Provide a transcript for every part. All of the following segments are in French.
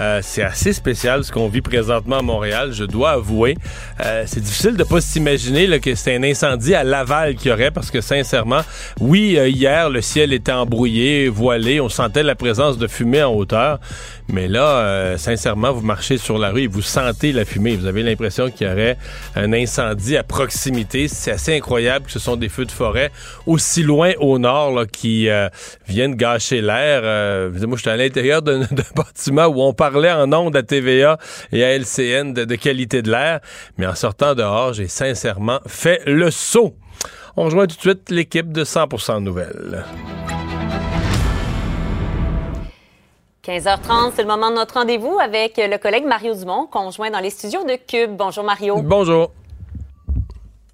Euh, c'est assez spécial ce qu'on vit présentement à Montréal, je dois avouer. Euh, c'est difficile de pas s'imaginer que c'est un incendie à Laval qu'il y aurait parce que sincèrement, oui, euh, hier le ciel était embrouillé, voilé, on sentait la présence de fumée en hauteur, mais là, euh, sincèrement, vous marchez sur la rue et vous sentez la fumée. Vous avez l'impression qu'il y aurait un incendie à proximité. C'est assez incroyable que ce sont des feux de forêt aussi loin au nord qui euh, viennent gâcher l'air. Euh, moi, j'étais à l'intérieur d'un d'un bâtiment où on parlait en ondes à TVA et à LCN de, de qualité de l'air, mais en sortant dehors, j'ai sincèrement fait le saut. On rejoint tout de suite l'équipe de 100% Nouvelles. 15h30, c'est le moment de notre rendez-vous avec le collègue Mario Dumont, conjoint dans les studios de Cube. Bonjour Mario. Bonjour.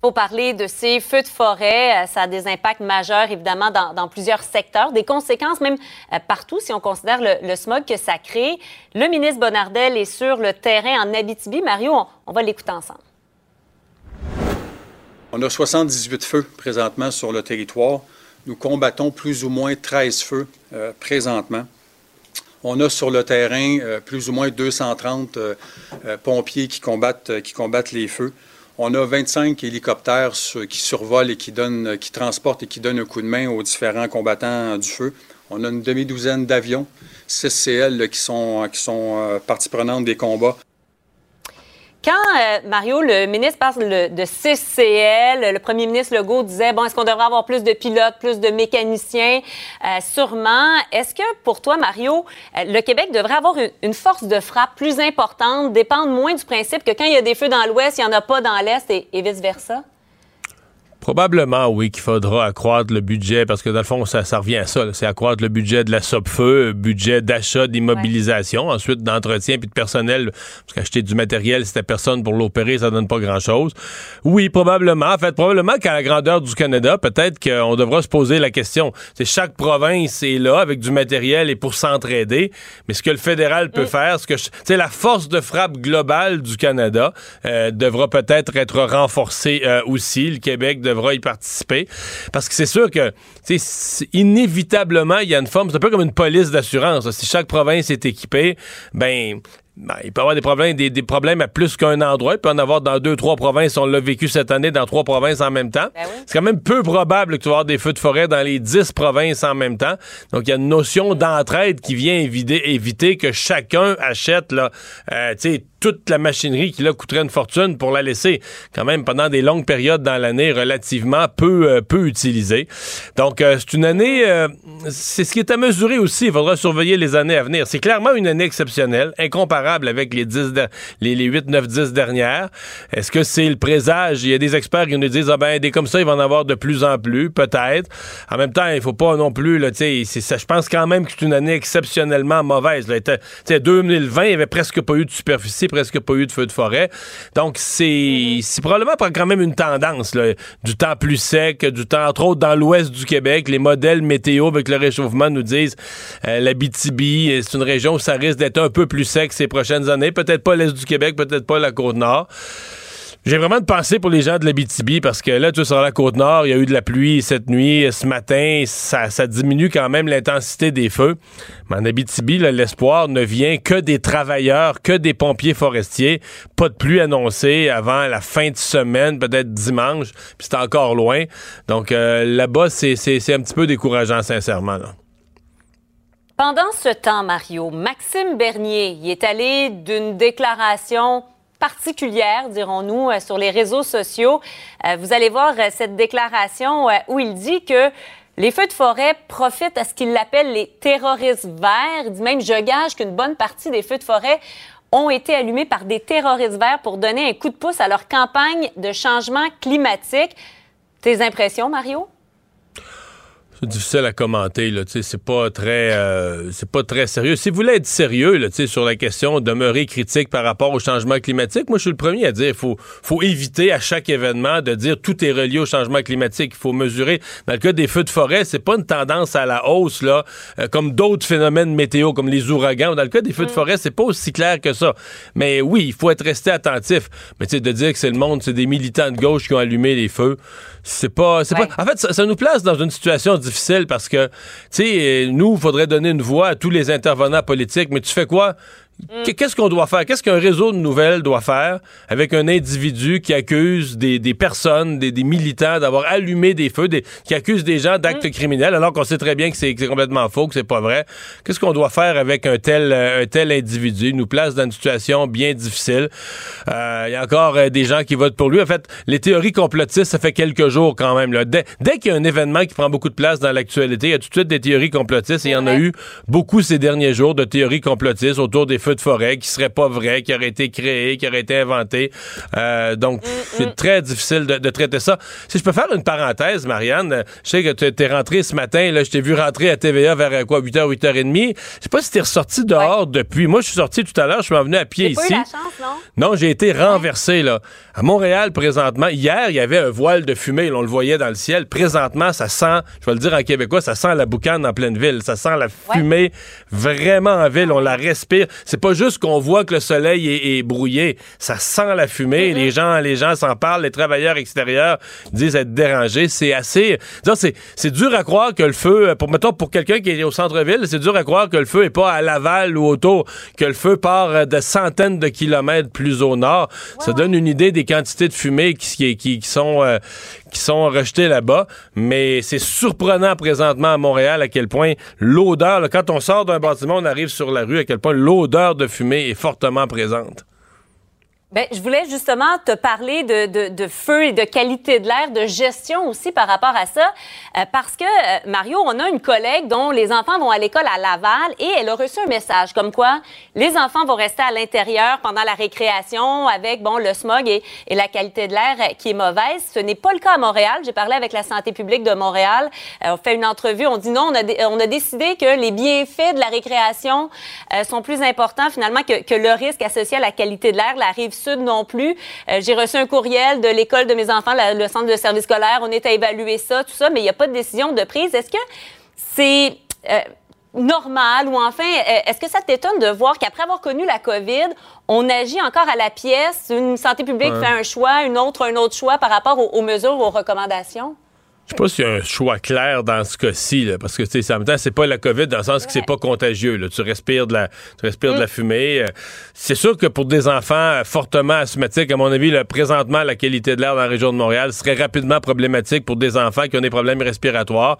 Pour parler de ces feux de forêt, euh, ça a des impacts majeurs, évidemment, dans, dans plusieurs secteurs, des conséquences même euh, partout, si on considère le, le smog que ça crée. Le ministre Bonnardel est sur le terrain en Abitibi. Mario, on, on va l'écouter ensemble. On a 78 feux présentement sur le territoire. Nous combattons plus ou moins 13 feux euh, présentement. On a sur le terrain euh, plus ou moins 230 euh, euh, pompiers qui combattent, qui combattent les feux. On a 25 hélicoptères qui survolent et qui, qui transportent et qui donnent un coup de main aux différents combattants du feu. On a une demi-douzaine d'avions, 6 CL qui sont, qui sont partie prenante des combats. Quand, euh, Mario, le ministre parle le- de 6 CL, le premier ministre Legault disait, bon, est-ce qu'on devrait avoir plus de pilotes, plus de mécaniciens? Euh, sûrement. Est-ce que, pour toi, Mario, euh, le Québec devrait avoir une, force de frappe plus importante, dépendre moins du principe que quand il y a des feux dans l'Ouest, il n'y en a pas dans l'Est et vice-versa? Probablement, oui, qu'il faudra accroître le budget, parce que dans le fond, ça, ça revient à ça. C'est accroître le budget de la SOPFEU, budget d'achat, d'immobilisation, ensuite d'entretien puis de personnel. Parce qu'acheter du matériel, t'as personne pour l'opérer, ça donne pas grand-chose. Oui, probablement. En fait, probablement qu'à la grandeur du Canada, peut-être qu'on devra se poser la question. C'est chaque province est là avec du matériel et pour s'entraider. Mais ce que le fédéral peut faire, ce que sais, la force de frappe globale du Canada euh, devra peut-être être renforcée euh, aussi. Le Québec devra y participer. Parce que c'est sûr que, inévitablement, il y a une forme, c'est un peu comme une police d'assurance. Si chaque province est équipée, ben, ben, il peut y avoir des problèmes, des, des problèmes à plus qu'un endroit. Il peut en avoir dans deux, trois provinces. On l'a vécu cette année dans trois provinces en même temps. Ben oui. C'est quand même peu probable que tu vas avoir des feux de forêt dans les dix provinces en même temps. Donc, il y a une notion d'entraide qui vient éviter, éviter que chacun achète là, euh, toute la machinerie qui là coûterait une fortune pour la laisser quand même pendant des longues périodes dans l'année relativement peu euh, peu utilisée. Donc euh, c'est une année euh, c'est ce qui est à mesurer aussi, il faudra surveiller les années à venir. C'est clairement une année exceptionnelle, incomparable avec les 10 de- les, les 8 9 10 dernières. Est-ce que c'est le présage? Il y a des experts qui nous disent ah ben des comme ça, il va en avoir de plus en plus, peut-être. En même temps, il faut pas non plus là, tu sais, je pense quand même que c'est une année exceptionnellement mauvaise. Là, Était- tu sais, 2020, il y avait presque pas eu de superficie, presque pas eu de feu de forêt. Donc, c'est c'est probablement quand même une tendance, là, du temps plus sec, du temps, entre autres, dans l'ouest du Québec. Les modèles météo avec le réchauffement nous disent euh, la BTB, c'est une région où ça risque d'être un peu plus sec ces prochaines prochaines années. Peut-être pas l'Est du Québec, peut-être pas la Côte-Nord. J'ai vraiment de pensée pour les gens de l'Abitibi parce que là, tu sur la côte nord, il y a eu de la pluie cette nuit, ce matin, ça, ça diminue quand même l'intensité des feux. Mais en Abitibi, l'espoir ne vient que des travailleurs, que des pompiers forestiers. Pas de pluie annoncée avant la fin de semaine, peut-être dimanche, puis c'est encore loin. Donc euh, là-bas, c'est un petit peu décourageant, sincèrement. Pendant ce temps, Mario, Maxime Bernier y est allé d'une déclaration particulière, dirons-nous, euh, sur les réseaux sociaux. Euh, vous allez voir euh, cette déclaration où il dit que les feux de forêt profitent à ce qu'il appelle les terroristes verts. Il dit même, je gage qu'une bonne partie des feux de forêt ont été allumés par des terroristes verts pour donner un coup de pouce à leur campagne de changement climatique. Tes impressions, Mario? C'est difficile à commenter, là. C'est pas très euh, c'est pas très sérieux. Si vous voulez être sérieux là, sur la question, demeurer critique par rapport au changement climatique, moi je suis le premier à dire il faut, faut éviter à chaque événement de dire tout est relié au changement climatique. Il faut mesurer. Dans le cas des feux de forêt, c'est pas une tendance à la hausse, là, euh, comme d'autres phénomènes météo, comme les ouragans. Dans le cas des feux de mm. forêt, c'est pas aussi clair que ça. Mais oui, il faut être resté attentif. Mais tu sais, de dire que c'est le monde, c'est des militants de gauche qui ont allumé les feux, c'est pas. c'est pas. En fait, ça, ça nous place dans une situation difficile parce que, tu sais, nous, il faudrait donner une voix à tous les intervenants politiques, mais tu fais quoi? Qu'est-ce qu'on doit faire? Qu'est-ce qu'un réseau de nouvelles doit faire avec un individu qui accuse des, des personnes, des, des militants d'avoir allumé des feux, des, qui accuse des gens d'actes mm. criminels, alors qu'on sait très bien que c'est complètement faux, que c'est pas vrai? Qu'est-ce qu'on doit faire avec un tel, euh, un tel individu? Il nous place dans une situation bien difficile. Euh, il y a encore euh, des gens qui votent pour lui. En fait, les théories complotistes, ça fait quelques jours quand même. Là. Dès, dès qu'il y a un événement qui prend beaucoup de place dans l'actualité, il y a tout de suite des théories complotistes. Et il y en a eu beaucoup ces derniers jours de théories complotistes autour des feux de forêt qui serait pas vrai, qui aurait été créé, qui aurait été inventé. Euh, donc, mm, c'est mm. très difficile de, traiter ça. Si je peux faire une parenthèse, Marianne, je sais que tu es rentré ce matin, là, je t'ai vu rentrer à TVA vers euh, quoi, 8h, 8h30. Je sais pas si tu es ressorti dehors depuis. Moi, je suis sorti tout à l'heure, je suis venu à pied ici. Pas eu la chance, non? Non, j'ai été renversé, là. À Montréal, présentement, hier, il y avait un voile de fumée, on le voyait dans le ciel. Présentement, ça sent, je vais le dire en québécois, ça sent la boucane en pleine ville. Ça sent la fumée vraiment en ville. On la respire. C'est pas juste qu'on voit que le soleil est, brouillé, ça sent la fumée. Les gens, les gens s'en parlent. Les travailleurs extérieurs disent être dérangés. C'est assez. C'est dur à croire que le feu, pour mettons pour quelqu'un qui est au centre-ville, c'est dur à croire que le feu est pas à Laval ou autour, que le feu part de centaines de kilomètres plus au nord. Ça donne une idée des quantités de fumée qui, qui, sont euh, qui sont rejetées là-bas. Mais c'est surprenant présentement à Montréal à quel point l'odeur, quand on sort d'un bâtiment, on arrive sur la rue, à quel point l'odeur de fumée est fortement présente. Bien, je voulais justement te parler de, de, de feu et de qualité de l'air, de gestion aussi par rapport à ça, euh, parce que, euh, Mario, on a une collègue dont les enfants vont à l'école à Laval et elle a reçu un message comme quoi les enfants vont rester à l'intérieur pendant la récréation avec, bon, le smog et, et la qualité de l'air qui est mauvaise. Ce n'est pas le cas à Montréal. J'ai parlé avec la santé publique de Montréal. Euh, on fait une entrevue. On dit non, on a, on a décidé que les bienfaits de la récréation sont plus importants finalement que, que le risque associé à la qualité de l'air, la rive sud non plus. Euh, j'ai reçu un courriel de l'école de mes enfants, le centre de service scolaire. On est à évaluer ça, tout ça, mais il n'y a pas de décision de prise. Est-ce que c'est euh, normal ou enfin, euh, est-ce que ça t'étonne de voir qu'après avoir connu la COVID, on agit encore à la pièce, une santé publique fait un choix, une autre un autre choix par rapport aux, aux mesures, aux recommandations? Je sais pas s'il y a un choix clair dans ce cas-ci, parce que en même temps, c'est pas la COVID dans le sens que c'est pas contagieux. Là. Tu respires de la, tu respires de la mm. fumée. Euh, c'est sûr que pour des enfants fortement asthmatiques, à mon avis, présentement, la qualité de l'air dans la région de Montréal serait rapidement problématique pour des enfants qui ont des problèmes respiratoires.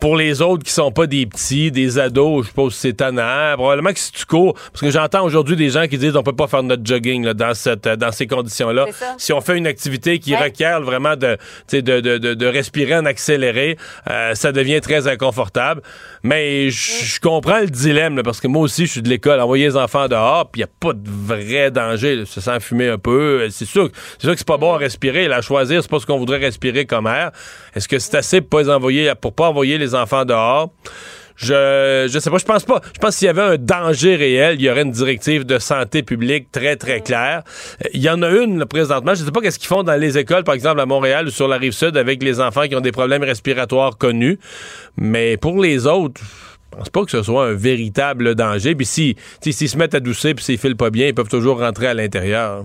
Pour les autres qui sont pas des petits, des ados, je suppose que c'est tannant. Probablement que si tu cours, parce que j'entends aujourd'hui des gens qui disent on peut pas faire notre jogging là, dans cette dans ces conditions-là. Si on fait une activité qui requiert vraiment de, de, de, de, respirer en accéléré, euh, ça devient très inconfortable. Mais je comprends le dilemme parce que moi aussi je suis de l'école, envoyer les enfants dehors, puis il y a pas de vrai danger. Se sent fumer un peu, c'est sûr, c'est sûr que c'est pas bon à respirer. Là, à choisir, c'est pas ce qu'on voudrait respirer comme air. Est-ce que c'est assez pour pas envoyer pour pas envoyer les enfants dehors? Je, je sais pas, je pense pas. Je pense s'il y avait un danger réel, il y aurait une directive de santé publique très, très claire. Il y en a une, présentement. Je sais pas qu'est-ce qu'ils font dans les écoles, par exemple, à Montréal ou sur la rive sud avec les enfants qui ont des problèmes respiratoires connus. Mais pour les autres, Je pense pas que ce soit un véritable danger. Puis si, s'ils se mettent à doucer puis s'ils filent pas bien, ils peuvent toujours rentrer à l'intérieur.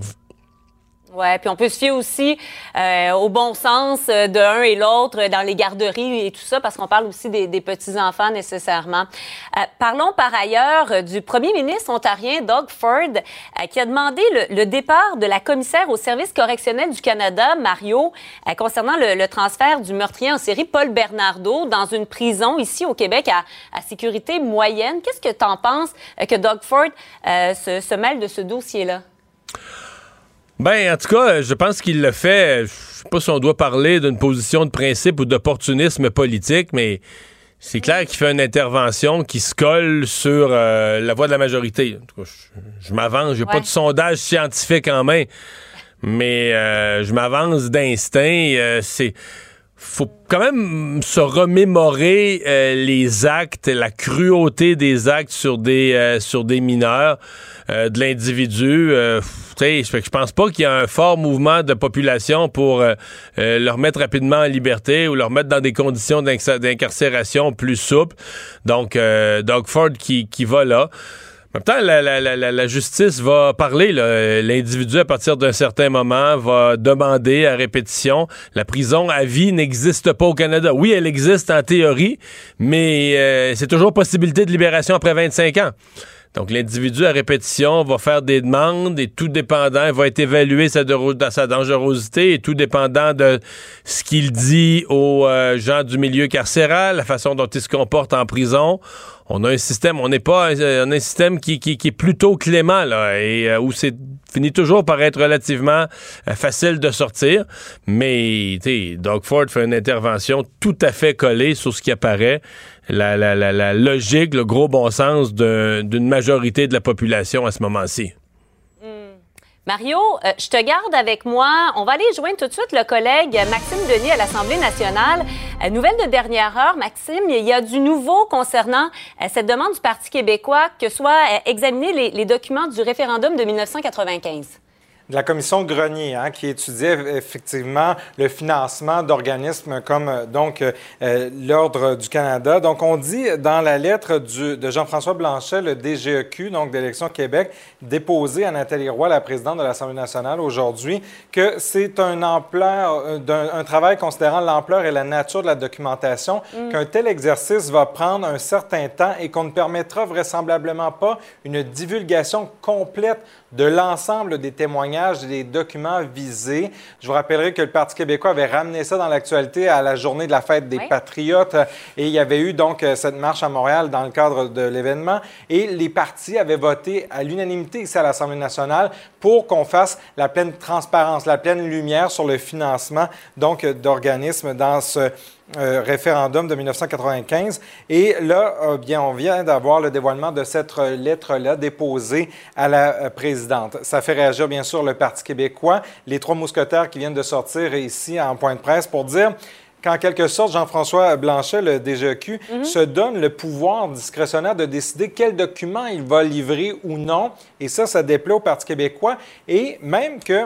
Oui, puis on peut se fier aussi euh, au bon sens euh, de l'un et l'autre dans les garderies et tout ça, parce qu'on parle aussi des, petits-enfants nécessairement. Euh, parlons par ailleurs du premier ministre ontarien, Doug Ford, qui a demandé le, départ de la commissaire au service correctionnel du Canada, Mario, concernant le, transfert du meurtrier en série Paul Bernardo dans une prison ici au Québec à, sécurité moyenne. Qu'est-ce que tu en penses que Doug Ford se mêle de ce dossier-là? Ben, en tout cas, je pense qu'il le fait. Je sais pas si on doit parler d'une position de principe ou d'opportunisme politique, mais c'est clair qu'il fait une intervention qui se colle sur euh, la voix de la majorité. En tout cas, je, m'avance. J'ai pas de sondage scientifique en main, mais euh, je m'avance d'instinct. Euh, c'est faut quand même se remémorer euh, les actes, la cruauté des actes sur des euh, sur des mineurs euh, de l'individu. Je pense pas qu'il y a un fort mouvement de population pour leur mettre rapidement en liberté ou leur mettre dans des conditions d'incarcération plus souples. Donc, Doug Ford qui, qui va là. En même temps, la, justice va parler. L'individu, à partir d'un certain moment, va demander à répétition. La prison à vie n'existe pas au Canada. Oui, elle existe en théorie, mais euh, c'est toujours possibilité de libération après 25 ans. Donc, l'individu à répétition va faire des demandes et tout dépendant, va être évalué sa, sa dangerosité et tout dépendant de ce qu'il dit aux euh, gens du milieu carcéral, la façon dont il se comporte en prison on a un système, on n'est pas a un système qui, est plutôt clément là, et euh, où c'est finit toujours par être relativement euh, facile de sortir. Mais Doug Ford fait une intervention tout à fait collée sur ce qui apparaît la, logique, le gros bon sens d'une majorité de la population à ce moment-ci. Mario, euh, je te garde avec moi. On va aller joindre tout de suite le collègue Maxime Denis à l'Assemblée nationale. Euh, nouvelle de dernière heure, Maxime, il y a du nouveau concernant euh, cette demande du Parti québécois que soient examinés les, les documents du référendum de 1995 de la commission Grenier, hein, qui étudiait effectivement le financement d'organismes comme euh, donc euh, l'Ordre du Canada. Donc, on dit dans la lettre du, de Jean-François Blanchet, le DGEQ, donc d'Élection Québec, déposé à Nathalie Roy, la présidente de l'Assemblée nationale aujourd'hui, que c'est un ampleur, euh, un, travail considérant l'ampleur et la nature de la documentation, mm. qu'un tel exercice va prendre un certain temps et qu'on ne permettra vraisemblablement pas une divulgation complète de l'ensemble des témoignages et des documents visés. Je vous rappellerai que le Parti québécois avait ramené ça dans l'actualité à la journée de la fête des Patriotes. Et il y avait eu donc euh, cette marche à Montréal dans le cadre de l'événement. Et les partis avaient voté à l'unanimité ici à l'Assemblée nationale pour qu'on fasse la pleine transparence, la pleine lumière sur le financement donc d'organismes dans ce euh, référendum de 1995. Et là, euh, bien, on vient d'avoir le dévoilement de cette lettre-là déposée à la euh, présidente. Ça fait réagir, bien sûr, le Parti québécois, les trois mousquetaires qui viennent de sortir ici en point de presse pour dire qu'en quelque sorte, Jean-François Blanchet, le DGQ, mhm. se donne le pouvoir discrétionnaire de décider quel document il va livrer ou non. Et ça, ça déplaît au Parti québécois. Et même que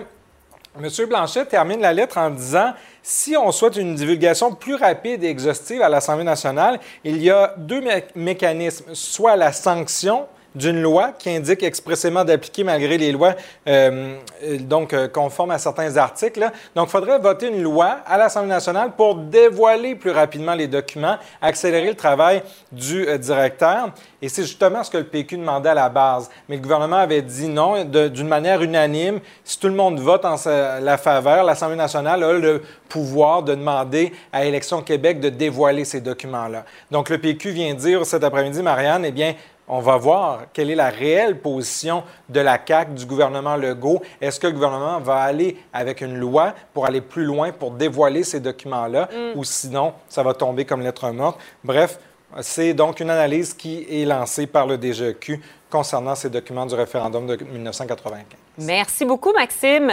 M. Blanchet termine la lettre en disant si on souhaite une divulgation plus rapide et exhaustive à l'Assemblée nationale, il y a deux mécanismes, soit la sanction, d'une loi qui indique expressément d'appliquer malgré les lois euh, donc euh, conformes à certains articles. Donc, il faudrait voter une loi à l'Assemblée nationale pour dévoiler plus rapidement les documents, accélérer le travail du euh, directeur. Et c'est justement ce que le PQ demandait à la base. Mais le gouvernement avait dit non d'une manière unanime. Si tout le monde vote en la faveur, l'Assemblée nationale a le pouvoir de demander à Élection Québec de dévoiler ces documents-là. Donc, le PQ vient dire cet après-midi, Marianne, eh bien, on va voir quelle est la réelle position de la CAQ, du gouvernement Legault. Est-ce que le gouvernement va aller avec une loi pour aller plus loin, pour dévoiler ces documents-là, mm. ou sinon, ça va tomber comme lettre morte? Bref, c'est donc une analyse qui est lancée par le DGEQ concernant ces documents du référendum de 1995. Merci beaucoup, Maxime.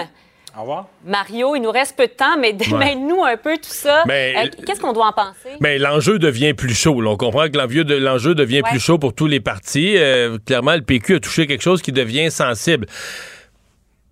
Au revoir. Mario, il nous reste peu de temps, mais démêle-nous un peu tout ça. Euh, qu'est-ce qu'on doit en penser? Mais l'enjeu devient plus chaud. On comprend que l'enjeu devient plus chaud pour tous les partis. Euh, clairement, le PQ a touché quelque chose qui devient sensible.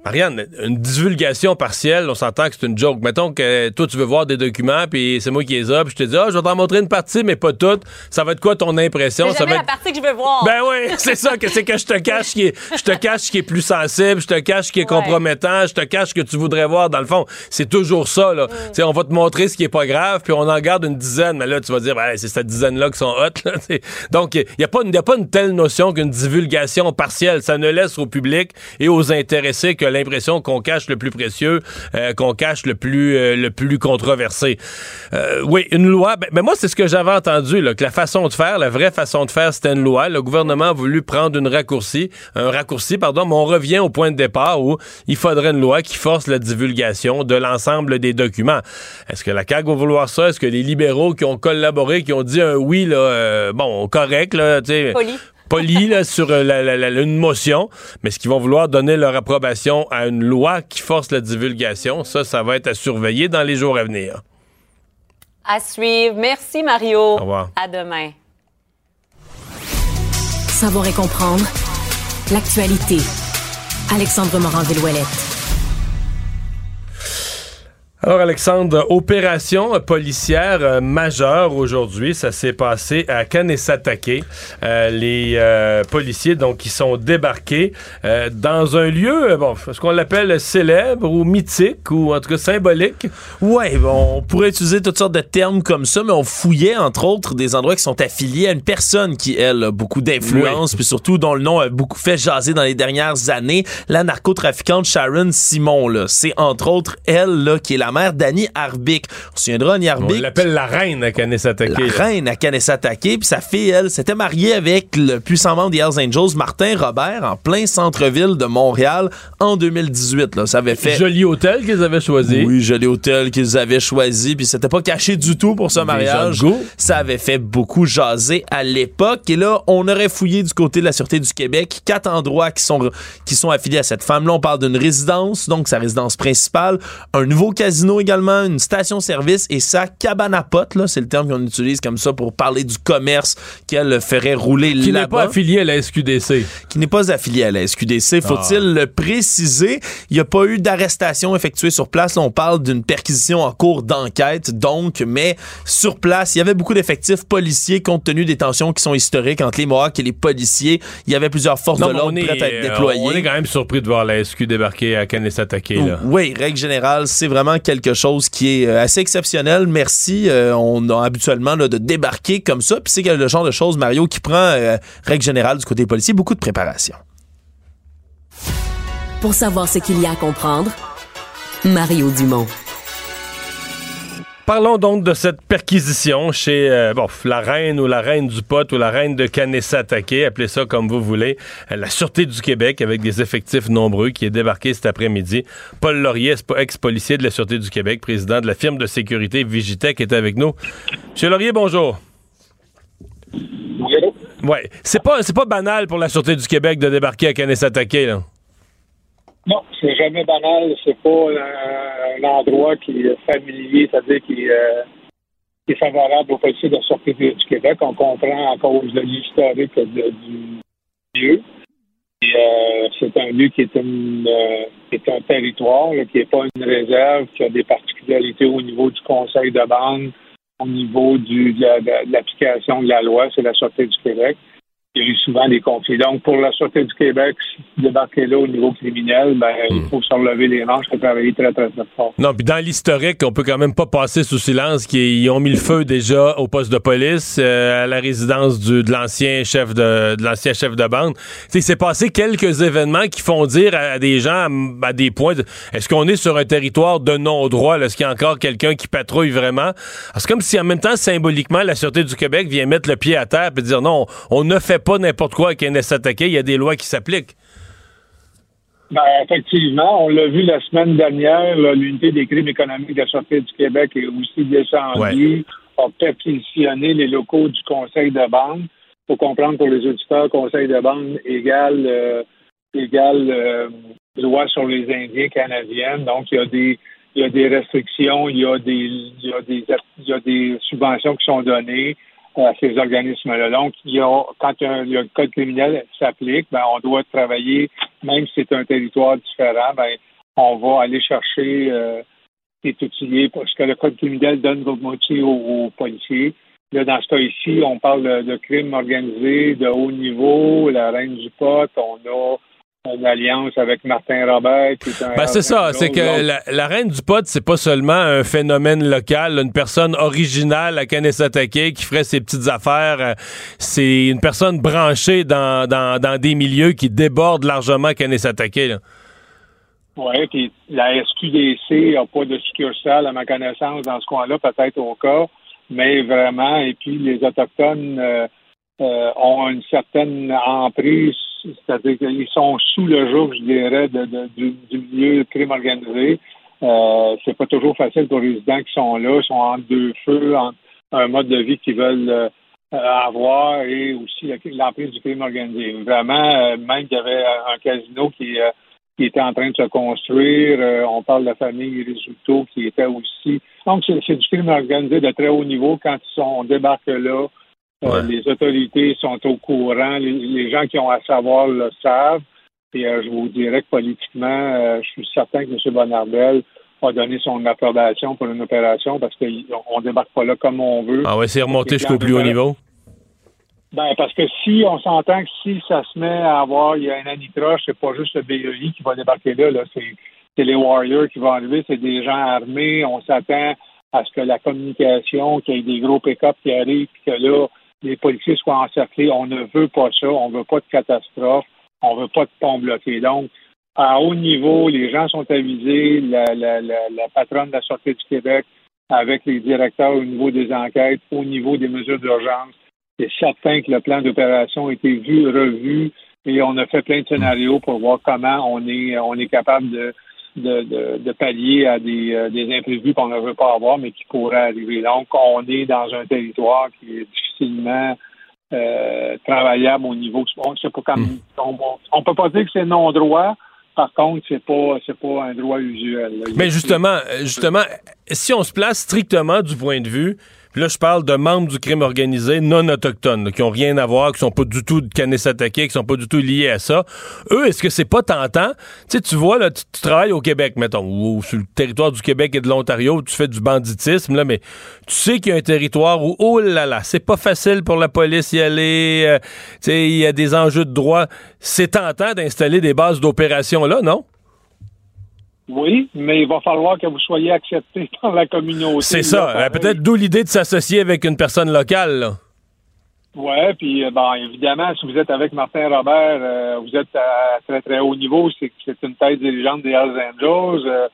Marianne, une divulgation partielle, on s'entend que c'est une joke. Mettons que toi, tu veux voir des documents, puis c'est moi qui les ai, puis je te dis, ah, je vais t'en montrer une partie, mais pas toute. Ça va être quoi ton impression? C'est va la partie que je veux voir. Ben oui, c'est ça, que c'est que je te cache qui est, je te cache ce qui est plus sensible, je te cache ce qui est Ouais. compromettant, je te cache ce que tu voudrais voir dans le fond. C'est toujours ça, là. Tu sais, on va te montrer ce qui est pas grave, puis on en garde une dizaine, mais là, tu vas dire, ben, c'est cette dizaine-là qui sont hot, là. Donc, il n'y a, pas une- y a pas une telle notion qu'une divulgation partielle. Ça ne laisse au public et aux intéressés que l'impression qu'on cache le plus précieux, euh, qu'on cache le plus, euh, le plus controversé. Euh, oui, une loi. Ben, ben moi, c'est ce que j'avais entendu, que la façon de faire, la vraie façon de faire, c'était une loi. Le gouvernement a voulu prendre une raccourci, un raccourci, pardon, mais on revient au point de départ où il faudrait une loi qui force la divulgation de l'ensemble des documents. Est-ce que la CAQ va vouloir ça? Est-ce que les libéraux qui ont collaboré, qui ont dit un oui, bon, correct, là, tu sais? Poli. là, sur euh, la- la- la- une motion, mais ce qu'ils vont vouloir donner leur approbation à une loi qui force la divulgation, ça, ça va être à surveiller dans les jours à venir. À suivre. Merci, Mario. Au revoir. À demain. Savoir et comprendre l'actualité. Alexandre Morin-Villouellette. Alors, Alexandre, opération policière euh, majeure aujourd'hui. Ça s'est passé à Kanesatake. Euh, les euh, policiers, donc, qui sont débarqués dans un lieu, bon, ce qu'on l'appelle célèbre ou mythique ou en tout cas symbolique. Ouais, on pourrait utiliser toutes sortes de termes comme ça, mais on fouillait entre autres des endroits qui sont affiliés à une personne qui, elle, a beaucoup d'influence, puis surtout dont le nom a beaucoup fait jaser dans les dernières années, la narcotrafiquante Sharon Simon. Là, c'est entre autres elle là qui est la mère d'Annie Arbic. On se souviendra, Annie On Arbic. l'appelle la reine à Kanesatake. La reine à Kanesatake, puis sa fille, elle, s'était mariée avec le puissant membre des Hells Angels, Martin Robert, en plein centre-ville de Montréal en 2018. Là. Ça avait fait... Joli hôtel qu'ils avaient choisi. Oui, joli hôtel qu'ils avaient choisi, puis c'était pas caché du tout pour ce mariage. Ça avait fait beaucoup jaser à l'époque. Et là, on aurait fouillé du côté de la Sûreté du Québec quatre endroits qui sont, qui sont affiliés à cette femme-là. On parle d'une résidence, donc sa résidence principale, un nouveau casino également, une station-service et sa cabane à potes, là, c'est le terme qu'on utilise comme ça pour parler du commerce qu'elle ferait rouler Qui n'est là-bas pas affilié à la SQDC. qui n'est pas affilié à la SQDC. Faut-il le préciser? Il n'y a pas eu d'arrestation effectuée sur place. Là, on parle d'une perquisition en cours d'enquête, donc, mais sur place, il y avait beaucoup d'effectifs policiers compte tenu des tensions qui sont historiques entre les Mohawks et les policiers. Il y avait plusieurs forces Non, de l'ordre prêtes à être euh, déployées. on est quand même surpris de voir la SQ débarquer à Kanesatake. Là. Oui, règle générale, c'est vraiment quelque chose qui est euh, assez exceptionnel. Merci. Euh, on a habituellement de débarquer comme ça. Puis c'est le genre de choses, Mario, qui prend, euh, règle générale, du côté policier, beaucoup de préparation. Pour savoir ce qu'il y a à comprendre, Mario Dumont. Parlons donc de cette perquisition chez euh, bon, la reine ou la reine du pot ou la reine de Kanesatake, appelez ça comme vous voulez, euh, la Sûreté du Québec avec des effectifs nombreux qui est débarqué cet après-midi. Paul Laurier, ex-policier de la Sûreté du Québec, président de la firme de sécurité Vigitech, est avec nous. Monsieur Laurier, bonjour. Ouais, c'est pas c'est pas banal pour la Sûreté du Québec de débarquer à Kanesatake là. Non, c'est jamais banal. C'est pas euh, un endroit qui est familier, c'est-à-dire qui, euh, est favorable aux policiers de la du Québec. On comprend à cause de l'historique du lieu. Euh, c'est un lieu qui est, une, qui est un territoire, qui n'est pas une réserve, qui a des particularités au niveau du conseil de bande, au niveau du, de, la- de l'application de la loi. C'est la Sûreté du Québec. Il y a eu souvent des conflits. Donc, pour la Sûreté du Québec, débarquer là au niveau criminel, ben, il faut se relever les manches et travailler très, très, très fort. Non, puis dans l'historique, on peut quand même pas passer sous silence qu'ils ont mis le feu déjà au poste de police, euh, à la résidence du, de l'ancien chef de, de l'ancien chef de bande. Tu sais, Il s'est passé quelques événements qui font dire à des gens à des points de- est-ce qu'on est sur un territoire de non-droit? Est-ce qu'il y a encore quelqu'un qui patrouille vraiment? Alors, C'est comme si en même temps, symboliquement, la Sûreté du Québec vient mettre le pied à terre et dire non, on ne fait pas n'importe quoi avec un s'attaquer, il y a des lois qui s'appliquent. Ben, effectivement, on l'a vu la semaine dernière, l'unité des crimes économiques de la Sûreté du Québec est aussi descendue, a perquisitionné les locaux du conseil de bande. Il faut comprendre pour les auditeurs, conseil de bande égale, euh, égale euh, loi sur les Indiens canadiennes. Donc, il y a des il y a des restrictions, il y a des il y a des il y a des subventions qui sont données. À ces organismes-là. Donc, quand a, le code criminel s'applique, ben, on doit travailler, même si c'est un territoire différent, ben, on va aller chercher euh, cet outillé parce que le code criminel donne votre moitié aux, policiers. Là, dans ce cas ici, on parle de, de crime organisé de haut niveau, la reine du pot, on a une alliance avec Martin Robert. Ben, c'est ça, c'est que la, reine du pot, c'est pas seulement un phénomène local, une personne originale à Kanesatake qui ferait ses petites affaires. C'est une personne branchée dans, dans, dans, des milieux qui débordent largement Kanesatake. Oui, puis la SQDC n'a pas de succursale, à ma connaissance, dans ce coin-là, peut-être au cas, mais vraiment, et puis les Autochtones euh, euh, ont une certaine emprise c'est-à-dire qu'ils sont sous le joug, je dirais, de, du, du, milieu crime organisé. Euh, c'est pas toujours facile pour les résidents qui sont là, sont entre deux feux, entre un mode de vie qu'ils veulent euh, avoir et aussi l'emprise du crime organisé. Vraiment, même qu'il y avait un casino qui, qui était en train de se construire. on parle de la famille Risuto qui était aussi. Donc, c'est du crime organisé de très haut niveau quand ils sont, on débarque là. Euh, les autorités sont au courant, les, gens qui ont à savoir le savent. Et euh, je vous dirais que politiquement, euh, je suis certain que M. Bonardel a donné son approbation pour une opération parce qu'on ne débarque pas là comme on veut. Ah ouais, c'est remonté jusqu'au plus haut niveau? Ben, parce que si on s'entend que si ça se met à avoir, il y a un anicroche, c'est pas juste le BEI qui va débarquer là, là c'est les Warriors qui vont arriver, c'est des gens armés, on s'attend à ce que la communication, qu'il y ait des gros pick-up qui arrivent, puis que là, les policiers soient encerclés. On ne veut pas ça. On ne veut pas de catastrophe. On ne veut pas de pont bloqué. Donc, à haut niveau, les gens sont avisés. La, patronne de la Sûreté du Québec, avec les directeurs au niveau des enquêtes, au niveau des mesures d'urgence, c'est certain que le plan d'opération a été vu, revu, et on a fait plein de scénarios pour voir comment on est, on est capable de de, pallier à des, euh, des imprévus qu'on ne veut pas avoir, mais qui pourraient arriver. Donc, on est dans un territoire qui est difficilement euh, travaillable au niveau. On ne peut pas dire que c'est non droit. Par contre, c'est pas c'est pas un droit usuel. Mais justement, justement, si on se place strictement du point de vue là, je parle de membres du crime organisé non autochtones, qui ont rien à voir, qui sont pas du tout de attaqués, qui sont pas du tout liés à ça. Eux, est-ce que c'est pas tentant? Tu tu vois, là, tu, travailles au Québec, mettons, ou, sur le territoire du Québec et de l'Ontario, tu fais du banditisme, là, mais tu sais qu'il y a un territoire où, oh là là, c'est pas facile pour la police y aller, euh, il y a des enjeux de droit. C'est tentant d'installer des bases d'opération là, non? Oui, mais il va falloir que vous soyez accepté par la communauté. C'est ça. Euh, peut-être d'où l'idée de s'associer avec une personne locale. Oui, puis euh, bon, évidemment, si vous êtes avec Martin Robert, euh, vous êtes à très très haut niveau. C'est c'est une tête dirigeante des Hells Angels.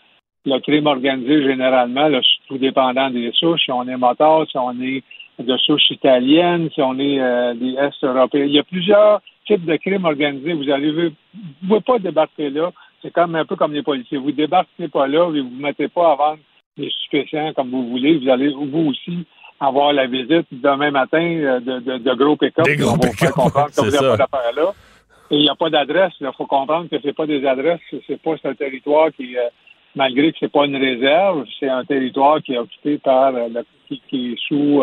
le crime organisé généralement, là, tout dépendant des souches. Si on est moteur, si on est de souches italiennes, si on est des Est européens. Il y a plusieurs types de crimes organisés. Vous arrivez, vous ne pouvez pas débarquer là c'est comme un peu comme les policiers. Vous débarquez pas là et vous ne mettez pas à vendre des stupéfiants comme vous voulez. Vous allez, vous aussi, avoir la visite demain matin euh, de, de, gros pick-up. Des gros comprendre que vous n'avez pas d'affaires là. Et il n'y a pas d'adresse. Il faut comprendre que c'est pas des adresses. C'est pas un territoire qui, euh, malgré que c'est pas une réserve, c'est un territoire qui est occupé par, euh, qui, est sous,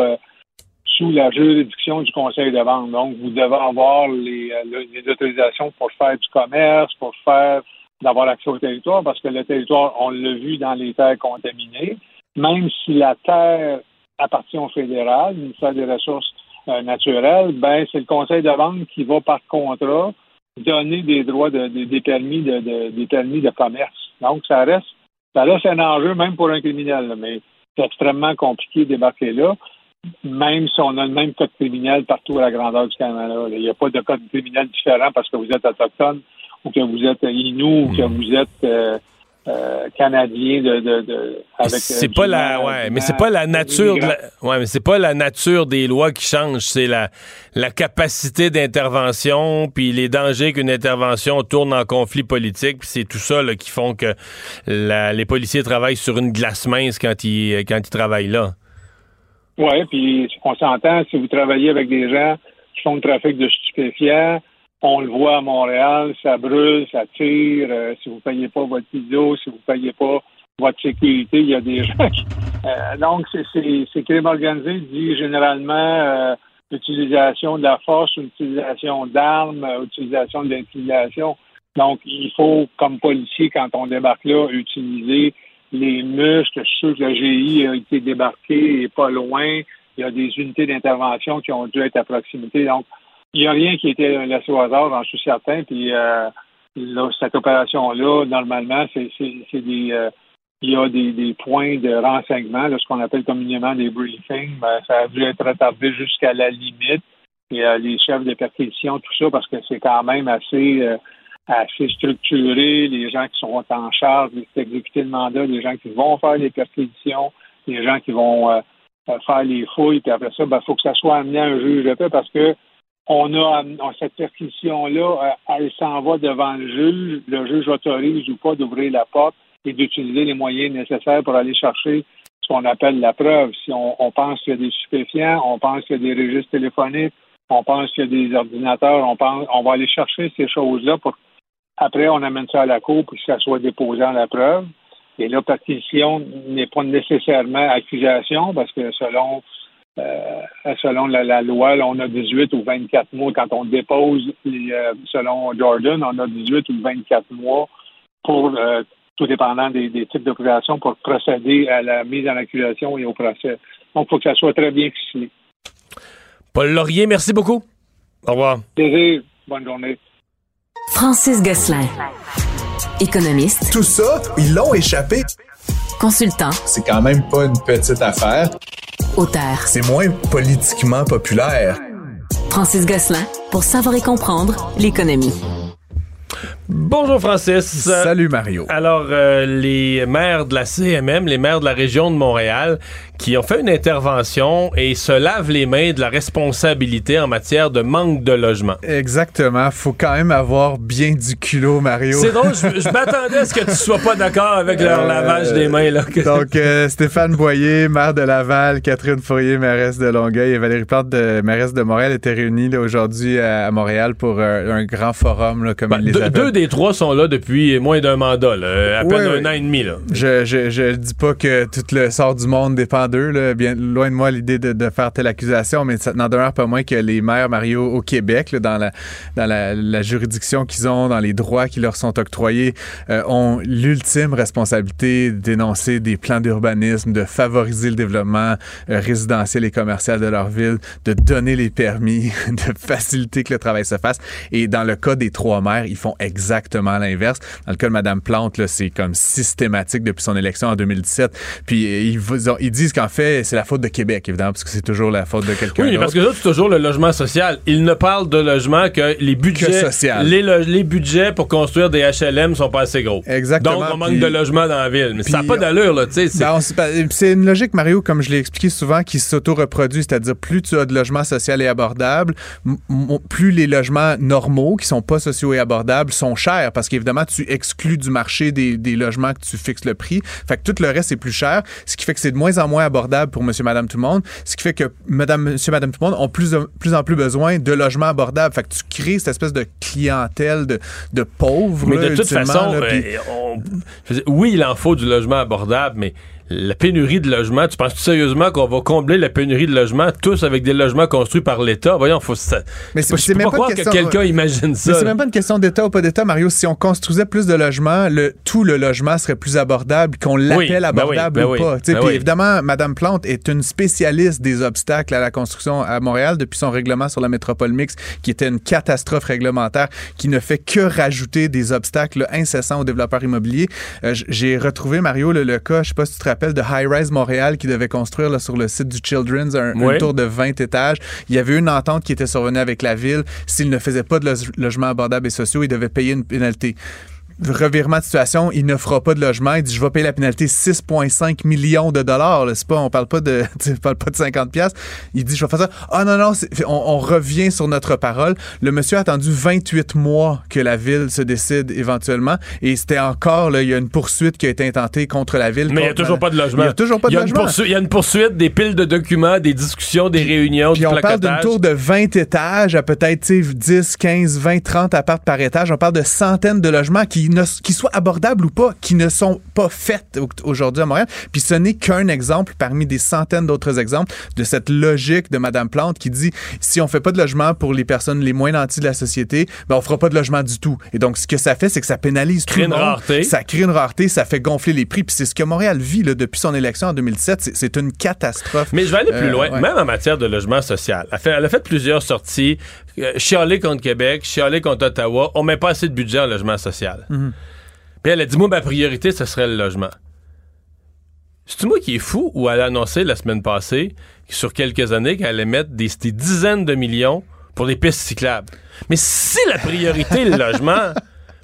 sous la juridiction du Conseil de vente. Donc, vous devez avoir les, les autorisations pour faire du commerce, pour faire d'avoir accès au territoire parce que le territoire, on l'a vu dans les terres contaminées, même si la terre appartient au fédéral, le ministère des Ressources euh, naturelles, ben c'est le conseil de vente qui va par contrat donner des droits de, des permis de, des permis de commerce. Donc ça reste ça reste un enjeu même pour un criminel, mais c'est extrêmement compliqué de débarquer là, même si on a le même code criminel partout à la grandeur du Canada. Il n'y a pas de code criminel différent parce que vous êtes autochtone ou que vous êtes Inou, ou que hmm. vous êtes euh, euh, canadien de, de, de avec c'est pas la ouais mais c'est pas la nature de la, ouais mais c'est pas la nature des lois qui change c'est la la capacité d'intervention puis les dangers qu'une intervention tourne en conflit politique puis c'est tout ça là, qui font que la, les policiers travaillent sur une glace mince quand ils quand ils travaillent là ouais puis on s'entend si vous travaillez avec des gens qui font le trafic de stupéfiants on le voit à Montréal, ça brûle, ça tire. Euh, si vous ne payez pas votre vidéo, si vous ne payez pas votre sécurité, il y a des gens qui... Euh, donc, c'est crime organisé dit généralement euh, utilisation de la force, utilisation d'armes, utilisation de l'intimidation. Donc, il faut, comme policier, quand on débarque là, utiliser les muscles. Je suis sûr que le GI a été débarqué et pas loin. Il y a des unités d'intervention qui ont dû être à proximité. Donc, il n'y a rien qui été laissé au hasard, j'en suis certain. Puis, euh, cette opération-là, normalement, c'est des. Euh, il y a des, points de renseignement, ce qu'on appelle communément des briefings. Ben, ça a dû être retardé jusqu'à la limite. Et euh, les chefs de perquisition, tout ça, parce que c'est quand même assez assez structuré, les gens qui sont en charge d'exécuter le mandat, les gens qui vont faire les perquisitions, les gens qui vont euh, euh, faire les fouilles, puis après ça, il ben, faut que ça soit amené à un juge de paix parce que on a cette perquisition-là, euh, elle s'en va devant le juge, le juge autorise ou pas d'ouvrir la porte et d'utiliser les moyens nécessaires pour aller chercher ce qu'on appelle la preuve. Si on, pense qu'il y a des stupéfiants, on pense qu'il y a des registres téléphoniques, on pense qu'il y a des ordinateurs, on pense on va aller chercher ces choses-là pour après, on amène ça à la Cour pour que ça soit déposé en la preuve. Et la partition n'est pas nécessairement accusation parce que selon euh, selon la, loi, on a 18 ou 24 mois quand on dépose, euh, selon Jordan, on a 18 ou 24 mois pour, euh, tout dépendant des, types d'opérations, pour procéder à la mise en accusation et au procès. Donc, il faut que ça soit très bien ficelé. Paul Laurier, merci beaucoup. Au revoir. Plaisir. Bonne journée. Francis Gosselin. Économiste. Tout ça, ils l'ont échappé. Consultant. C'est quand même pas une petite affaire. Auteur. C'est moins politiquement populaire. Francis Gosselin, pour savoir et comprendre l'économie. Bonjour Francis. Salut Mario. Alors, euh, les maires de la CMM, les maires de la région de Montréal, qui ont fait une intervention et se lavent les mains de la responsabilité en matière de manque de logement. Exactement. Faut quand même avoir bien du culot, Mario. C'est drôle, je, m'attendais à ce que tu sois pas d'accord avec leur euh, lavage des mains. Là. Donc, euh, Stéphane Boyer, maire de Laval, Catherine Fourier, mairesse de Longueuil et Valérie Plante, de, mairesse de Montréal, étaient réunis aujourd'hui à, Montréal pour un, grand forum, là, comme ben, ils les Deux des trois sont là depuis moins d'un mandat, à peine un an et demi. Là. Je, je, je dis pas que tout le sort du monde dépend Bien, loin de moi l'idée de, faire telle accusation, mais ça n'en demeure pas moins que les maires, Mario, au Québec, dans, la, dans la, juridiction qu'ils ont, dans les droits qui leur sont octroyés, euh, ont l'ultime responsabilité dénoncer des plans d'urbanisme, de favoriser le développement euh, résidentiel et commercial de leur ville, de donner les permis, de faciliter que le travail se fasse. Et dans le cas des trois maires, ils font exactement l'inverse. Dans le cas de Mme Plante, c'est comme systématique depuis son élection en 2017. Puis ils, ils disent qu'en fait, c'est la faute de Québec, évidemment, parce que c'est toujours la faute de quelqu'un Oui, parce que ça, c'est toujours le logement social. Il ne parle de logement que les budgets. Les, les, budgets pour construire des HLM sont pas assez gros. Exactement. Donc, on manque de logement dans la ville. Mais ça n'a pas d'allure, là, tu sais. Ben, c'est une logique, Mario, comme je l'ai expliqué souvent, qui s'auto-reproduit. C'est-à-dire, plus tu as de logements sociaux et abordables, plus les logements normaux, qui sont pas sociaux et abordables, sont chers. Parce qu'évidemment, tu exclus du marché des, des logements que tu fixes le prix. Fait que tout le reste est plus cher. Ce qui fait que c'est de moins en moins abordable pour monsieur, madame, tout le monde. Ce qui fait que madame, monsieur, madame, tout le monde ont plus, plus en plus besoin de logements abordables. Fait que tu crées cette espèce de clientèle de, de pauvres. Mais de toute façon, euh, oui, il en faut du logement abordable, mais la pénurie de logements, tu penses sérieusement qu'on va combler la pénurie de logements tous avec des logements construits par l'État? Voyons, faut ça. Mais c'est même pas que quelqu'un imagine ça. c'est même pas une question d'État ou pas d'État, Mario. Si on construisait plus de logements, le, tout le logement serait plus abordable, qu'on l'appelle ben abordable ben ou pas. Ben puis évidemment, Madame Plante est une spécialiste des obstacles à la construction à Montréal depuis son règlement sur la métropole mixte, qui était une catastrophe réglementaire, qui ne fait que rajouter des obstacles incessants aux développeurs immobiliers. Euh, j'ai retrouvé, Mario, le, le cas, je sais pas si tu te rappelles, de High Rise Montréal qui devait construire là, sur le site du Children's un, tour de 20 étages. Il y avait une entente qui était survenue avec la ville. S'il ne faisait pas de logements abordables et sociaux, il devait payer une pénalité revirement de situation, il ne fera pas de logement. Il dit, je vais payer la pénalité 6,5 millions de dollars. C'est pas, on parle pas de, parle pas de 50 pièces. Il dit, je vais faire ça. Ah non, non, on, revient sur notre parole. Le monsieur a attendu 28 mois que la ville se décide éventuellement. Et c'était encore, là, il y a une poursuite qui a été intentée contre la ville. Mais il n'y a toujours pas de logement. Il n'y a toujours pas de logement. Il y a une poursuite, des piles de documents, des discussions, des réunions, Puis on parle d'une tour de 20 étages à peut-être 10, 15, 20, 30 apparts par étage. On parle de centaines de logements qui qui soient abordables ou pas, qui ne sont pas faites aujourd'hui à Montréal. Puis ce n'est qu'un exemple parmi des centaines d'autres exemples de cette logique de Madame Plante qui dit si on fait pas de logement pour les personnes les moins nantis de la société, ben on fera pas de logement du tout. Et donc ce que ça fait, c'est que ça pénalise tout le monde. Rareté. Ça crée une rareté, ça fait gonfler les prix. Puis c'est ce que Montréal vit là, depuis son élection en 2007. C'est une catastrophe. Mais je vais aller plus euh, loin, même en matière de logement social. Elle, fait, elle a fait plusieurs sorties, euh, chialé contre Québec, chialé contre Ottawa. On met pas assez de budget en logement social. Mhm. Puis elle a dit, moi, ma priorité, ce serait le logement. C'est moi qui est fou ou elle a annoncé la semaine passée, sur quelques années, qu'elle allait mettre des, des, dizaines de millions pour des pistes cyclables? Mais si la priorité est le logement,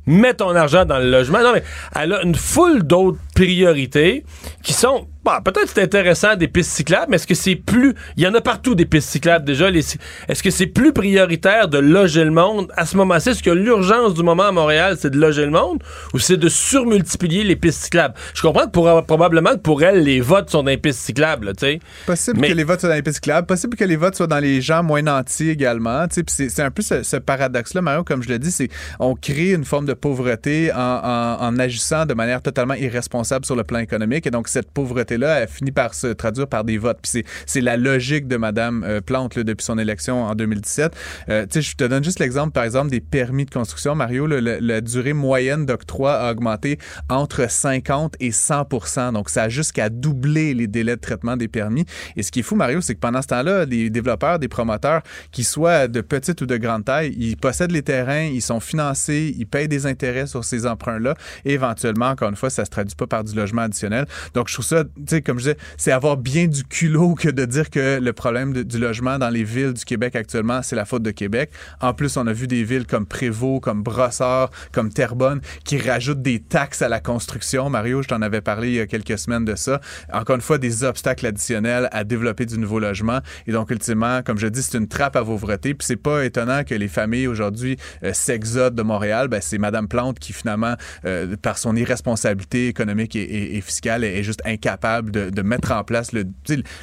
mets ton argent dans le logement. Non, mais elle a une foule d'autres priorités qui sont Peut-être c'est intéressant des pistes cyclables, mais est-ce que c'est plus. Il y en a partout des pistes cyclables déjà. Est-ce que c'est plus prioritaire de loger le monde à ce moment-ci? Est-ce que l'urgence du moment à Montréal, c'est de loger le monde ou c'est de surmultiplier les pistes cyclables? Je comprends que pour, probablement que pour elle, les votes sont dans les pistes cyclables, tu sais. Possible que les votes soient dans les pistes cyclables, possible que les votes soient dans les gens moins nantis également. C'est un peu ce, paradoxe-là, Mario, comme je le dis, c'est on crée une forme de pauvreté en, en agissant de manière totalement irresponsable sur le plan économique. Et donc, cette pauvreté là elle finit par se traduire par des votes. Puis c'est la logique de Mme euh, Plante depuis son élection en 2017. Euh, je te donne juste l'exemple, par exemple, des permis de construction. Mario, la durée moyenne d'octroi a augmenté entre 50 et 100% Donc, ça a jusqu'à doubler les délais de traitement des permis. Et ce qui est fou, Mario, c'est que pendant ce temps-là, les développeurs, des promoteurs, qui soient de petite ou de grande taille, ils possèdent les terrains, ils sont financés, ils payent des intérêts sur ces emprunts-là. Et éventuellement, encore une fois, ça se traduit pas par du logement additionnel. Donc, je trouve ça, sais, comme je disais, c'est avoir bien du culot que de dire que le problème du logement dans les villes du Québec actuellement, c'est la faute de Québec. En plus, on a vu des villes comme Prévost, comme Brossard, comme Terrebonne qui rajoutent des taxes à la construction. Mario, je t'en avais parlé il y a quelques semaines de ça. Encore une fois, des obstacles additionnels à développer du nouveau logement. Et donc, ultimement, comme je dis, c'est une trappe à pauvreté. Puis c'est pas étonnant que les familles aujourd'hui euh, s'exodent de Montréal. Ben, c'est Madame Plante qui, finalement, euh, par son irresponsabilité économique et, fiscale, est, juste incapable de, mettre en place le,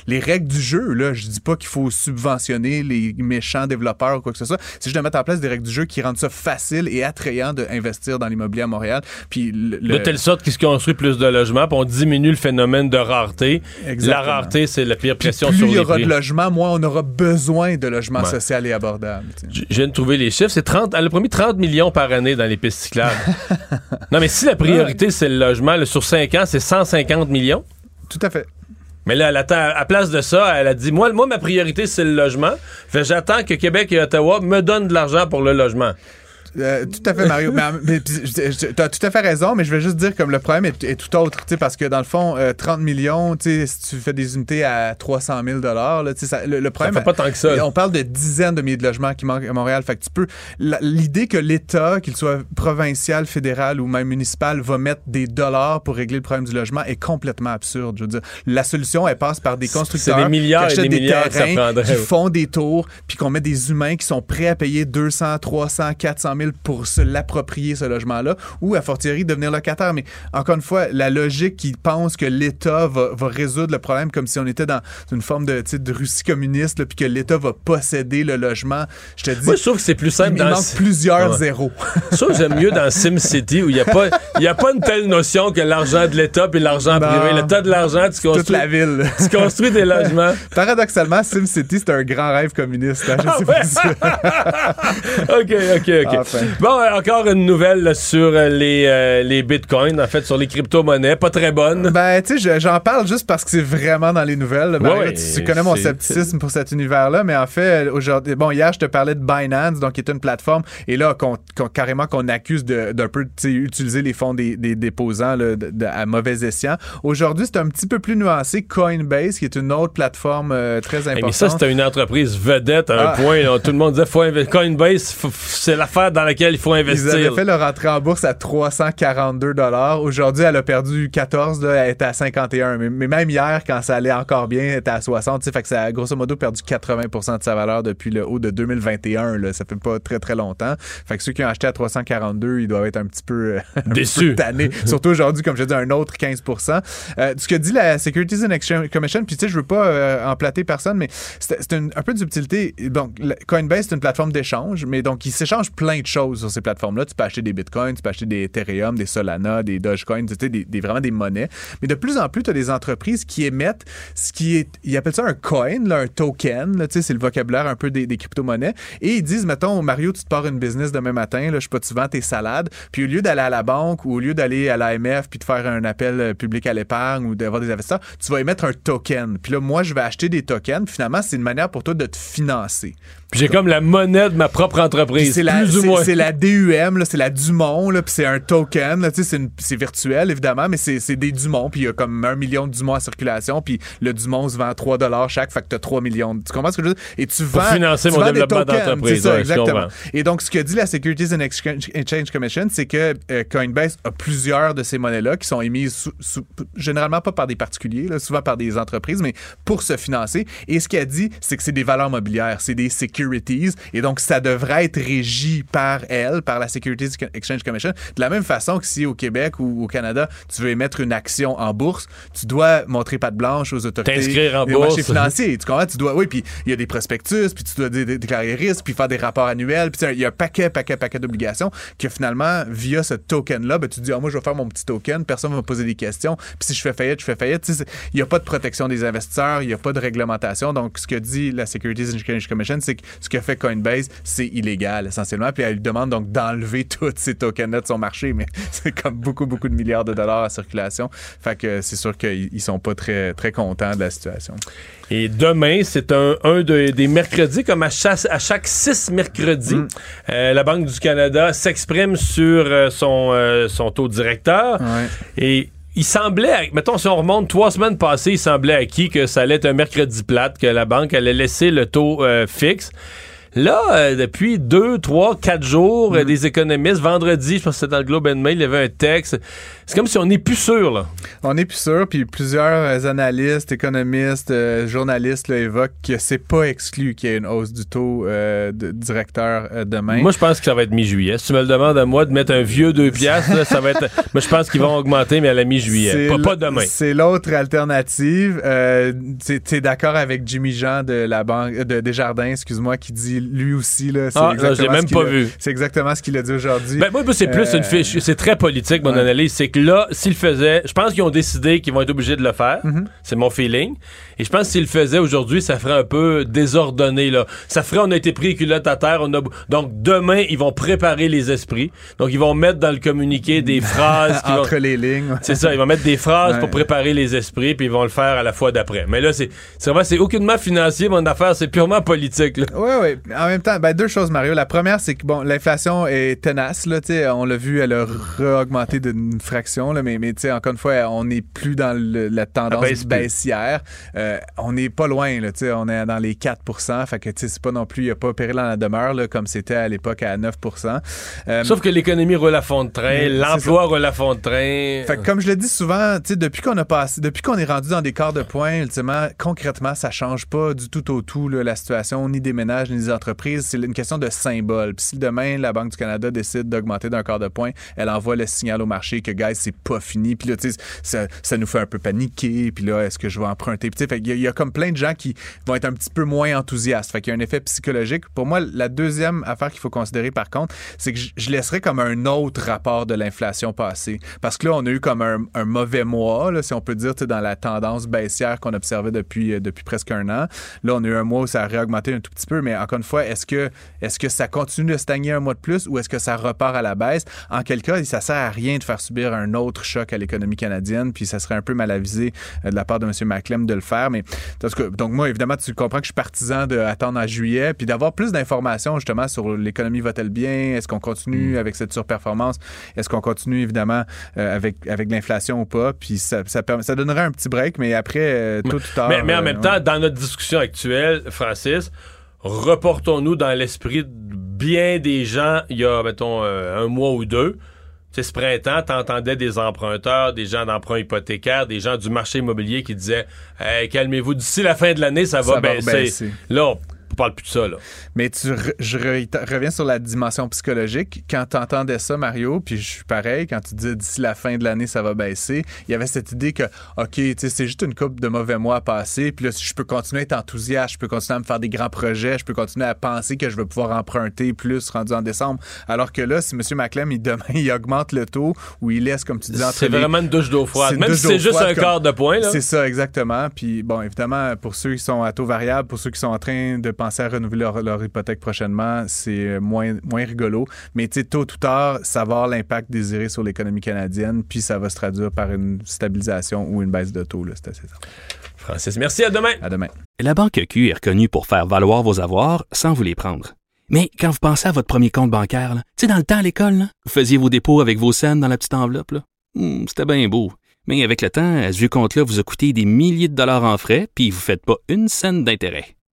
les règles du jeu. Là, je dis pas qu'il faut subventionner les méchants développeurs ou quoi que ce soit. C'est juste de mettre en place des règles du jeu qui rendent ça facile et attrayant d'investir dans l'immobilier à Montréal. Puis De telle sorte qu'ils se construit plus de logements, puis on diminue le phénomène de rareté. La rareté, c'est la pire pression sur les Plus il y aura de logements, moins on aura besoin de logements sociaux et abordables. Je viens de trouver les chiffres. C'est 30, elle a promis 30 millions par année dans les pistes cyclables. non, mais si la priorité, c'est le logement, sur 5 ans, c'est 150 millions? Tout à fait. Mais là, elle attend, à place de ça, elle a dit Moi, moi ma priorité, c'est le logement. Fait j'attends que Québec et Ottawa me donnent de l'argent pour le logement. Euh, tout à fait, Mario. mais, tu as tout à fait raison, mais je vais juste dire comme le problème est, tout autre, parce que dans le fond, 30 euh, millions, si tu fais des unités à 300 000 là, le, le problème... Ça fait pas tant que ça. On parle de dizaines de milliers de logements qui manquent à Montréal. Fait que tu peux... L'idée que l'État, qu'il soit provincial, fédéral ou même municipal, va mettre des dollars pour régler le problème du logement est complètement absurde. Je veux dire, la solution, elle passe par des constructeurs des milliards qui achètent des, terrains, qui font des tours, puis qu'on met des humains qui sont prêts à payer 200, 300, 400 000 pour se l'approprier, ce logement-là, ou à fortiori devenir locataire. Mais encore une fois, la logique qui pense que l'État va, résoudre le problème comme si on était dans une forme de, de Russie communiste, puis que l'État va posséder le logement, je te dis. Moi, je trouve que c'est plus simple il, dans. Manque plusieurs zéros. Je trouve que j'aime mieux dans SimCity où il n'y a, pas, a pas une telle notion que l'argent de l'État puis l'argent privé. L'État de l'argent, tu construis. Toute la ville. Tu construis des logements. Paradoxalement, SimCity, c'est un grand rêve communiste. Hein, je sais ah OK, OK, OK. Bon, encore une nouvelle sur euh, les, euh, les bitcoins, en fait, sur les crypto-monnaies. Pas très bonne. Ben, tu sais, j'en parle juste parce que c'est vraiment dans les nouvelles. tu, connais mon scepticisme pour cet univers-là, mais en fait, aujourd'hui, bon, hier, je te parlais de Binance, donc qui est une plateforme, et là, carrément qu'on accuse d'un peu, utiliser les fonds des, déposants à mauvais escient. Aujourd'hui, c'est un petit peu plus nuancé. Coinbase, qui est une autre plateforme euh, très importante. mais ça, c'était une entreprise vedette à un ah. point. tout le monde disait, faut Coinbase, c'est l'affaire dans laquelle il faut investir. Ils avaient fait leur entrée en bourse à 342 Aujourd'hui, elle a perdu 14, elle était à 51. Mais, même hier, quand ça allait encore bien, elle était à 60. Fait que ça a grosso modo perdu 80 de sa valeur depuis le haut de 2021. Là. Ça fait pas très très longtemps. Fait que ceux qui ont acheté à 342, ils doivent être un petit peu, déçus. Surtout aujourd'hui, comme je dis, un autre 15 euh, Ce que dit la Securities and Exchange Commission, puis tu sais, je veux pas euh, emplater personne, mais c'est un, peu de subtilité. Donc, Coinbase, c'est une plateforme d'échange, mais donc, ils s'échangent plein de choses choses sur ces plateformes-là. Tu peux acheter des bitcoins, tu peux acheter des Ethereum, des Solana, des Dogecoin, tu sais, des, vraiment des monnaies. Mais de plus en plus, tu as des entreprises qui émettent ce qui est, ils appellent ça un coin, un token, tu sais, c'est le vocabulaire un peu des, crypto-monnaies. Et ils disent, mettons, Mario, tu te pars une business demain matin, là, je sais pas, tu vends tes salades, puis au lieu d'aller à la banque ou au lieu d'aller à l'AMF puis de faire un appel euh, public à l'épargne ou d'avoir des investisseurs, tu vas émettre un token. Puis là, moi, je vais acheter des tokens. finalement, c'est une manière pour toi de te financer. J'ai comme la monnaie de ma propre entreprise. C'est la, c'est la DUM, c'est la Dumont, puis c'est un token. C'est virtuel, évidemment, mais c'est des Dumont. Puis il y a comme un million de Dumont en circulation. Puis le Dumont se vend à 3 chaque, fait que tu as 3 millions. Tu comprends ce que je veux dire? Et tu vends. Pour financer mon développement d'entreprise. C'est ça, exactement. Et donc, ce que dit la Securities and Exchange Commission, c'est que euh, Coinbase a plusieurs de ces monnaies-là qui sont émises généralement pas par des particuliers, souvent par des entreprises, mais pour se financer. Et ce qu'elle dit, c'est que c'est des valeurs mobilières, c'est des securities et donc, ça devrait être régi par elle, par la Securities Exchange Commission. De la même façon que si au Québec ou au Canada, tu veux émettre une action en bourse, tu dois montrer patte blanche aux autorités. T'inscrire en bourse. financiers. Tu comprends? Tu dois, oui, puis il y a des prospectus, puis tu dois déclarer risques, puis faire des rapports annuels. Puis il y a un paquet, paquet, paquet d'obligations que finalement, via ce token-là, ben, tu dis, ah, moi, je vais faire mon petit token, personne ne va me poser des questions. Puis si je fais faillite, je fais faillite. Il n'y a pas de protection des investisseurs, il n'y a pas de réglementation. Donc, ce que dit la Securities Exchange Commission, c'est que ce que fait Coinbase, c'est illégal essentiellement. Puis lui demande donc d'enlever tous ces tokens de son marché, mais c'est comme beaucoup, beaucoup de milliards de dollars en circulation. Fait que c'est sûr qu'ils sont pas très, très contents de la situation. Et demain, c'est un, un des mercredis, comme à chaque, à chaque six mercredis, mm. euh, la Banque du Canada s'exprime sur euh, son, euh, son taux directeur. Et il semblait, mettons, si on remonte trois semaines passées, il semblait à qui que ça allait être un mercredi plate, que la banque allait laisser le taux fixe. Là, euh, depuis deux, trois, quatre jours, euh, mm. des économistes, vendredi, je pense que c'était dans le Globe and Mail, il y avait un texte. C'est comme si on n'est plus sûr, là. On n'est plus sûr, puis plusieurs analystes, économistes, euh, journalistes évoquent que c'est pas exclu qu'il y ait une hausse du taux de directeur demain. Moi, je pense que ça va être mi-juillet. Si tu me le demandes à moi de mettre un vieux deux piastres, ça va être. Moi, je pense qu'ils vont augmenter, mais à la mi-juillet. Pas, pas, demain. C'est l'autre alternative. tu es, d'accord avec Jimmy Jean de la banque de Desjardins, excuse-moi, qui dit lui aussi. Là, c'est ah, je l'ai même pas vu. C'est exactement ce qu'il a dit aujourd'hui. Ben, moi, c'est plus une euh, fiche. C'est très politique, mon analyse. C'est que là, s'il faisait, je pense qu'ils ont décidé qu'ils vont être obligés de le faire. Mm-hmm. C'est mon feeling. Et je pense que s'il le faisait aujourd'hui, ça ferait un peu désordonné. Là. Ça ferait, on a été pris culotte à terre. On a... Donc, demain, ils vont préparer les esprits. Donc, ils vont mettre dans le communiqué des phrases. Entre les lignes. c'est ça. Ils vont mettre des phrases pour préparer les esprits, puis ils vont le faire à la fois d'après. Mais là, c'est c'est aucunement financier, mon affaire. C'est purement politique. Oui, oui. En même temps, ben, deux choses, Mario. La première, c'est que bon, l'inflation est tenace. Là, on l'a vu, elle a augmenté d'une fraction. Là, mais mais encore une fois, on n'est plus dans la tendance baissière. Euh, on n'est pas loin, là, on est dans les 4 Fait que c'est pas non plus, il n'y a pas péril dans la demeure, là, comme c'était à l'époque à 9% euh, Sauf que l'économie roule à fond de train, l'emploi roule à fond de train. Fait que, comme je le dis souvent, depuis qu'on a passé, depuis qu'on est rendu dans des quarts de point, ultimement, concrètement, ça change pas du tout au tout la situation, ni des ménages, ni des entreprises. C'est une question de symbole. Puis si demain, la Banque du Canada décide d'augmenter d'un quart de point, elle envoie le signal au marché que, guys, c'est pas fini. Puis là, ça, ça nous fait un peu paniquer. Puis là, est-ce que je vais emprunter? Puis, il y, a comme plein de gens qui vont être un petit peu moins enthousiastes. Fait qu'il y a un effet psychologique. Pour moi, la deuxième affaire qu'il faut considérer, par contre, c'est que je, laisserais comme un autre rapport de l'inflation passée. Parce que là, on a eu comme un, mauvais mois, si on peut dire, dans la tendance baissière qu'on observait depuis, euh, depuis presque un an. Là, on a eu un mois où ça a réaugmenté un tout petit peu, mais encore une fois, est-ce que, est-ce que ça continue de stagner un mois de plus ou est-ce que ça repart à la baisse? En quel cas, ça sert à rien de faire subir un autre choc à l'économie canadienne, puis ça serait un peu mal avisé euh, de la part de M. McClem de le faire. Mais donc moi, évidemment, tu comprends que je suis partisan d'attendre en juillet, puis d'avoir plus d'informations justement sur l'économie va-t-elle bien, est-ce qu'on continue mm. avec cette surperformance, est-ce qu'on continue évidemment euh, avec, avec l'inflation ou pas, puis ça, ça, ça donnerait un petit break, mais après, euh, tout tard. Mais, mais en même temps, dans notre discussion actuelle, Francis, reportons-nous dans l'esprit de bien des gens il y a, mettons, euh, un mois ou deux sais, ce printemps, t'entendais des emprunteurs, des gens d'emprunt hypothécaire, des gens du marché immobilier qui disaient hey, calmez-vous, d'ici la fin de l'année, ça va, baisser. Là, On parle plus de ça, là. Mais tu je reviens sur la dimension psychologique. Quand tu entendais ça, Mario, puis je suis pareil, quand tu disais d'ici la fin de l'année, ça va baisser, il y avait cette idée que, OK, c'est juste une coupe de mauvais mois à passer, puis là, je peux continuer à être enthousiaste, je peux continuer à me faire des grands projets, je peux continuer à penser que je vais pouvoir emprunter plus rendu en décembre. Alors que là, si M. McClem, il, demain, il augmente le taux ou il laisse, comme tu dis, C'est vraiment une douche d'eau froide. Même si c'est juste un quart de point, C'est ça, exactement. Puis, bon, évidemment, pour ceux qui sont à taux variable, pour ceux qui sont en train de penser à renouveler leur, hypothèque prochainement, c'est moins, moins rigolo. Mais tôt ou tard, ça va avoir l'impact désiré sur l'économie canadienne, puis ça va se traduire par une stabilisation ou une baisse de taux. C'est assez ça. Francis, merci. À demain. À demain. La Banque Q est reconnue pour faire valoir vos avoirs sans vous les prendre. Mais quand vous pensez à votre premier compte bancaire, tu sais, dans le temps à l'école, vous faisiez vos dépôts avec vos scènes dans la petite enveloppe. Hmm, c'était bien beau. Mais avec le temps, à ce compte-là vous a coûté des milliers de dollars en frais, puis vous ne faites pas une scène d'intérêt.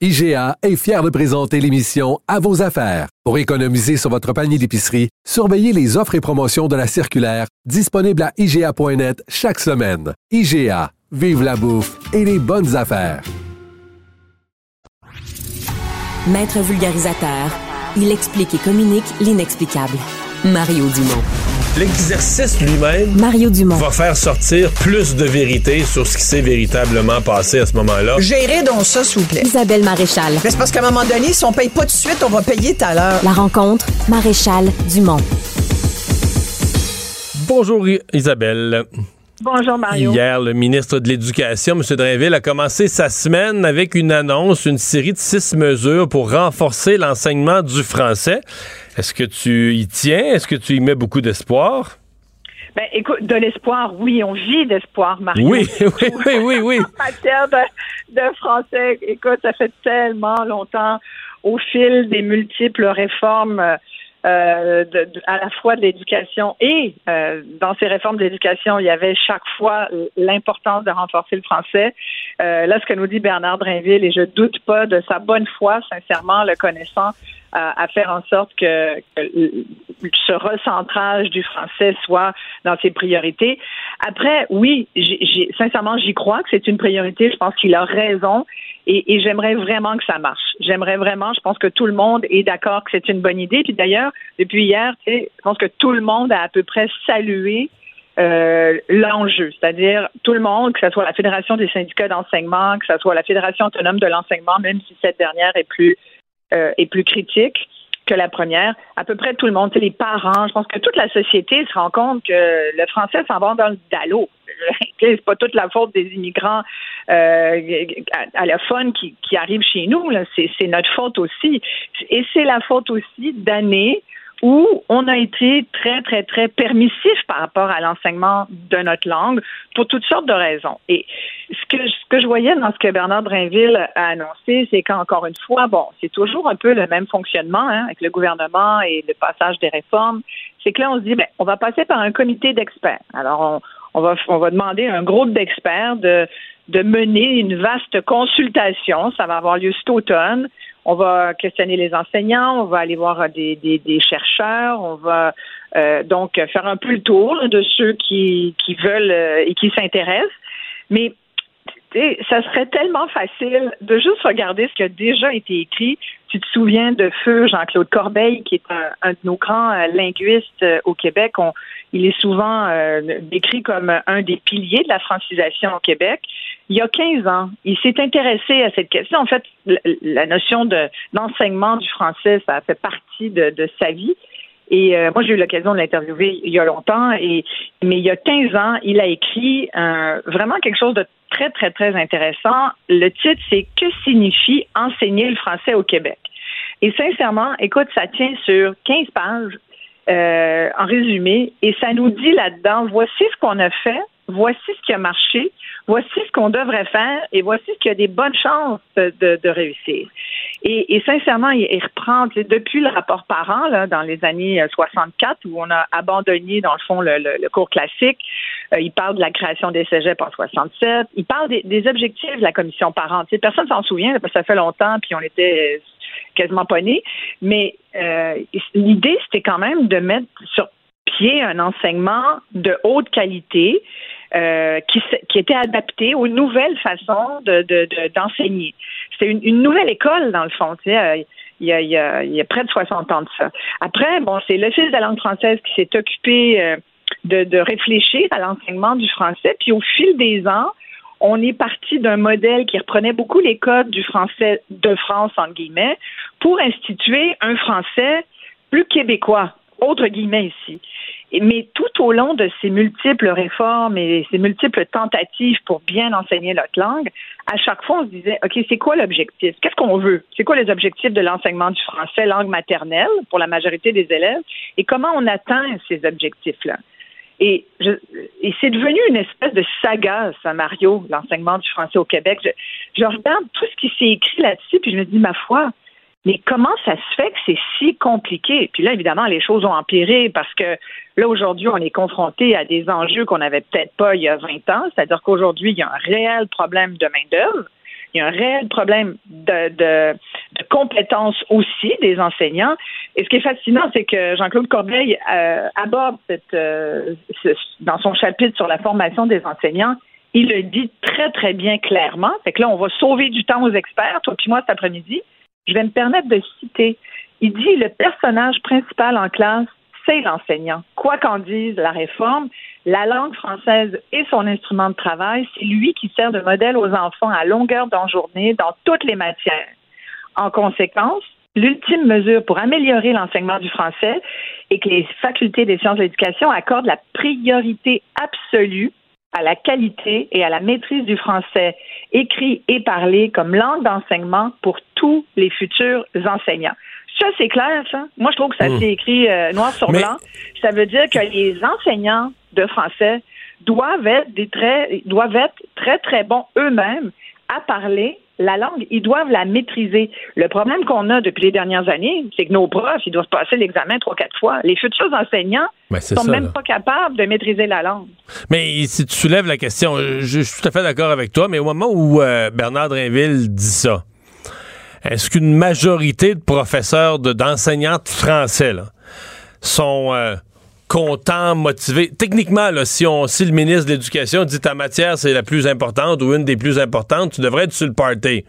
IGA est fier de présenter l'émission À vos affaires. Pour économiser sur votre panier d'épicerie, surveillez les offres et promotions de la circulaire disponible à IGA.net chaque semaine. IGA, vive la bouffe et les bonnes affaires. Maître vulgarisateur, il explique et communique l'inexplicable. Mario Dumont l'exercice lui-même Mario Dumont. va faire sortir plus de vérité sur ce qui s'est véritablement passé à ce moment-là. Gérez donc ça, s'il vous plaît. Isabelle Maréchal. c'est parce qu'à un moment donné, si on paye pas tout de suite, on va payer tout à l'heure. La rencontre, Maréchal Dumont. Bonjour Isabelle. Bonjour Mario. Hier, le ministre de l'Éducation, M. Drainville, a commencé sa semaine avec une annonce, une série de six mesures pour renforcer l'enseignement du français. Est-ce que tu y tiens? Est-ce que tu y mets beaucoup d'espoir? Ben, écoute, de l'espoir, oui, on vit d'espoir, Mario. Oui, oui, oui, oui, oui. en matière de, français, écoute, ça fait tellement longtemps, au fil des multiples réformes, euh, à la fois de l'éducation et euh, dans ces réformes de l'éducation, il y avait chaque fois l'importance de renforcer le français. Euh, là, ce que nous dit Bernard Drinville, et je doute pas de sa bonne foi, sincèrement, le connaissant, à, faire en sorte que, ce recentrage du français soit dans ses priorités. Après, oui, j'ai, sincèrement, j'y crois que c'est une priorité. Je pense qu'il a raison et, et j'aimerais vraiment que ça marche. J'aimerais vraiment, je pense que tout le monde est d'accord que c'est une bonne idée. Puis d'ailleurs, depuis hier, je pense que tout le monde a à peu près salué euh, l'enjeu, c'est-à-dire tout le monde, que ce soit la Fédération des syndicats d'enseignement, que ce soit la Fédération autonome de l'enseignement, même si cette dernière est plus euh, est plus critique que la première. À peu près tout le monde, les parents, je pense que toute la société se rend compte que le français s'en va dans le dallo. c'est pas toute la faute des immigrants euh, allophones qui, qui arrivent chez nous. C'est notre faute aussi. Et c'est la faute aussi d'années où on a été très, très, très permissif par rapport à l'enseignement de notre langue pour toutes sortes de raisons. Et ce que, ce que je voyais dans ce que Bernard Drainville a annoncé, c'est qu'encore une fois, bon, c'est toujours un peu le même fonctionnement hein, avec le gouvernement et le passage des réformes. C'est que là, on se dit, ben, on va passer par un comité d'experts. Alors, on, on, va, on va demander à un groupe d'experts de, de mener une vaste consultation. Ça va avoir lieu cet automne on va questionner les enseignants, on va aller voir des, des, chercheurs, on va euh, donc faire un peu le tour de ceux qui, qui veulent euh, et qui s'intéressent. Mais ça serait tellement facile de juste regarder ce qui a déjà été écrit. Tu te souviens de Feu Jean-Claude Corbeil, qui est un, de nos grands euh, linguistes au Québec. il est souvent décrit comme un des piliers de la francisation au Québec il y a 15 ans, il s'est intéressé à cette question. En fait, la notion de d'enseignement du français, ça fait partie de, sa vie. Et euh, moi, j'ai eu l'occasion de l'interviewer il y a longtemps. Et mais il y a 15 ans, il a écrit euh, vraiment quelque chose de très très très intéressant. Le titre, c'est Que signifie enseigner le français au Québec? Et sincèrement, écoute, ça tient sur 15 pages euh, en résumé, et ça nous dit là-dedans, voici ce qu'on a fait voici ce qui a marché, voici ce qu'on devrait faire et voici ce qui a des bonnes chances de, réussir. Et, sincèrement, il, reprend depuis le rapport parent dans les années 64 où on a abandonné dans le fond le, cours classique. Euh, il parle de la création des cégeps en 67. Il parle des, objectifs de la commission parent. personne s'en souvient parce que ça fait longtemps puis on était quasiment pas. Mais euh, l'idée c'était quand même de mettre sur pied un enseignement de haute qualité euh, qui, qui, était adapté aux nouvelles façons d'enseigner. De, C'était une, nouvelle école, dans le fond. Tu sais, euh, il, y a, il, y a, il y a près de 60 ans de ça. Après, bon, c'est l'Office de la langue française qui s'est occupé euh, de, de réfléchir à l'enseignement du français. Puis au fil des ans, on est parti d'un modèle qui reprenait beaucoup les codes du français de France, entre guillemets, pour instituer un français plus québécois, autre guillemets ici. Mais tout au long de ces multiples réformes et ces multiples tentatives pour bien enseigner notre langue, à chaque fois, on se disait, OK, c'est quoi l'objectif? Qu'est-ce qu'on veut? C'est quoi les objectifs de l'enseignement du français langue maternelle pour la majorité des élèves? Et comment on atteint ces objectifs-là? Et, et c'est devenu une espèce de saga, ça, Mario, l'enseignement du français au Québec. Je, je regarde tout ce qui s'est écrit là-dessus, puis je me dis, ma foi, mais comment ça se fait que c'est si compliqué? Puis là, évidemment, les choses ont empiré parce que là, aujourd'hui, on est confronté à des enjeux qu'on n'avait peut-être pas il y a 20 ans. C'est-à-dire qu'aujourd'hui, il y a un réel problème de main-d'œuvre. Il y a un réel problème de, de, compétences aussi des enseignants. Et ce qui est fascinant, c'est que Jean-Claude Corbeil euh, aborde euh, dans son chapitre sur la formation des enseignants, il le dit très, très bien clairement. Fait que là, on va sauver du temps aux experts, toi puis moi, cet après-midi. Je vais me permettre de citer. Il dit le personnage principal en classe, c'est l'enseignant. Quoi qu'en dise la réforme, la langue française est son instrument de travail. C'est lui qui sert de modèle aux enfants à longueur d'en journée dans toutes les matières. En conséquence, l'ultime mesure pour améliorer l'enseignement du français est que les facultés des sciences de l'éducation accordent la priorité absolue à la qualité et à la maîtrise du français écrit et parlé comme langue d'enseignement pour tous les futurs enseignants. Ça, c'est clair, ça. Moi, je trouve que ça hmm. s'est écrit euh, noir sur blanc. Ça veut dire que les enseignants de français doivent être des très, doivent être très, très bons eux-mêmes à parler la langue, ils doivent la maîtriser. Le problème qu'on a depuis les dernières années, c'est que nos profs, ils doivent passer l'examen trois, quatre fois. Les futurs enseignants ne sont même pas capables de maîtriser la langue. Mais si tu soulèves la question, je, suis tout à fait d'accord avec toi, mais au moment où euh, Bernard Drinville dit ça, est-ce qu'une majorité de professeurs, d'enseignants de, français sont... Euh, content, motivé. Techniquement, là, si, on, si le ministre de l'Éducation dit ta matière, c'est la plus importante ou une des plus importantes, tu devrais être sur le party.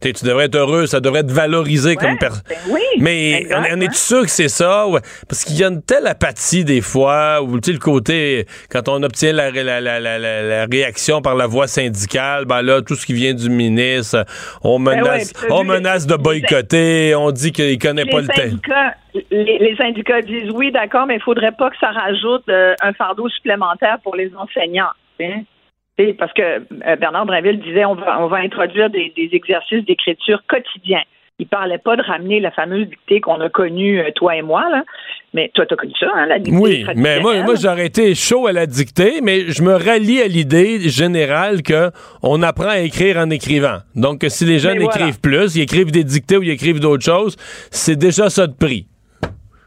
Tu devrais être heureux, ça devrait être valorisé comme personne. Ben oui, Mais on, est sûr que c'est ça? Parce qu'il y a une telle apathie des fois, ou le côté, quand on obtient la, la, réaction par la voie syndicale, ben là, tout ce qui vient du ministre, on ben menace, on menace de boycotter, on dit qu'il connaît pas le thème les, syndicats disent oui, d'accord, mais il ne faudrait pas que ça rajoute euh, un fardeau supplémentaire pour les enseignants. Hein? Parce que euh, Bernard Brinville disait on va, on va introduire des, exercices d'écriture quotidiens. Il parlait pas de ramener la fameuse dictée qu'on a connue, euh, toi et moi, là. Mais toi, tu as connu ça, hein, la dictée. Oui, mais moi, moi j'aurais été chaud à la dictée, mais je me rallie à l'idée générale qu'on apprend à écrire en écrivant. Donc, si les jeunes écrivent plus, ils écrivent des dictées ou ils écrivent d'autres choses, c'est déjà ça de prix.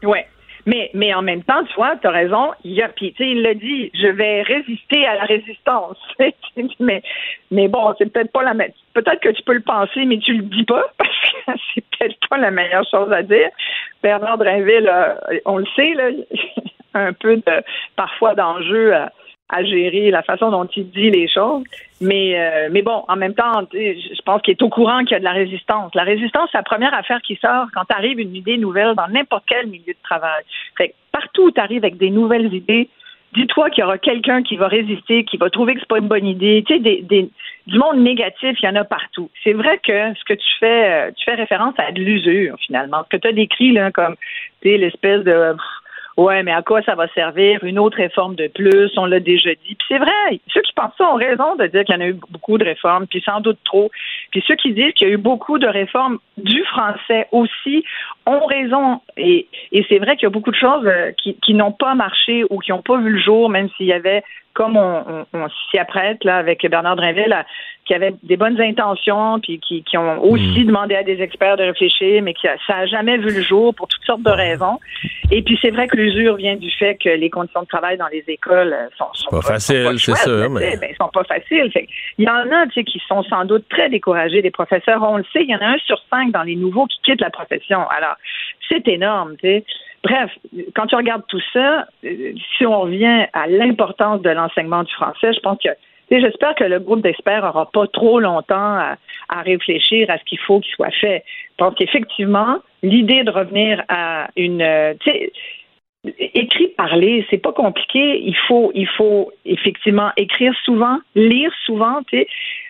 Oui. Mais, mais en même temps, tu vois, tu as raison, il a, puis, il l'a dit, je vais résister à la résistance. mais, mais bon, c'est peut-être pas la peut-être que tu peux le penser, mais tu le dis pas, parce que c'est peut-être pas la meilleure chose à dire. Bernard Drinville, on le sait, là, un peu de parfois d'enjeu à, à gérer la façon dont il dit les choses. Mais, euh, mais bon, en même temps, je pense qu'il est au courant qu'il y a de la résistance. La résistance, c'est la première affaire qui sort quand arrive une idée nouvelle dans n'importe quel milieu de travail. Partout où tu arrives avec des nouvelles idées, dis-toi qu'il y aura quelqu'un qui va résister, qui va trouver que c'est pas une bonne idée. Tu sais, des, du monde négatif, il y en a partout. C'est vrai que ce que tu fais, euh, tu fais référence à de l'usure, finalement. Ce que tu as décrit, là, comme, tu sais, l'espèce de Ouais, mais à quoi ça va servir? Une autre réforme de plus, on l'a déjà dit. Puis c'est vrai, ceux qui pensent ça ont raison de dire qu'il y en a eu beaucoup de réformes, puis sans doute trop. Puis ceux qui disent qu'il y a eu beaucoup de réformes du français aussi ont raison. Et, et c'est vrai qu'il y a beaucoup de choses euh, qui, qui n'ont pas marché ou qui n'ont pas vu le jour, même s'il y avait comme on, s'y apprête là avec Bernard Drinville, qui avait des bonnes intentions, puis qui, ont aussi hmm. demandé à des experts de réfléchir, mais qui ça n'a jamais vu le jour pour toutes sortes de raisons. Et puis c'est vrai que l'usure vient du fait que les conditions de travail dans les écoles sont, sont pas, faciles, c'est ça. Mais... Ben, sont pas faciles. il y en a, tu sais, qui sont sans doute très découragés. des professeurs, on le sait, il y en a un sur cinq dans les nouveaux qui quittent la profession. Alors c'est énorme, tu sais. Bref, quand tu regardes tout ça, euh, si on revient à l'importance de l'enseignement du français, je pense que J'espère que le groupe d'experts n'aura pas trop longtemps à, réfléchir à ce qu'il faut qu'il soit fait. Je pense qu'effectivement, l'idée de revenir à une, euh, écrit parler, c'est pas compliqué. Il faut, il faut effectivement écrire souvent, lire souvent.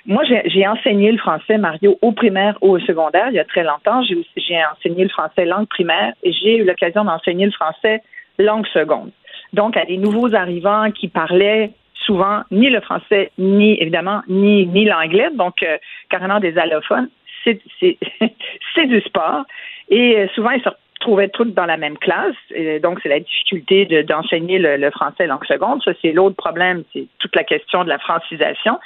Moi, j'ai enseigné le français, Mario, au primaire ou au secondaire il y a très longtemps. J'ai enseigné le français langue primaire et j'ai eu l'occasion d'enseigner le français langue seconde. Donc, à des nouveaux arrivants qui parlaient souvent ni le français, ni évidemment, ni, ni l'anglais, donc euh, carrément des allophones, c'est du sport. Et euh, souvent, ils se trouvaient tous dans la même classe. Donc, c'est la difficulté d'enseigner le, français langue seconde. Ça, c'est l'autre problème, c'est toute la question de la francisation,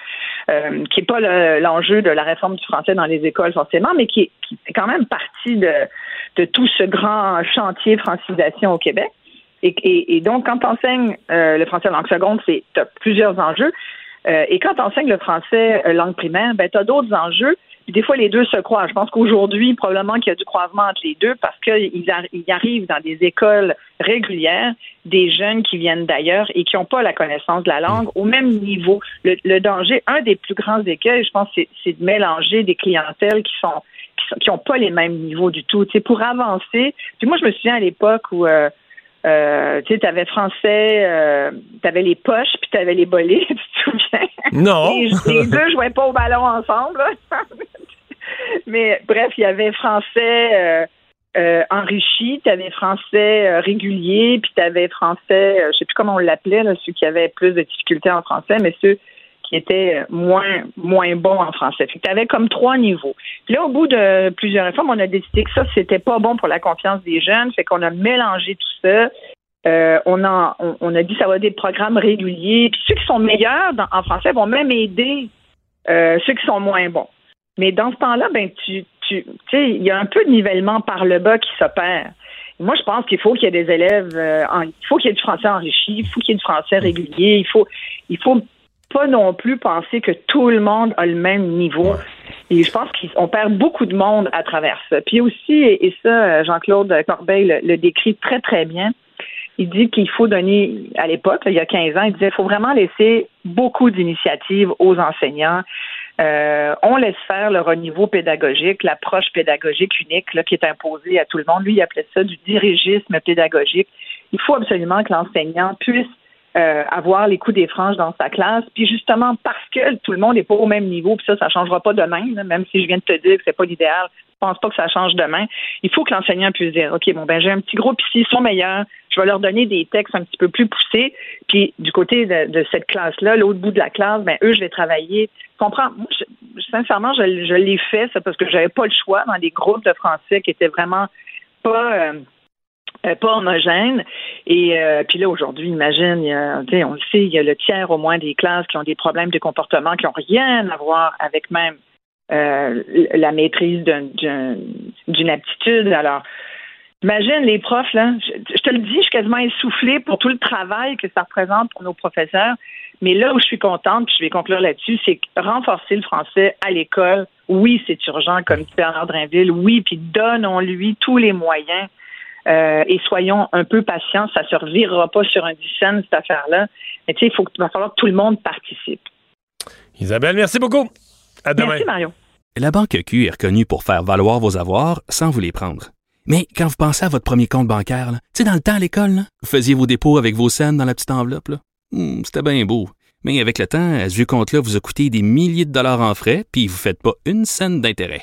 euh, qui n'est pas l'enjeu de la réforme du français dans les écoles forcément, mais qui, qui est quand même partie de, tout ce grand chantier francisation au Québec. Et, donc, quand tu enseignes euh, le français langue seconde, c'est as plusieurs enjeux. Euh, et quand tu enseignes le français langue primaire, ben, tu as d'autres enjeux des fois, les deux se croisent. Je pense qu'aujourd'hui, probablement qu'il y a du croisement entre les deux parce qu'il y arrive dans des écoles régulières des jeunes qui viennent d'ailleurs et qui n'ont pas la connaissance de la langue au même niveau. Le, danger, un des plus grands écueils, je pense, c'est de mélanger des clientèles qui sont qui n'ont pas les mêmes niveaux du tout. Tu pour avancer, puis moi, je me souviens à l'époque où euh, euh, tu sais, t'avais français, euh, t'avais les poches, puis t'avais les bolets, tu te souviens? Non! les, les deux jouaient pas au ballon ensemble. Mais bref, il y avait français euh, euh, enrichi, tu avais français euh, régulier, puis tu avais français, je sais plus comment on l'appelait, ceux qui avaient plus de difficultés en français, mais ceux qui étaient moins moins en français. tu avais comme trois niveaux. Là, au bout de plusieurs réformes, on a décidé que ça, c'était pas bon pour la confiance des jeunes, fait qu'on a mélangé tout ça. on, a, on, a dit ça va être des programmes réguliers. Puis ceux qui sont meilleurs en français vont même aider ceux qui sont moins bons. Mais dans ce temps-là, ben tu, tu sais, il y a un peu de nivellement par le bas qui s'opère. Moi, je pense qu'il faut qu'il y ait des élèves, euh, il faut qu'il y ait du français enrichi, il faut qu'il y ait du français régulier, il faut, il faut pas non plus penser que tout le monde a le même niveau. Et je pense qu'on perd beaucoup de monde à travers ça. Puis aussi, et, ça, Jean-Claude Corbeil le, décrit très, très bien, il dit qu'il faut donner, à l'époque, il y a 15 ans, il disait qu'il faut vraiment laisser beaucoup d'initiatives aux enseignants. Euh, on laisse faire leur niveau pédagogique, l'approche pédagogique unique là, qui est imposée à tout le monde. Lui, il appelait ça du dirigisme pédagogique. Il faut absolument que l'enseignant puisse euh, avoir les coups des franges dans sa classe. Puis justement, parce que tout le monde n'est pas au même niveau, puis ça, ça changera pas demain, même si je viens de te dire que c'est pas l'idéal, je pense pas que ça change demain. Il faut que l'enseignant puisse dire, OK, bon, ben j'ai un petit groupe ici, ils sont meilleurs, je vais leur donner des textes un petit peu plus poussés. Puis du côté de, cette classe-là, l'autre bout de la classe, ben eux, je vais travailler. Comprends? Moi, sincèrement, je, l'ai fait, ça, parce que j'avais pas le choix dans des groupes de français qui étaient vraiment pas. Euh, pas homogène. Et euh, puis là, aujourd'hui, imagine, on le sait, il y a le tiers au moins des classes qui ont des problèmes de comportement qui n'ont rien à voir avec même euh, la maîtrise d'une aptitude. Alors, imagine les profs, là, je, te le dis, je suis quasiment essoufflée pour tout le travail que ça représente pour nos professeurs. Mais là où je suis contente, puis je vais conclure là-dessus, c'est renforcer le français à l'école. Oui, c'est urgent, comme dit Bernard Drinville. Oui, puis donnons-lui tous les moyens euh, et soyons un peu patients. Ça ne se revirera pas sur un dizaine, cette affaire-là. Mais tu sais, il faut, va falloir que tout le monde participe. Isabelle, merci beaucoup. À demain. Merci, Mario. La Banque Q est reconnue pour faire valoir vos avoirs sans vous les prendre. Mais quand vous pensez à votre premier compte bancaire, tu sais, dans le temps à l'école, vous faisiez vos dépôts avec vos scènes dans la petite enveloppe. Hmm, c'était bien beau. Mais avec le temps, ce vieux compte-là vous a coûté des milliers de dollars en frais, puis vous ne faites pas une scène d'intérêt.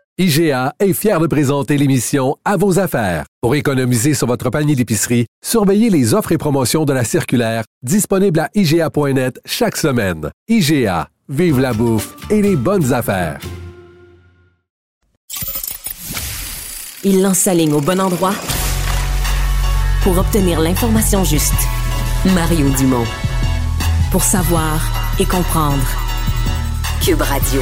IGA est fier de présenter l'émission À vos affaires. Pour économiser sur votre panier d'épicerie, surveillez les offres et promotions de la circulaire disponible à IGA.net chaque semaine. IGA, vive la bouffe et les bonnes affaires. Il lance sa ligne au bon endroit pour obtenir l'information juste. Mario Dumont. Pour savoir et comprendre. Cube Radio.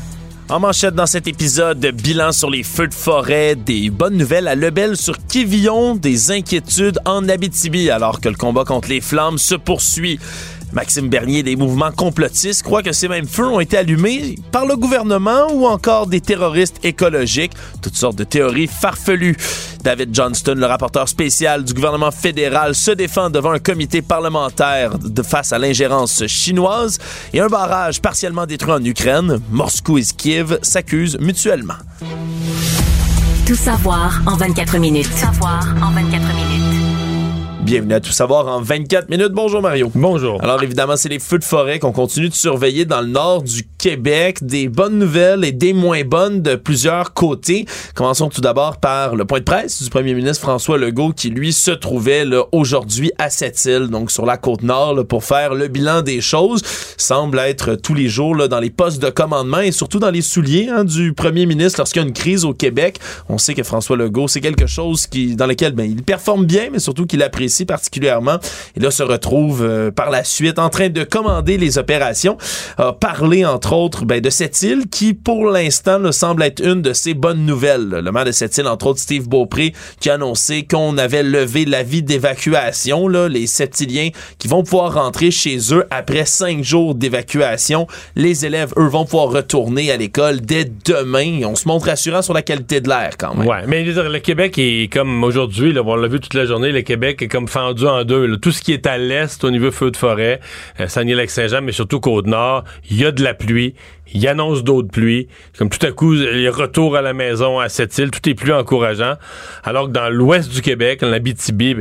En manchette dans cet épisode, bilan sur les feux de forêt, des bonnes nouvelles à Lebel sur Quévillon, des inquiétudes en Abitibi alors que le combat contre les flammes se poursuit. Maxime Bernier des mouvements complotistes croit que ces mêmes feux ont été allumés par le gouvernement ou encore des terroristes écologiques. Toutes sortes de théories farfelues. David Johnston, le rapporteur spécial du gouvernement fédéral, se défend devant un comité parlementaire de face à l'ingérence chinoise et un barrage partiellement détruit en Ukraine. Moscou et Kiev s'accusent mutuellement. Tout savoir en 24 minutes. Tout savoir en 24 minutes. Bienvenue à Tout savoir en 24 minutes. Bonjour Mario. Bonjour. Alors évidemment, c'est les feux de forêt qu'on continue de surveiller dans le nord du Québec. Des bonnes nouvelles et des moins bonnes de plusieurs côtés. Commençons tout d'abord par le point de presse du premier ministre François Legault qui, lui, se trouvait aujourd'hui à cette île, donc sur la côte nord, pour faire le bilan des choses. Semble être tous les jours là, dans les postes de commandement et surtout dans les souliers hein, du premier ministre lorsqu'il y a une crise au Québec. On sait que François Legault, c'est quelque chose qui, dans lequel ben, il performe bien, mais surtout qu'il apprécie particulièrement. Et là, se retrouve euh, par la suite en train de commander les opérations. A parlé, entre autres, ben, de cette île qui, pour l'instant, semble être une de ces bonnes nouvelles. Le maire de cette île, entre autres, Steve Beaupré, qui a annoncé qu'on avait levé l'avis d'évacuation, les septiliens qui vont pouvoir rentrer chez eux après cinq jours d'évacuation. Les élèves, eux, vont pouvoir retourner à l'école dès demain. On se montre rassurant sur la qualité de l'air, quand même. Ouais, mais le Québec est comme aujourd'hui, on l'a vu toute la journée, le Québec est comme fendu en deux. Tout ce qui est à l'est au niveau feu de forêt, euh, Saguenay-Lac-Saint-Jean, mais surtout Côte-Nord, il y a de la pluie. Il annonce d'autres pluies. Comme tout à coup, il retour à la maison à cette île. Tout est plus encourageant. Alors que dans l'ouest du Québec, en Abitibi,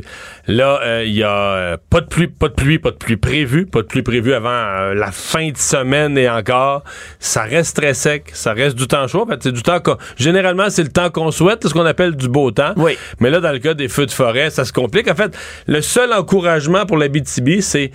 là, euh, il y a euh, pas de pluie, pas de pluie, pas de pluie prévue. Pas de pluie prévue avant euh, la fin de semaine et encore. Ça reste très sec. Ça reste du temps chaud. En fait, c'est du temps Généralement, c'est le temps qu'on souhaite, ce qu'on appelle du beau temps. Oui. Mais là, dans le cas des feux de forêt, ça se complique. En fait, le seul encouragement pour l'Abitibi, c'est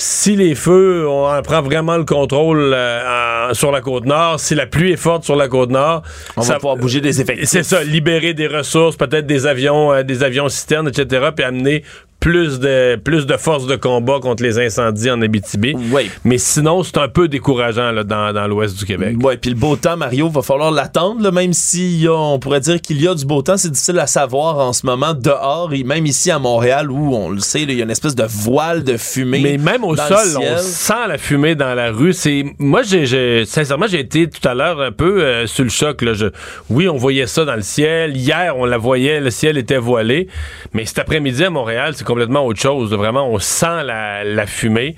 si les feux, on prend vraiment le contrôle euh, sur la côte nord, si la pluie est forte sur la côte nord, on va pouvoir bouger des effectifs. C'est ça, libérer des ressources, peut-être des avions, euh, des avions citernes, etc., puis amener plus de plus de force de combat contre les incendies en Abitibi. Oui. Mais sinon, c'est un peu décourageant là, dans, dans l'ouest du Québec. Oui, puis le beau temps, Mario, va falloir l'attendre, même si on pourrait dire qu'il y a du beau temps, c'est difficile à savoir en ce moment dehors, et même ici à Montréal, où on le sait, il y a une espèce de voile de fumée. Mais même au sol, on sent la fumée dans la rue. C'est Moi, j'ai sincèrement, j'ai été tout à l'heure un peu euh, sur le choc. Là. Je... Oui, on voyait ça dans le ciel. Hier, on la voyait, le ciel était voilé. Mais cet après-midi à Montréal, c'est complètement autre chose. Vraiment, on sent la, la fumée.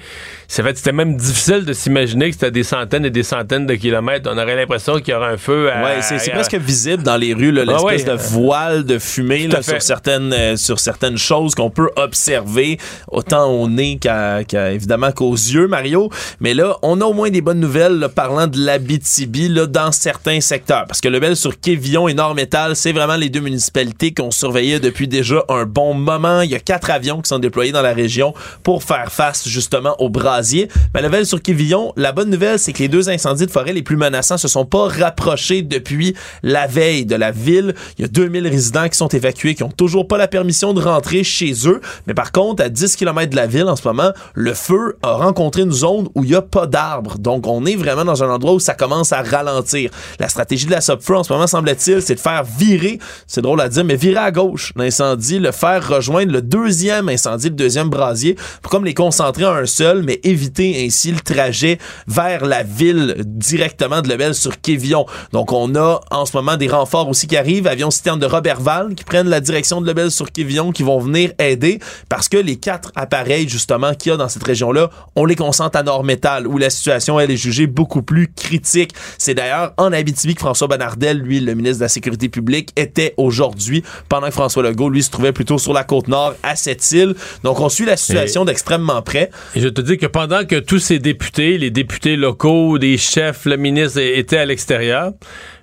C'est fait, c'était même difficile de s'imaginer que c'était des centaines et des centaines de kilomètres. On aurait l'impression qu'il y aurait un feu. À, ouais, c'est, presque visible dans les rues, ah l'espèce de voile de fumée là, sur certaines euh, sur certaines choses qu'on peut observer autant au nez qu'à, évidemment qu'aux yeux, Mario. Mais là, on a au moins des bonnes nouvelles parlant de l'Abitibi là dans certains secteurs, parce que le bel sur Quévillon et Nord-Métal, c'est vraiment les deux municipalités qu'on surveillait depuis déjà un bon moment. Il y a quatre avions qui sont déployés dans la région pour faire face justement au bras brasier. Mais Level sur Quévillon, la bonne nouvelle, c'est que les deux incendies de forêt les plus menaçants se sont pas rapprochés depuis la veille de la ville. Il y a 2000 résidents qui sont évacués, qui ont toujours pas la permission de rentrer chez eux. Mais par contre, à 10 km de la ville en ce moment, le feu a rencontré une zone où il y a pas d'arbres. Donc, on est vraiment dans un endroit où ça commence à ralentir. La stratégie de la Subfeu en ce moment, semble-t-il, c'est de faire virer, c'est drôle à dire, mais virer à gauche l'incendie, le faire rejoindre le deuxième incendie, le deuxième brasier, pour comme les concentrer en un seul, mais éviter ainsi le trajet vers la ville directement de Lebel sur Quévillon. Donc, on a en ce moment des renforts aussi qui arrivent, avions citerne de Robertval qui prennent la direction de Lebel sur Quévillon, qui vont venir aider parce que les quatre appareils, justement, qu'il y a dans cette région-là, on les concentre à Nord-Métal, où la situation, elle est jugée beaucoup plus critique. C'est d'ailleurs en Abitibi que François Bonnardel, lui, le ministre de la Sécurité publique, était aujourd'hui, pendant que François Legault, lui, se trouvait plutôt sur la côte nord, à cette île. Donc, on suit la situation d'extrêmement près. Et je te dis que pendant que tous ces députés, les députés locaux, des chefs, le ministre étaient à l'extérieur,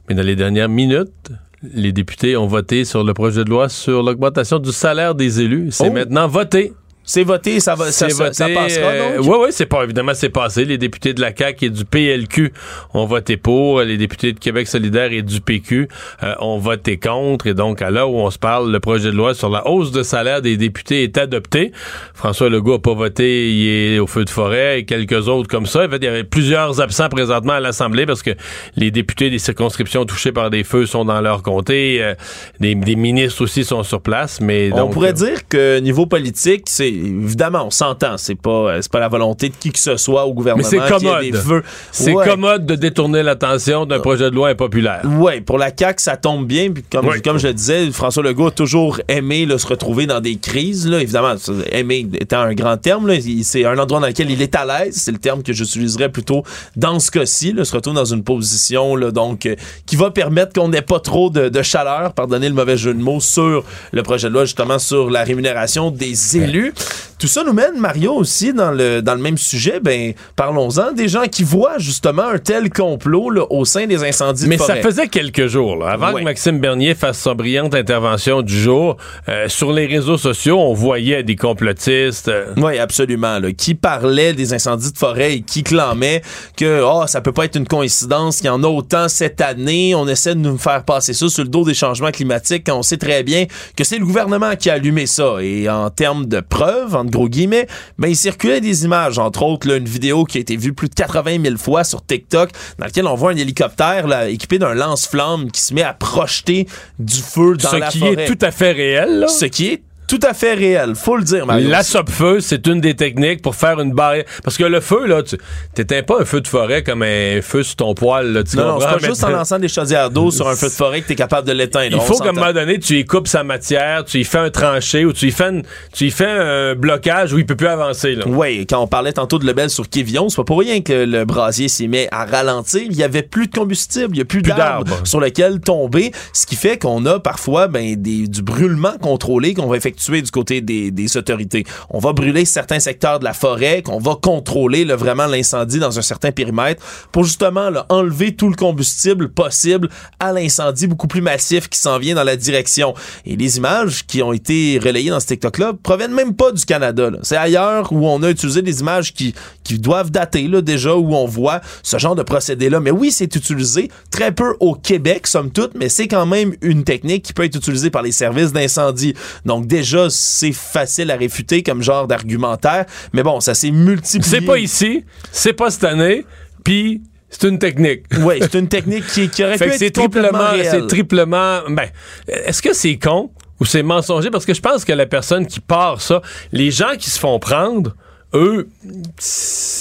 mais dans les dernières minutes, les députés ont voté sur le projet de loi sur l'augmentation du salaire des élus. C'est oh. maintenant voté. C'est voté, ça va, ça, passera euh, Oui, oui, c'est pas évidemment c'est passé. Les députés de la CAQ et du PLQ ont voté pour. Les députés de Québec solidaire et du PQ euh, ont voté contre. Et donc, à l'heure où on se parle, le projet de loi sur la hausse de salaire des députés est adopté. François Legault n'a pas voté, il est au feu de forêt et quelques autres comme ça. En fait, il y avait plusieurs absents présentement à l'Assemblée parce que les députés des circonscriptions touchées par des feux sont dans leur comté. Euh, des, ministres aussi sont sur place. Mais on pourrait dire que niveau politique, c'est évidemment, on s'entend. C'est pas, euh, c'est pas la volonté de qui que ce soit au gouvernement. Mais c'est commode. C'est commode de détourner l'attention d'un projet de loi impopulaire. Oui, pour la CAQ, ça tombe bien. Puis comme, comme je le disais, François Legault a toujours aimé se retrouver dans des crises. Là. Évidemment, aimer étant un grand terme, c'est un endroit dans lequel il est à l'aise. C'est le terme que j'utiliserais plutôt dans ce cas-ci. Se retrouve dans une position là, donc euh, qui va permettre qu'on n'ait pas trop de, de, chaleur, pardonnez le mauvais jeu de mots, sur le projet de loi, justement sur la rémunération des élus. Tout ça nous mène, Mario, aussi dans le, dans le même sujet. Ben, parlons-en des gens qui voient justement un tel complot au sein des incendies Mais de ça faisait quelques jours, avant que Maxime Bernier fasse sa brillante intervention du jour. Euh, sur les réseaux sociaux, on voyait des complotistes. Euh. Oui, absolument. qui parlaient des incendies de forêt et qui clamaient que oh, ça peut pas être une coïncidence qu'il y en a autant cette année. On essaie de nous faire passer ça sur le dos des changements climatiques quand on sait très bien que c'est le gouvernement qui a allumé ça. Et en termes de preuves, en gros guillemets, ben, il circulait des images, entre autres, là, une vidéo qui a été vue plus de 80 000 fois sur TikTok, dans laquelle on voit un hélicoptère là, équipé d'un lance-flamme qui se met à projeter du feu dans la forêt. Ce qui est tout à fait réel. Ce qui est tout à fait réel, faut le dire, Mario. La feu c'est une des techniques pour faire une barrière. Parce que le feu, là, tu t'éteins pas un feu de forêt comme un feu sur ton poil, là, tu Non, non, c'est pas juste en lançant des chaudières d'eau sur un feu de forêt que t'es capable de l'éteindre. Il faut qu'à un moment donné, tu y coupes sa matière, tu y fais un tranché ou tu y fais, tu y fais un blocage où il peut plus avancer. Oui, quand on parlait tantôt de Lebel sur Kévion, c'est pas pour rien que le brasier s'est mis à ralentir. Il y avait plus de combustible, il y a plus, d'arbres sur lequel tomber, ce qui fait qu'on a parfois, ben, des, du brûlement contrôlé qu'on va effectuer du côté des, autorités. On va brûler certains secteurs de la forêt, qu'on va contrôler vraiment l'incendie dans un certain périmètre pour justement enlever tout le combustible possible à l'incendie beaucoup plus massif qui s'en vient dans la direction. Et les images qui ont été relayées dans ce TikTok-là proviennent même pas du Canada. C'est ailleurs où on a utilisé des images qui, qui doivent dater là, déjà, où on voit ce genre de procédé-là. Mais oui, c'est utilisé très peu au Québec, somme toute, mais c'est quand même une technique qui peut être utilisée par les services d'incendie. Donc déjà, déjà, c'est facile à réfuter comme genre d'argumentaire. Mais bon, ça s'est multiplié. C'est pas ici, c'est pas cette année, puis c'est une technique. Oui, c'est une technique qui, qui aurait pu être triplement, C'est triplement... Ben, est-ce que c'est con ou c'est mensonger? Parce que je pense que la personne qui part ça, les gens qui se font prendre eux,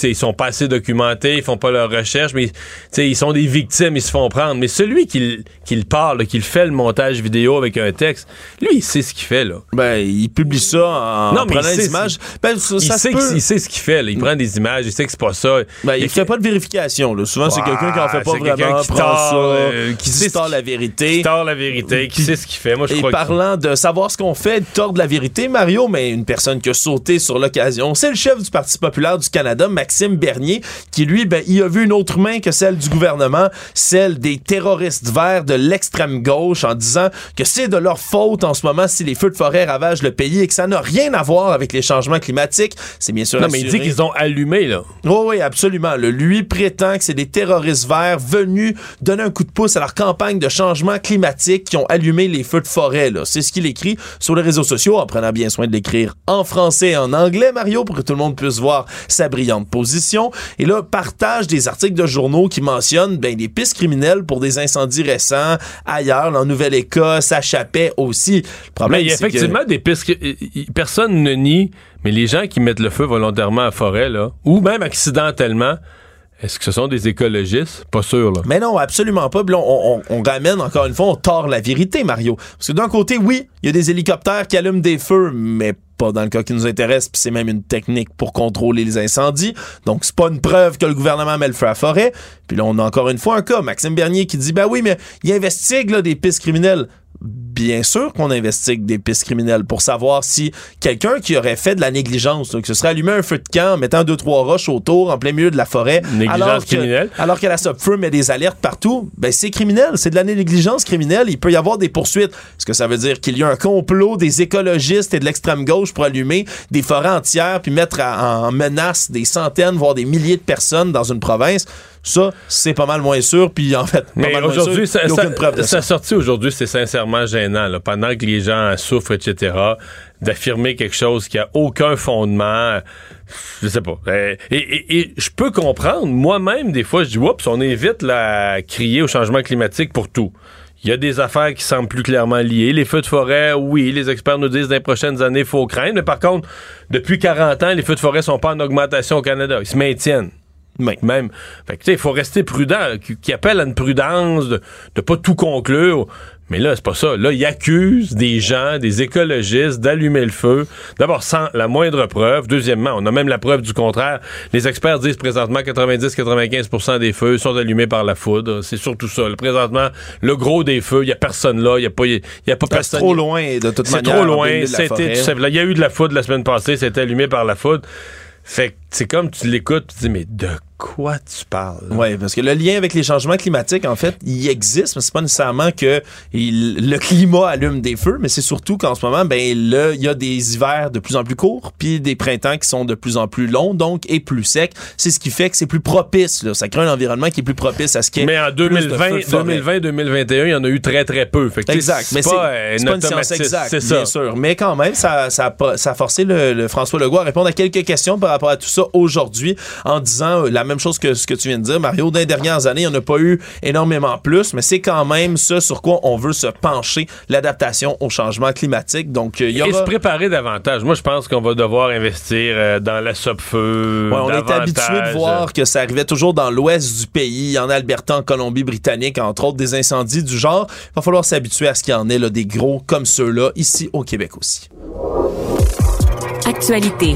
ils sont pas assez documentés, ils font pas leur recherche, mais ils sont des victimes, ils se font prendre. Mais celui qui, qui le parle, qui fait le montage vidéo avec un texte, lui, il sait ce qu'il fait. là. Ben, il publie ça en, non, prenant des images. Ben, ça, il, sait il, sait ce qu'il fait. Là. Il prend des images, il sait que c'est pas ça. Ben, il, fait pas de vérification. Là. Souvent, c'est quelqu'un qui en fait pas vraiment, qui tord, ça, euh, qui sait la vérité. Qui tord la vérité, qui sait ce qu'il fait. Moi, je Et parlant de savoir ce qu'on fait, de tordre la vérité, Mario, mais une personne qui a sauté sur l'occasion, c'est le chef chef du Parti populaire du Canada, Maxime Bernier, qui lui, ben, il a vu une autre main que celle du gouvernement, celle des terroristes verts de l'extrême gauche, en disant que c'est de leur faute en ce moment si les feux de forêt ravagent le pays et que ça n'a rien à voir avec les changements climatiques. C'est bien sûr. Non, mais il dit qu'ils ont allumé, là. Oh, oui, absolument. Le, lui prétend que c'est des terroristes verts venus donner un coup de pouce à leur campagne de changement climatique qui ont allumé les feux de forêt, là. C'est ce qu'il écrit sur les réseaux sociaux en prenant bien soin de l'écrire en français et en anglais, Mario, pour que tout le monde puisse voir sa brillante position. Et là, partage des articles de journaux qui mentionnent ben, des pistes criminelles pour des incendies récents ailleurs, en Nouvelle-Écosse, à Chapet aussi. Le problème, il y a effectivement des pistes que personne ne nie, mais les gens qui mettent le feu volontairement à la forêt, là, ou même accidentellement, est-ce que ce sont des écologistes? Pas sûr, là. Mais non, absolument pas. on, on, ramène, encore une fois, on tord la vérité, Mario. Parce que d'un côté, oui, il y a des hélicoptères qui allument des feux, mais pas dans le cas qui nous intéresse, puis c'est même une technique pour contrôler les incendies. Donc, c'est pas une preuve que le gouvernement met le feu à forêt. Puis là, on a encore une fois un cas, Maxime Bernier qui dit, ben oui, mais il investigue là, des pistes criminelles bien sûr qu'on investigue des pistes criminelles pour savoir si quelqu'un qui aurait fait de la négligence, que ce serait allumé un feu de camp en mettant deux, trois roches autour en plein milieu de la forêt. Négligence criminelle. Alors que la SOPFEU met des alertes partout, ben c'est criminel. C'est de la négligence criminelle. Il peut y avoir des poursuites. Est-ce que ça veut dire qu'il y a un complot des écologistes et de l'extrême gauche pour allumer des forêts entières puis mettre en menace des centaines, voire des milliers de personnes dans une province? Ça, c'est pas mal moins sûr. Puis en fait, mais aujourd'hui, ça, sa sortie aujourd'hui, c'est sincèrement gênant. Là, pendant que les gens souffrent, etc., d'affirmer quelque chose qui a aucun fondement. Je sais pas. Euh, et, je peux comprendre. Moi-même, des fois, je dis, oups, on évite la crier au changement climatique pour tout. Il y a des affaires qui semblent plus clairement liées. Les feux de forêt, oui, les experts nous disent dans les prochaines années, il faut craindre. Mais par contre, depuis 40 ans, les feux de forêt sont pas en augmentation au Canada. Ils se maintiennent. Même. il faut rester prudent. Qui, appelle à une prudence de ne pas tout conclure. Mais là, c'est pas ça. Là, il accuse des gens, des écologistes, d'allumer le feu. D'abord, sans la moindre preuve. Deuxièmement, on a même la preuve du contraire. Les experts disent présentement 90-95% des feux sont allumés par la foudre. C'est surtout ça. présentement, le gros des feux, il y a personne là. Il y a pas, y a pas personne. C'est trop loin, de toute manière. C'est trop loin. C'était, il y a eu de la foudre la semaine passée. C'était allumé par la foudre. Fait que c'est comme tu l'écoutes, tu dis, mais de quoi tu parles? Oui, parce que le lien avec les changements climatiques, en fait, il existe, mais c'est pas nécessairement que le climat allume des feux, mais c'est surtout qu'en ce moment, ben, il y a des hivers de plus en plus courts, puis des printemps qui sont de plus en plus longs, donc, et plus secs. C'est ce qui fait que c'est plus propice, là. Ça crée un environnement qui est plus propice à ce qui est. Mais en 2020, 2020, 2021, il y en a eu très, très peu. Fait exact. Mais c'est pas, une science exacte, bien sûr. Mais quand même, ça, ça, a, forcé le, François Legault à répondre à quelques questions par rapport à tout ça aujourd'hui en disant euh, la même chose que ce que tu viens de dire, Mario. Dans les dernières années, il n'y en a pas eu énormément plus, mais c'est quand même ça sur quoi on veut se pencher, l'adaptation au changement climatique. Donc, il y aura... Et se préparer davantage. Moi, je pense qu'on va devoir investir euh, dans la SOPFEU. on est habitué de voir que ça arrivait toujours dans l'ouest du pays, en Alberta, en Colombie-Britannique, entre autres, des incendies du genre. Il va falloir s'habituer à ce qu'il y en ait là, des gros comme ceux-là, ici au Québec aussi. Actualité.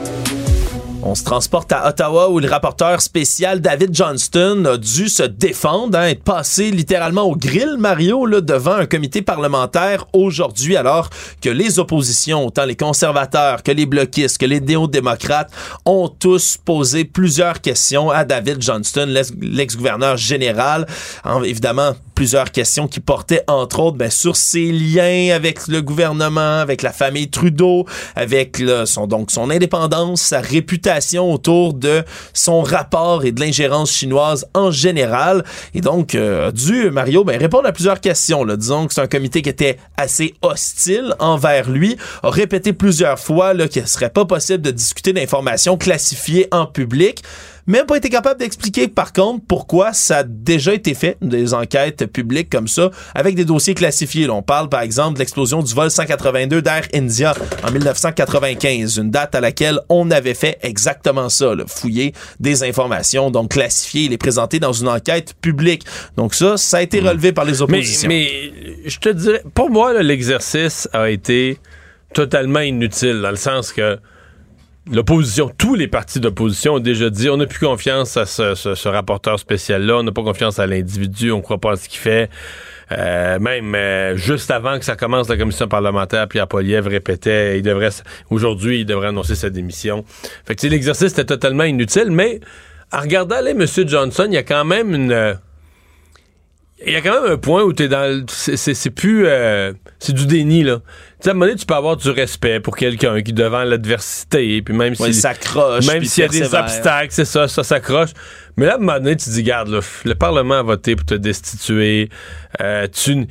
On se transporte à Ottawa où le rapporteur spécial David Johnston a dû se défendre, hein, être passé littéralement au grill, Mario, là, devant un comité parlementaire aujourd'hui, alors que les oppositions, autant les conservateurs que les bloquistes, que les néo-démocrates, ont tous posé plusieurs questions à David Johnston, l'ex-gouverneur général. évidemment, plusieurs questions qui portaient entre autres ben, sur ses liens avec le gouvernement, avec la famille Trudeau, avec son donc son indépendance, sa réputation autour de son rapport et de l'ingérence chinoise en général. Et donc euh, a dû Mario ben, répondre à plusieurs questions. Là. Disons que c'est un comité qui était assez hostile envers lui, a répété plusieurs fois qu'il ne serait pas possible de discuter d'informations classifiées en public même pas été capable d'expliquer par contre pourquoi ça a déjà été fait, des enquêtes publiques comme ça, avec des dossiers classifiés. on parle par exemple de l'explosion du vol 182 d'Air India en 1995, une date à laquelle on avait fait exactement ça, fouiller des informations, donc classifier les présenter dans une enquête publique. Donc ça, ça a été relevé par les oppositions. Mais, je te dirais, pour moi, l'exercice a été totalement inutile, dans le sens que l'opposition, tous les partis d'opposition ont déjà dit on n'a plus confiance à ce, rapporteur spécial-là, on n'a pas confiance à l'individu, on ne croit pas à ce qu'il fait. Euh, même euh, juste avant que ça commence la commission parlementaire, Pierre Poliev répétait il devrait aujourd'hui, il devrait annoncer sa démission. Fait que l'exercice était totalement inutile, mais en regardant les M. Johnson, il y a quand même une il y a quand même un point où t'es dans c'est plus euh, c'est du déni là. Tu sais à un moment donné tu peux avoir du respect pour quelqu'un qui devant l'adversité puis même si s'accroche même s'il y a des obstacles c'est ça ça s'accroche. Mais là à un moment donné tu dis garde le parlement a voté pour te destituer. Euh, tu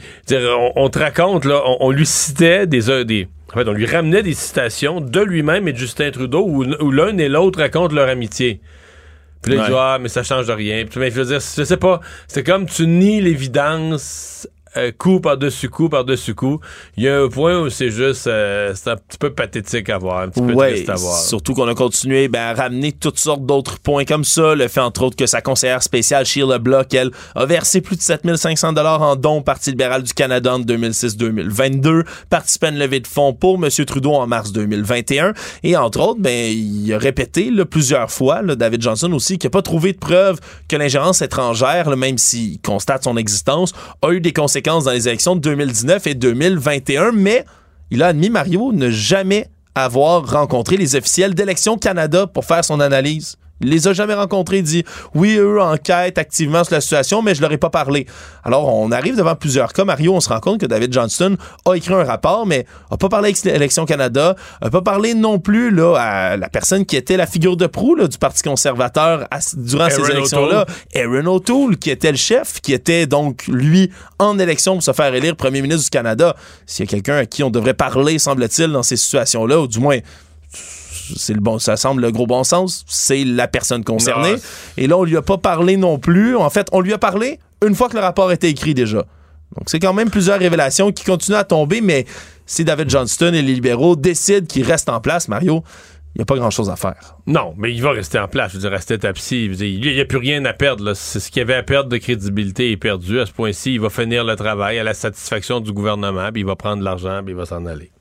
on, te raconte là on, lui citait des euh, des en fait on lui ramenait des citations de lui-même et de Justin Trudeau où, où l'un et l'autre racontent leur amitié puis là, il dit, ah, mais ça change de rien. Puis, mais je veux dire, je sais pas, c'est comme tu nies l'évidence euh, coup par-dessus coup par-dessus coup. Il y a un point où c'est juste euh, c'est un petit peu pathétique à voir, un petit peu triste à voir. Surtout qu'on a continué ben, à ramener toutes sortes d'autres points comme ça. Le fait entre autres que sa conseillère spéciale Sheila Block, elle, a versé plus de 7500 dollars en dons au Parti libéral du Canada en 2006-2022, participé à une levée de fonds pour M. Trudeau en mars 2021. Et entre autres, ben, il a répété là, plusieurs fois, là, David Johnson aussi, qu'il n'a pas trouvé de preuve que l'ingérence étrangère, même s'il constate son existence, a eu des conséquences dans les élections de 2019 et 2021, mais il a admis, Mario, ne jamais avoir rencontré les officiels d'Élections Canada pour faire son analyse. Il les a jamais rencontrés. Il dit oui, eux enquêtent activement sur la situation, mais je leur ai pas parlé. Alors, on arrive devant plusieurs cas. Mario, on se rend compte que David Johnston a écrit un rapport, mais a pas parlé avec l'Élection Canada, a pas parlé non plus là, à la personne qui était la figure de proue là, du Parti conservateur durant ces élections-là. Aaron O'Toole, qui était le chef, qui était donc, lui, en élection pour se faire élire premier ministre du Canada. S'il y a quelqu'un à qui on devrait parler, semble-t-il, dans ces situations-là, ou du moins c'est le bon, ça semble le gros bon sens, c'est la personne concernée. Et là, on lui a pas parlé non plus. En fait, on lui a parlé une fois que le rapport était écrit déjà. Donc, c'est quand même plusieurs révélations qui continuent à tomber, mais si David Johnston et les libéraux décident qu'il reste en place, Mario, il n'y a pas grand-chose à faire. Non, mais il va rester en place. Je veux dire, rester tapsi. Il n'y a plus rien à perdre. C'est ce qu'il y avait à perdre de crédibilité est perdu. À ce point-ci, il va finir le travail à la satisfaction du gouvernement, puis il va prendre l'argent, puis il va s'en aller.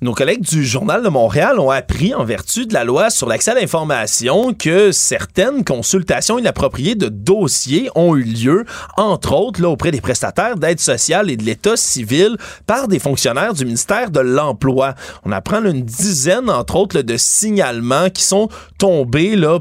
Nos collègues du Journal de Montréal ont appris, en vertu de la loi sur l'accès à l'information, que certaines consultations inappropriées de dossiers ont eu lieu, entre autres là, auprès des prestataires d'aide sociale et de l'État civil par des fonctionnaires du ministère de l'Emploi. On apprend une dizaine, entre autres, de signalements qui sont tombés là,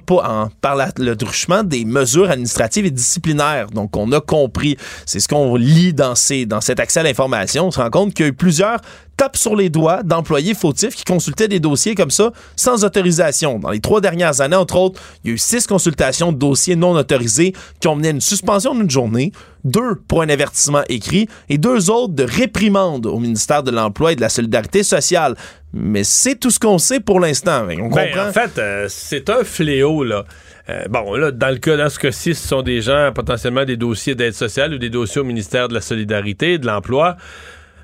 par le truchement des mesures administratives et disciplinaires. Donc, on a compris. C'est ce qu'on lit dans, cet accès à l'information. On se rend compte qu'il y a eu plusieurs tape sur les doigts d'employés fautifs qui consultaient des dossiers comme ça sans autorisation. Dans les trois dernières années, entre autres, il y a eu six consultations de dossiers non autorisés qui ont mené à une suspension d'une journée, deux pour un avertissement écrit et deux autres de réprimande au ministère de l'Emploi et de la Solidarité sociale. Mais c'est tout ce qu'on sait pour l'instant. On ben, comprend. en fait, euh, c'est un fléau, là. Euh, bon, là, dans le cas, dans ce cas-ci, ce sont des gens, potentiellement des dossiers d'aide sociale ou des dossiers au ministère de la Solidarité et de l'Emploi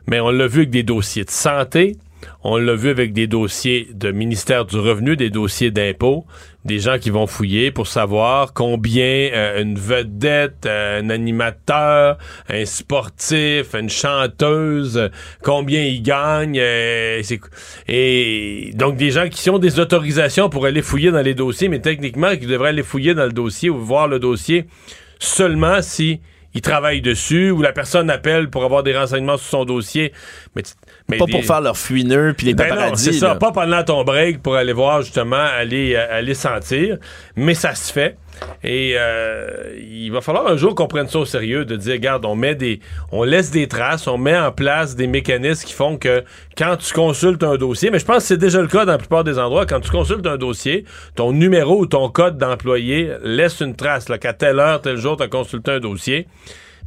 mais on l'a vu avec des dossiers de santé, on l'a vu avec des dossiers de ministère du Revenu, des dossiers d'impôts, des gens qui vont fouiller pour savoir combien euh, une vedette, euh, un animateur, un sportif, une chanteuse, combien ils gagnent. Euh, et donc des gens qui ont des autorisations pour aller fouiller dans les dossiers, mais techniquement qui devraient aller fouiller dans le dossier ou voir le dossier seulement si il travaille dessus ou la personne appelle pour avoir des renseignements sur son dossier. Mais, pas pour faire leur fuineux puis les ben c'est ça, pas pendant ton break pour aller voir justement, aller, aller sentir. Mais ça se fait. Et euh, il va falloir un jour qu'on prenne ça au sérieux, de dire, regarde, on met des, on laisse des traces, on met en place des mécanismes qui font que quand tu consultes un dossier, mais je pense que c'est déjà le cas dans la plupart des endroits, quand tu consultes un dossier, ton numéro ou ton code d'employé laisse une trace, qu'à telle heure, tel jour, tu as consulté un dossier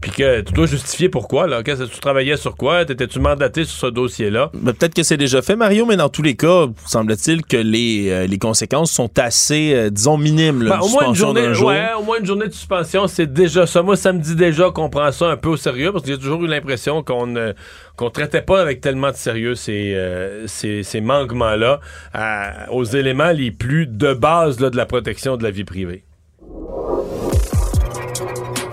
puis que tu dois justifier pourquoi. Là. Qu'est-ce que tu travaillais sur quoi? T'étais-tu mandaté sur ce dossier-là? Ben, peut-être que c'est déjà fait, Mario, mais dans tous les cas, semble-t-il que les, euh, les conséquences sont assez, euh, disons, minimes. Ben, au, moins une journée, ouais, au moins une journée de suspension, c'est déjà ça. Moi, ça me dit déjà qu'on prend ça un peu au sérieux, parce que j'ai toujours eu l'impression qu'on ne qu'on traitait pas avec tellement de sérieux ces, euh, ces, ces manquements-là aux éléments les plus de base là, de la protection de la vie privée.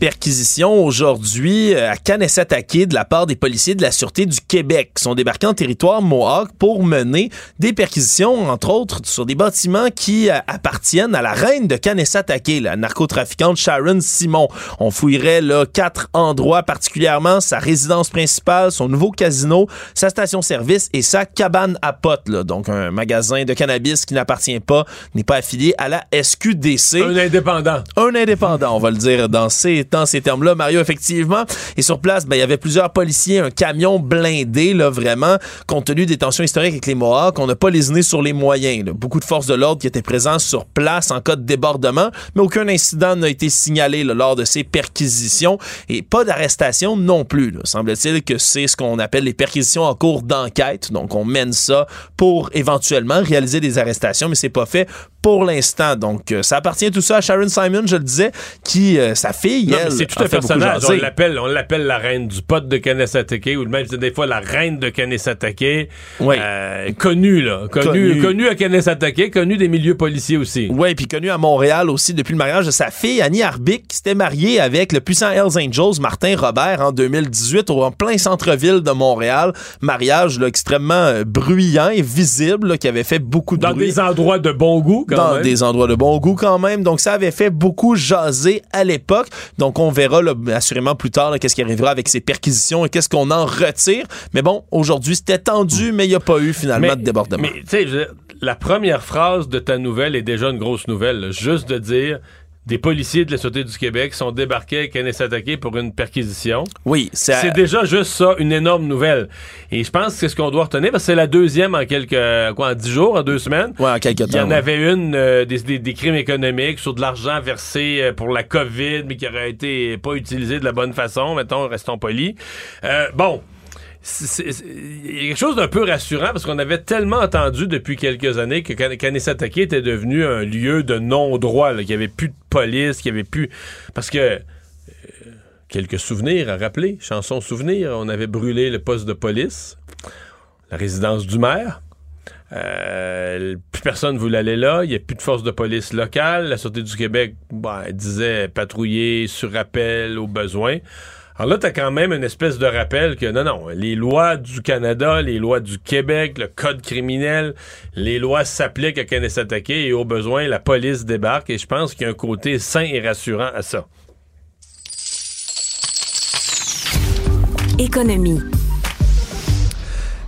Perquisition aujourd'hui euh, à Kanesatake de la part des policiers de la Sûreté du Québec qui sont débarqués en territoire Mohawk pour mener des perquisitions, entre autres, sur des bâtiments qui euh, appartiennent à la reine de Kanesatake, la narcotrafiquante Sharon Simon. On fouillerait là quatre endroits particulièrement, sa résidence principale, son nouveau casino, sa station-service et sa cabane à potes, là, donc un magasin de cannabis qui n'appartient pas, n'est pas affilié à la SQDC. Un indépendant. Un indépendant, on va le dire dans ces dans ces termes-là, Mario, effectivement. Et sur place, ben, il y avait plusieurs policiers, un camion blindé, là, vraiment, compte tenu des tensions historiques avec les Mohawks. On n'a pas lésiné sur les moyens. Beaucoup de forces de l'ordre qui étaient présentes sur place en cas de débordement, mais aucun incident n'a été signalé lors de ces perquisitions et pas d'arrestation non plus. Semble-t-il que c'est ce qu'on appelle les perquisitions en cours d'enquête. Donc, on mène ça pour éventuellement réaliser des arrestations, mais c'est pas fait pour l'instant. Donc, euh, ça appartient tout ça à Sharon Simon, je le disais, qui, euh, sa fille, elle, c'est tout un personnage. On l'appelle, on l'appelle la reine du pot de Kanesatake, ou même des fois la reine de Kanesatake. Oui. Euh, connue, là. Connue, connue à Kanesatake, connue des milieux policiers aussi. Oui, puis connue à Montréal aussi depuis le mariage de sa fille, Annie Arbic, qui s'était mariée avec le puissant Hells Angels, Martin Robert, en 2018, au en plein centre-ville de Montréal. Mariage là, extrêmement bruyant et visible, qui avait fait beaucoup de Dans des endroits de bon goût, dans des endroits de bon goût quand même. Donc, ça avait fait beaucoup jaser à l'époque. Donc, on verra assurément plus tard qu'est-ce qui arrivera avec ces perquisitions et qu'est-ce qu'on en retire. Mais bon, aujourd'hui, c'était tendu, mais il n'y a pas eu finalement de débordement. Mais tu sais, la première phrase de ta nouvelle est déjà une grosse nouvelle. Juste de dire des policiers de la Sûreté du Québec sont débarqués à Kanesatake pour une perquisition. Oui, c'est déjà juste ça, une énorme nouvelle. Et je pense que c'est ce qu'on doit retenir, parce que c'est la deuxième en quelques, quoi, en dix jours, en deux semaines. Oui, en quelques temps. Il y en avait une, euh, des, crimes économiques sur de l'argent versé euh, pour la COVID, mais qui aurait été pas utilisé de la bonne façon, mettons, restons polis. Euh, bon il y a quelque chose d'un peu rassurant parce qu'on avait tellement entendu depuis quelques années que Kanesatake était devenu un lieu de non-droit, qu'il n'y avait plus de police, qu'il n'y avait plus. Parce que. Euh, quelques souvenirs à rappeler, chanson souvenir, on avait brûlé le poste de police, la résidence du maire. Euh, plus personne ne voulait aller là. Il n'y a plus de force de police locale. La Sûreté du Québec disait patrouiller sur appel au besoin. Alors là, tu quand même une espèce de rappel que non, non, les lois du Canada, les lois du Québec, le code criminel, les lois s'appliquent à Kanesatake et au besoin, la police débarque. Et je pense qu'il y a un côté sain et rassurant à ça. Économie.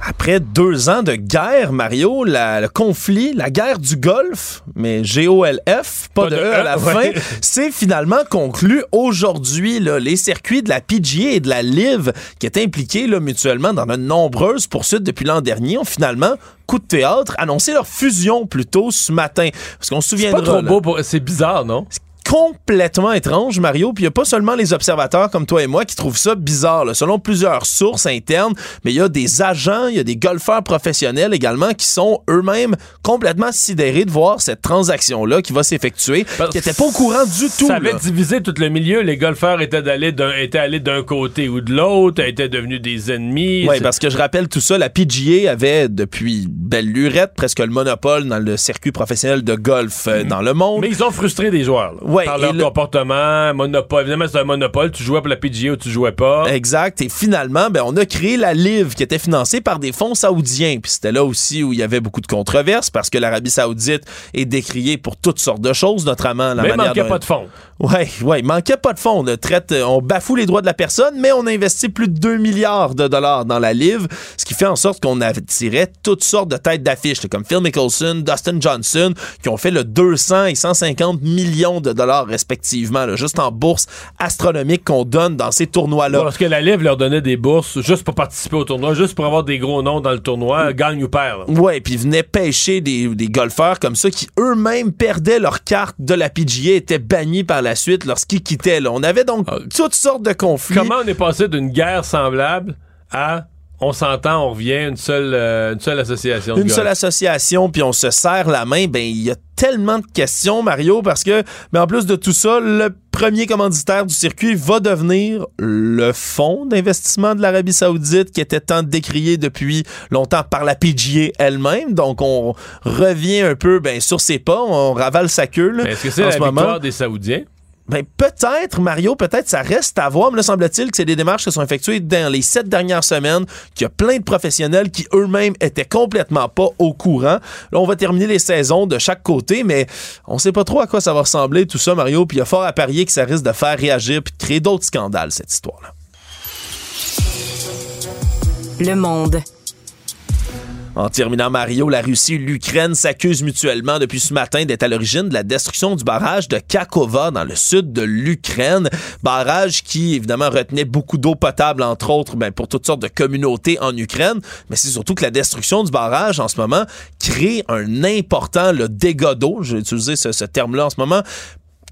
Après deux ans de guerre, Mario, le conflit, la guerre du Golfe, mais G-O-L-F, pas, de, E à la fin, c'est finalement conclu aujourd'hui. Les circuits de la PGA et de la LIV, qui étaient impliqués là, mutuellement dans de nombreuses poursuites depuis l'an dernier, ont finalement coup de théâtre, annoncé leur fusion plus tôt ce matin. Parce qu'on se souviendra. C'est pas trop beau, c'est bizarre, non? Complètement étrange, Mario. Puis il n'y a pas seulement les observateurs comme toi et moi qui trouvent ça bizarre. Selon plusieurs sources internes, mais il y a des agents, il y a des golfeurs professionnels également qui sont eux-mêmes complètement sidérés de voir cette transaction-là qui va s'effectuer, qui n'étaient pas au courant du tout. Ça avait divisé tout le milieu. Les golfeurs étaient, allés d'un côté ou de l'autre, étaient devenus des ennemis. Oui, parce que je rappelle tout ça, la PGA avait depuis belle lurette presque le monopole dans le circuit professionnel de golf euh, mhm. dans le monde. Mais ils ont frustré des joueurs. Ouais, par leur comportement, monopole. Évidemment, c'est un monopole. Tu jouais pour la PGA ou tu jouais pas. Exact. Et finalement, ben, on a créé la LIV qui était financée par des fonds saoudiens. Puis c'était là aussi où il y avait beaucoup de controverses parce que l'Arabie saoudite est décriée pour toutes sortes de choses, notamment la mais manière... manquait pas de fonds. Oui, oui, il manquait pas de fonds. On, traite, on bafoue les droits de la personne, mais on investit plus de 2 milliards de dollars dans la LIV, ce qui fait en sorte qu'on attirait toutes sortes de têtes d'affiches, comme Phil Mickelson, Dustin Johnson, qui ont fait le 200 et 150 millions de dollars respectivement, juste en bourse astronomique qu'on donne dans ces tournois-là. parce que la LIV leur donnait des bourses juste pour participer au tournoi, juste pour avoir des gros noms dans le tournoi, gagne ou perd. Ouais, puis ils venaient pêcher des, des golfeurs comme ça qui eux-mêmes perdaient leur carte de la PGA, étaient bannis par la suite lorsqu'il quittait. Là. On avait donc ah. toutes sortes de conflits. Comment on est passé d'une guerre semblable à on s'entend, on revient une seule, euh, une seule association. Une seule association, puis on se serre la main. Ben il y a tellement de questions, Mario, parce que, mais en plus de tout ça, le premier commanditaire du circuit va devenir le fonds d'investissement de l'Arabie Saoudite qui était tant décrié depuis longtemps par la PGA elle-même. Donc on revient un peu ben, sur ses pas, on ravale sa queue. Est-ce que c'est la victoire des Saoudiens? Ben peut-être, Mario, peut-être ça reste à voir. Me semble-t-il que c'est des démarches qui sont effectuées dans les sept dernières semaines, qu'il y a plein de professionnels qui eux-mêmes étaient complètement pas au courant. Là, on va terminer les saisons de chaque côté, mais on sait pas trop à quoi ça va ressembler tout ça, Mario. Puis il y a fort à parier que ça risque de faire réagir puis de créer d'autres scandales, cette histoire-là. Le monde. En terminant, Mario, la Russie et l'Ukraine s'accusent mutuellement depuis ce matin d'être à l'origine de la destruction du barrage de Kakova dans le sud de l'Ukraine. Barrage qui, évidemment, retenait beaucoup d'eau potable, entre autres, ben, pour toutes sortes de communautés en Ukraine. Mais c'est surtout que la destruction du barrage, en ce moment, crée un important dégât d'eau, utiliser ce, ce terme-là en ce moment,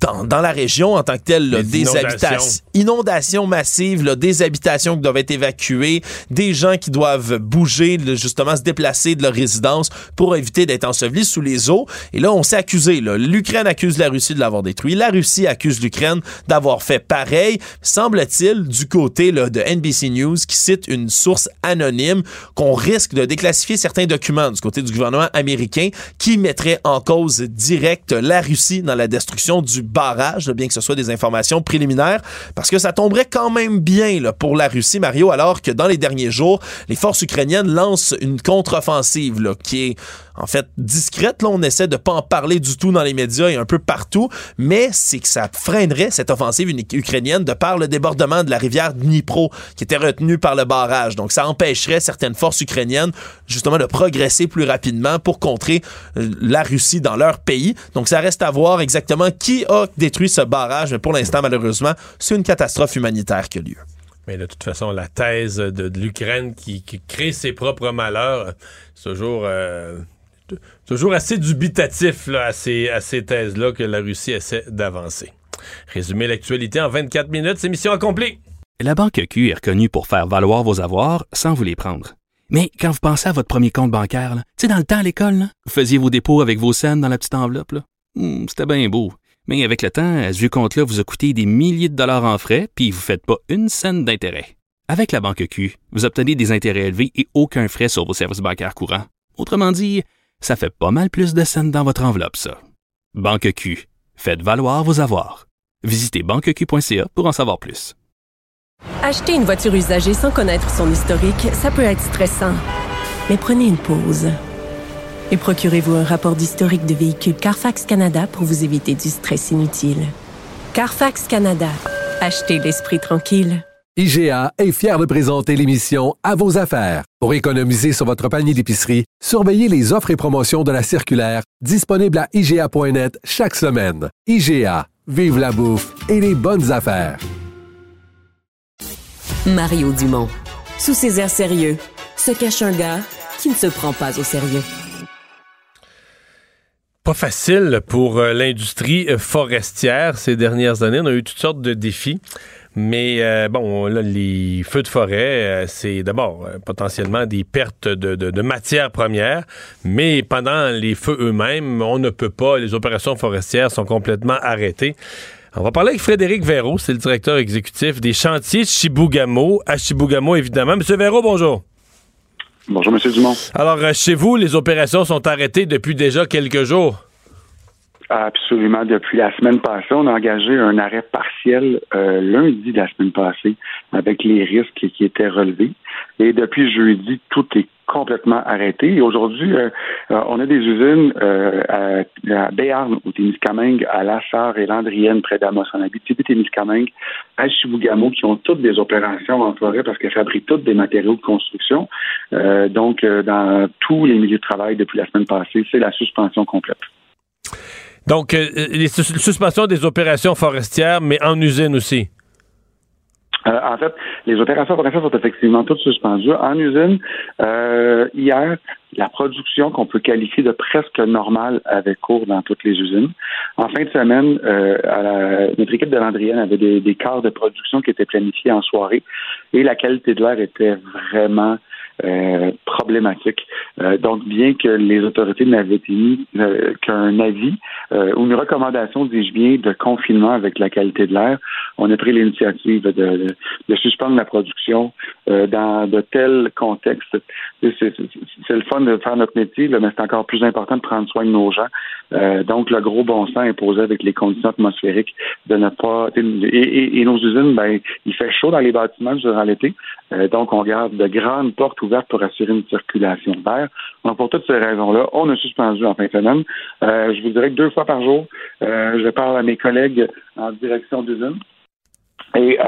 dans, la région en tant que telle, des inondations. inondations massives, des habitations qui doivent être évacuées, des gens qui doivent bouger, justement se déplacer de leur résidence pour éviter d'être ensevelis sous les eaux. Et là, on s'est accusé. L'Ukraine accuse la Russie de l'avoir détruit. La Russie accuse l'Ukraine d'avoir fait pareil. Semble-t-il, du côté là, de NBC News, qui cite une source anonyme, qu'on risque de déclassifier certains documents du côté du gouvernement américain qui mettrait en cause directe la Russie dans la destruction du barrage, bien que ce soit des informations préliminaires, parce que ça tomberait quand même bien pour la Russie, Mario, alors que dans les derniers jours, les forces ukrainiennes lancent une contre-offensive qui est en fait discrète. Là, on essaie de pas en parler du tout dans les médias et un peu partout, mais c'est que ça freinerait cette offensive ukrainienne de par le débordement de la rivière Dnipro qui était retenue par le barrage. Donc, ça empêcherait certaines forces ukrainiennes justement de progresser plus rapidement pour contrer euh, la Russie dans leur pays. Donc, ça reste à voir exactement qui a détruit ce barrage, mais pour l'instant, malheureusement, c'est une catastrophe humanitaire qui a lieu. Mais de toute façon, la thèse de, l'Ukraine qui, crée ses propres malheurs, c'est toujours euh, toujours assez dubitatif à ces, à ces thèses-là que la Russie essaie d'avancer. Résumer l'actualité en 24 minutes, c'est mission accomplie. La Banque Q est reconnue pour faire valoir vos avoirs sans vous les prendre. Mais quand vous pensez à votre premier compte bancaire, tu sais, dans le temps à l'école, vous faisiez vos dépôts avec vos scènes dans la petite enveloppe. Hmm, c'était bien beau. Mais avec le temps, ce vieux compte-là vous a coûté des milliers de dollars en frais, puis vous ne faites pas une scène d'intérêt. Avec la Banque Q, vous obtenez des intérêts élevés et aucun frais sur vos services bancaires courants. Autrement dit, ça fait pas mal plus de scènes dans votre enveloppe, ça. Banque Q. Faites valoir vos avoirs. Visitez banqueq.ca pour en savoir plus. Acheter une voiture usagée sans connaître son historique, ça peut être stressant. Mais prenez une pause. Et procurez-vous un rapport d'historique de véhicule Carfax Canada pour vous éviter du stress inutile. Carfax Canada. Achetez l'esprit tranquille. IGA est fier de présenter l'émission À vos affaires. Pour économiser sur votre panier d'épicerie, surveillez les offres et promotions de la circulaire disponible à IGA.net chaque semaine. IGA, vive la bouffe et les bonnes affaires. Mario Dumont. Sous ses airs sérieux, se cache un gars qui ne se prend pas au sérieux. Pas facile pour euh, l'industrie euh, forestière ces dernières années. On a eu toutes sortes de défis. Mais euh, bon, là, les feux de forêt, euh, c'est d'abord euh, potentiellement des pertes de, de, matières premières, mais pendant les feux eux-mêmes, on ne peut pas, les opérations forestières sont complètement arrêtées. On va parler avec Frédéric Véraud, c'est le directeur exécutif des chantiers Chibougamau, à Chibougamau évidemment. Monsieur Véraud, bonjour. Bonjour, Monsieur Dumont. Alors, chez vous, les opérations sont arrêtées depuis déjà quelques jours. Absolument. Depuis la semaine passée, on a engagé un arrêt partiel euh, lundi de la semaine passée avec les risques qui étaient relevés. Et depuis jeudi, tout est complètement arrêté. Et aujourd'hui, euh, euh, on a des usines à, à Béarn, au Témiscamingue, à Lassar et Landrienne, près d'Amos, en Abitibi-Témiscamingue, à Chibougamau, qui ont toutes des opérations en forêt parce qu'elles fabriquent toutes des matériaux de construction. donc, dans tous les milieux de travail depuis la semaine passée, c'est la suspension complète. Donc, euh, les suspensions des opérations forestières, mais en usine aussi. Euh, en fait, les opérations forestières sont effectivement toutes suspendues. En usine, euh, hier, la production qu'on peut qualifier de presque normale avait cours dans toutes les usines. En fin de semaine, notre équipe de Landrienne avait des, des quarts de production qui étaient planifiés en soirée et la qualité de l'air était vraiment problématique. donc, bien que les autorités n'avaient émis qu'un avis ou une recommandation, dis-je bien, de confinement avec la qualité de l'air, on a pris l'initiative de, de, de, suspendre la production dans de tels contextes. C'est le fun de faire notre métier, mais c'est encore plus important de prendre soin de nos gens. donc, le gros bon sens imposé avec les conditions atmosphériques de ne pas. Et, nos usines, ben, il fait chaud dans les bâtiments durant l'été. Euh, donc, on garde de grandes portes ouvertes pour assurer une circulation d'air. Donc, pour toutes ces raisons-là, on a suspendu en fin de semaine. Euh, je vous dirais que deux fois par jour, euh, je parle à mes collègues en direction d'usine. Et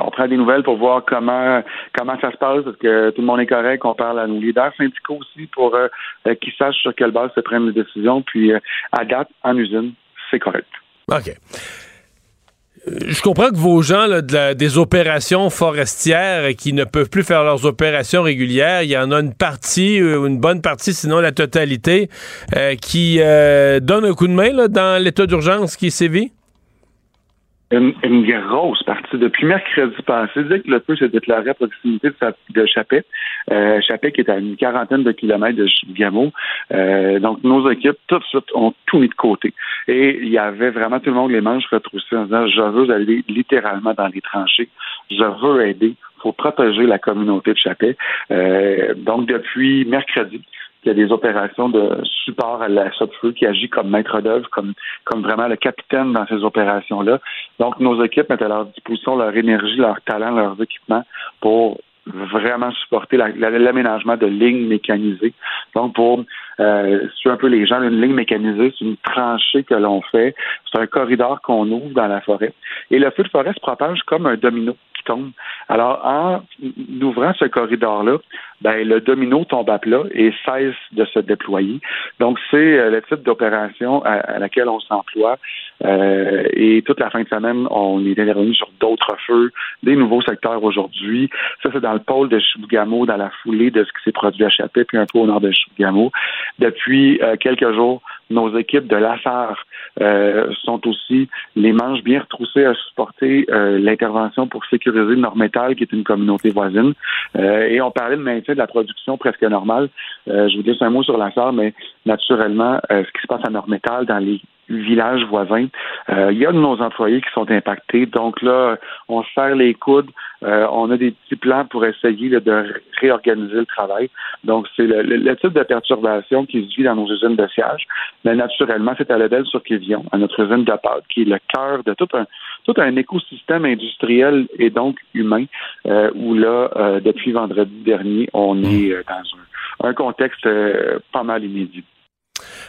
on prend des nouvelles pour voir comment comment ça se passe, parce que tout le monde est correct. On parle à nos leaders syndicaux aussi pour qu'ils sachent sur quelle base se prennent les décisions. Puis à date, en usine, c'est correct. OK. Euh, je comprends que vos gens des opérations forestières qui ne peuvent plus faire leurs opérations régulières, il y en a une partie, euh, une bonne partie, sinon la totalité, euh, qui donne un coup de main dans l'état d'urgence qui sévit? Une, une, grosse partie. Depuis mercredi passé, dès que le feu s'est déclaré à proximité de, de Chapet, euh, qui est à une quarantaine de kilomètres de Chibougamau, euh, donc nos équipes, tout de suite, ont tout mis de côté. Et il y avait vraiment tout le monde les manches retroussées en disant, je veux aller littéralement dans les tranchées, je veux aider, faut protéger la communauté de Chapet. Euh, donc depuis mercredi, il y a des opérations de support à la feu qui agit comme maître d'œuvre, comme, comme vraiment le capitaine dans ces opérations-là. Donc, nos équipes mettent à leur disposition leur énergie, leur talent, leurs équipements pour vraiment supporter l'aménagement de lignes mécanisées. Donc, pour euh, un peu les gens, une ligne mécanisée, c'est une tranchée que l'on fait. C'est un corridor qu'on ouvre dans la forêt. Et le feu de forêt se propage comme un domino qui tombe. Alors, en ouvrant ce corridor-là, ben, le domino tombe à plat et cesse de se déployer. Donc, c'est euh, le type d'opération à, laquelle on s'emploie. Euh, et toute la fin de semaine, on est intervenu sur d'autres feux, des nouveaux secteurs aujourd'hui. Ça, c'est dans le pôle de Chibougamau, dans la foulée de ce qui s'est produit à Chapet, puis un peu au nord de Chibougamau. Depuis euh, quelques jours, nos équipes de l'ASAR euh, sont aussi les manches bien retroussées à supporter euh, l'intervention pour sécuriser Nord-Métal, qui est une communauté voisine. et on parlait de maintien de la production presque normale. je vous dis un mot sur l'ASAR, mais naturellement, ce qui se passe à Nord-Métal dans les villages voisins. il y a de nos employés qui sont impactés. Donc là, on serre les coudes. on a des petits plans pour essayer de réorganiser le travail. Donc, c'est le, type de perturbation qui se vit dans nos usines de siège. Mais naturellement, c'est à la belle sur Kévion, à notre usine de pâte, qui est le cœur de tout un, tout un écosystème industriel et donc humain, euh, où là, euh, depuis vendredi dernier, on est euh, dans un, contexte pas mal inédit.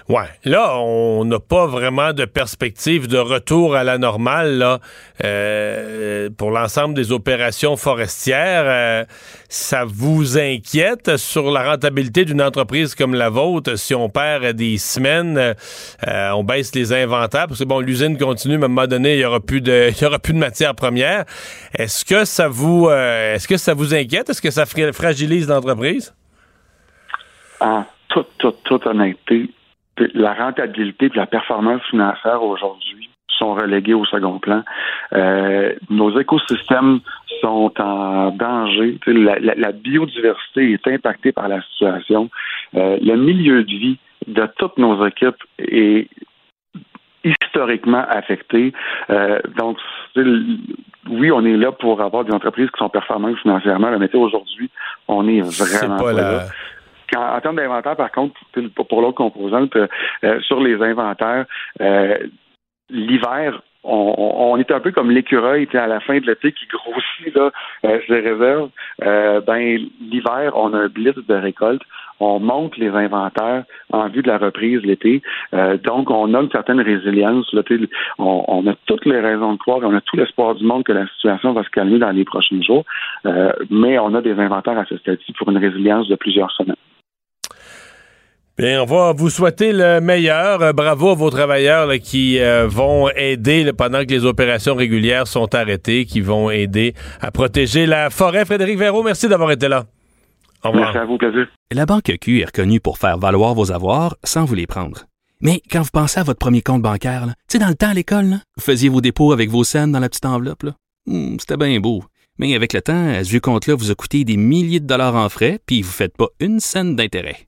Ouais, là, on n'a pas vraiment de perspective de retour à la normale euh, pour l'ensemble des opérations forestières. Euh, ça vous inquiète sur la rentabilité d'une entreprise comme la vôtre? Si on perd des semaines, euh, on baisse les inventaires parce que bon, l'usine continue, mais à un moment donné, il y aura plus de, aura matières premières. Est-ce que ça vous, est-ce que ça vous inquiète? Est-ce que ça fragilise l'entreprise? Toute, toute honnêteté, la rentabilité et la performance financière aujourd'hui sont relégués au second plan. Euh, nos écosystèmes sont en danger. La, biodiversité est impactée par la situation. Euh, le milieu de vie de toutes nos équipes est historiquement affecté. Euh, donc, oui, on est là pour avoir des entreprises qui sont performantes financièrement, mais aujourd'hui, on est vraiment pas, là en termes d'inventaire, par contre, pour, l'autre composante, euh, sur les inventaires, euh, l'hiver, on, est un peu comme l'écureuil à la fin de l'été qui grossit là, euh, ses réserves. ben l'hiver, on a un blitz de récolte. On monte les inventaires en vue de la reprise l'été. donc, on a une certaine résilience. On, on, a toutes les raisons de croire, on a tout l'espoir du monde que la situation va se calmer dans les prochains jours. mais on a des inventaires à ce stade-ci pour une résilience de plusieurs semaines. Bien, on va vous souhaiter le meilleur. Euh, bravo à vos travailleurs qui euh, vont aider pendant que les opérations régulières sont arrêtées, qui vont aider à protéger la forêt. Frédéric Véraud, merci d'avoir été là. Au revoir. Merci à vous, plaisir. La Banque Q est reconnue pour faire valoir vos avoirs sans vous les prendre. Mais quand vous pensez à votre premier compte bancaire, tu sais, dans le temps à l'école, vous faisiez vos dépôts avec vos scènes dans la petite enveloppe. Hmm, c'était bien beau. Mais avec le temps, à ce vieux compte-là vous a coûté des milliers de dollars en frais, puis vous ne faites pas une scène d'intérêt.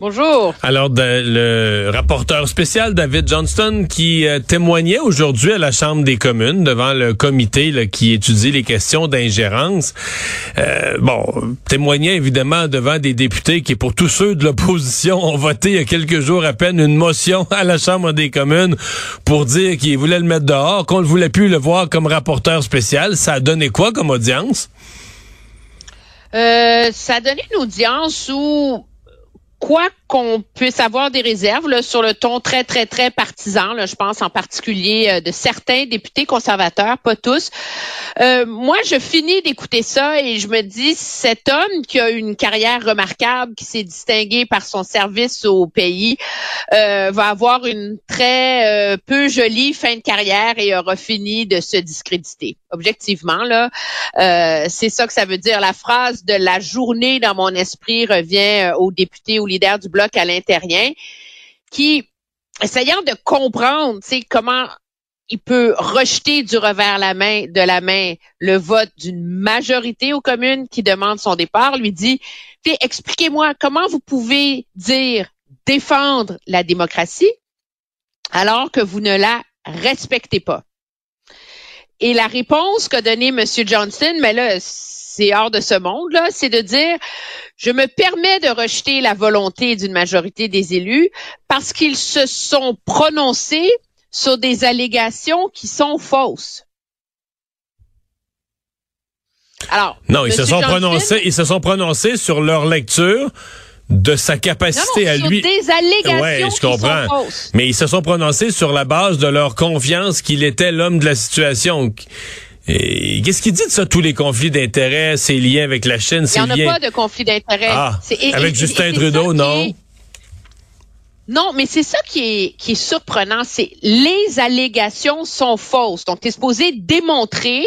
Bonjour. Alors, le rapporteur spécial David Johnston qui euh, témoignait aujourd'hui à la Chambre des communes devant le comité qui étudie les questions d'ingérence. Euh, bon, témoignait évidemment devant des députés qui, pour tous ceux de l'opposition, ont voté il y a quelques jours à peine une motion à la Chambre des communes pour dire qu'ils voulaient le mettre dehors, qu'on ne voulait plus le voir comme rapporteur spécial. Ça a donné quoi comme audience? Euh, ça a donné une audience où quoi qu'on puisse avoir des réserves là, sur le ton très, très, très partisan, là, je pense en particulier euh, de certains députés conservateurs, pas tous. Euh, moi, je finis d'écouter ça et je me dis, cet homme qui a une carrière remarquable, qui s'est distingué par son service au pays, euh, va avoir une très peu jolie fin de carrière et aura fini de se discréditer. Objectivement, là, c'est ça que ça veut dire. La phrase de la journée dans mon esprit revient aux députés, aux leaders du bloc à l'intérieur, qui, essayant de comprendre, comment il peut rejeter du revers la main, de la main le vote d'une majorité aux communes qui demande son départ, lui dit, expliquez-moi comment vous pouvez dire défendre la démocratie alors que vous ne la respectez pas. Et la réponse qu'a donnée M. Johnson, mais là, c'est hors de ce monde, là, c'est de dire, je me permets de rejeter la volonté d'une majorité des élus parce qu'ils se sont prononcés sur des allégations qui sont fausses. Alors, non, ils se sont prononcés, ils se sont prononcés sur leur lecture de sa capacité à lui. Des allégations ouais, je comprends. Sont fausses. Mais ils se sont prononcés sur la base de leur confiance qu'il était l'homme de la situation. Qu'est-ce qu'il dit de ça, tous les conflits d'intérêts, ses liens avec la Chine, ses liens... Il n'y en a pas de conflit d'intérêts. Ah, avec Justin Trudeau, non? Non, mais c'est ça qui est, qui est surprenant, c'est les allégations sont fausses. Donc, tu es supposé démontrer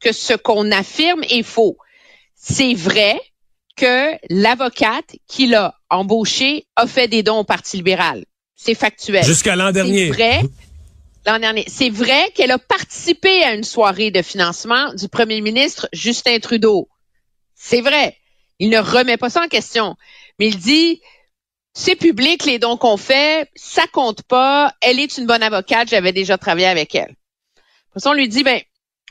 que ce qu'on affirme est faux. C'est vrai que l'avocate qui l'a embauché a fait des dons au Parti libéral. C'est factuel. Jusqu'à l'an dernier. C'est vrai C'est vrai qu'elle a participé à une soirée de financement du premier ministre Justin Trudeau. C'est vrai. Il ne remet pas ça en question. Mais il dit, c'est public les dons qu'on fait, ça compte pas. Elle est une bonne avocate, j'avais déjà travaillé avec elle. De on lui dit, ben,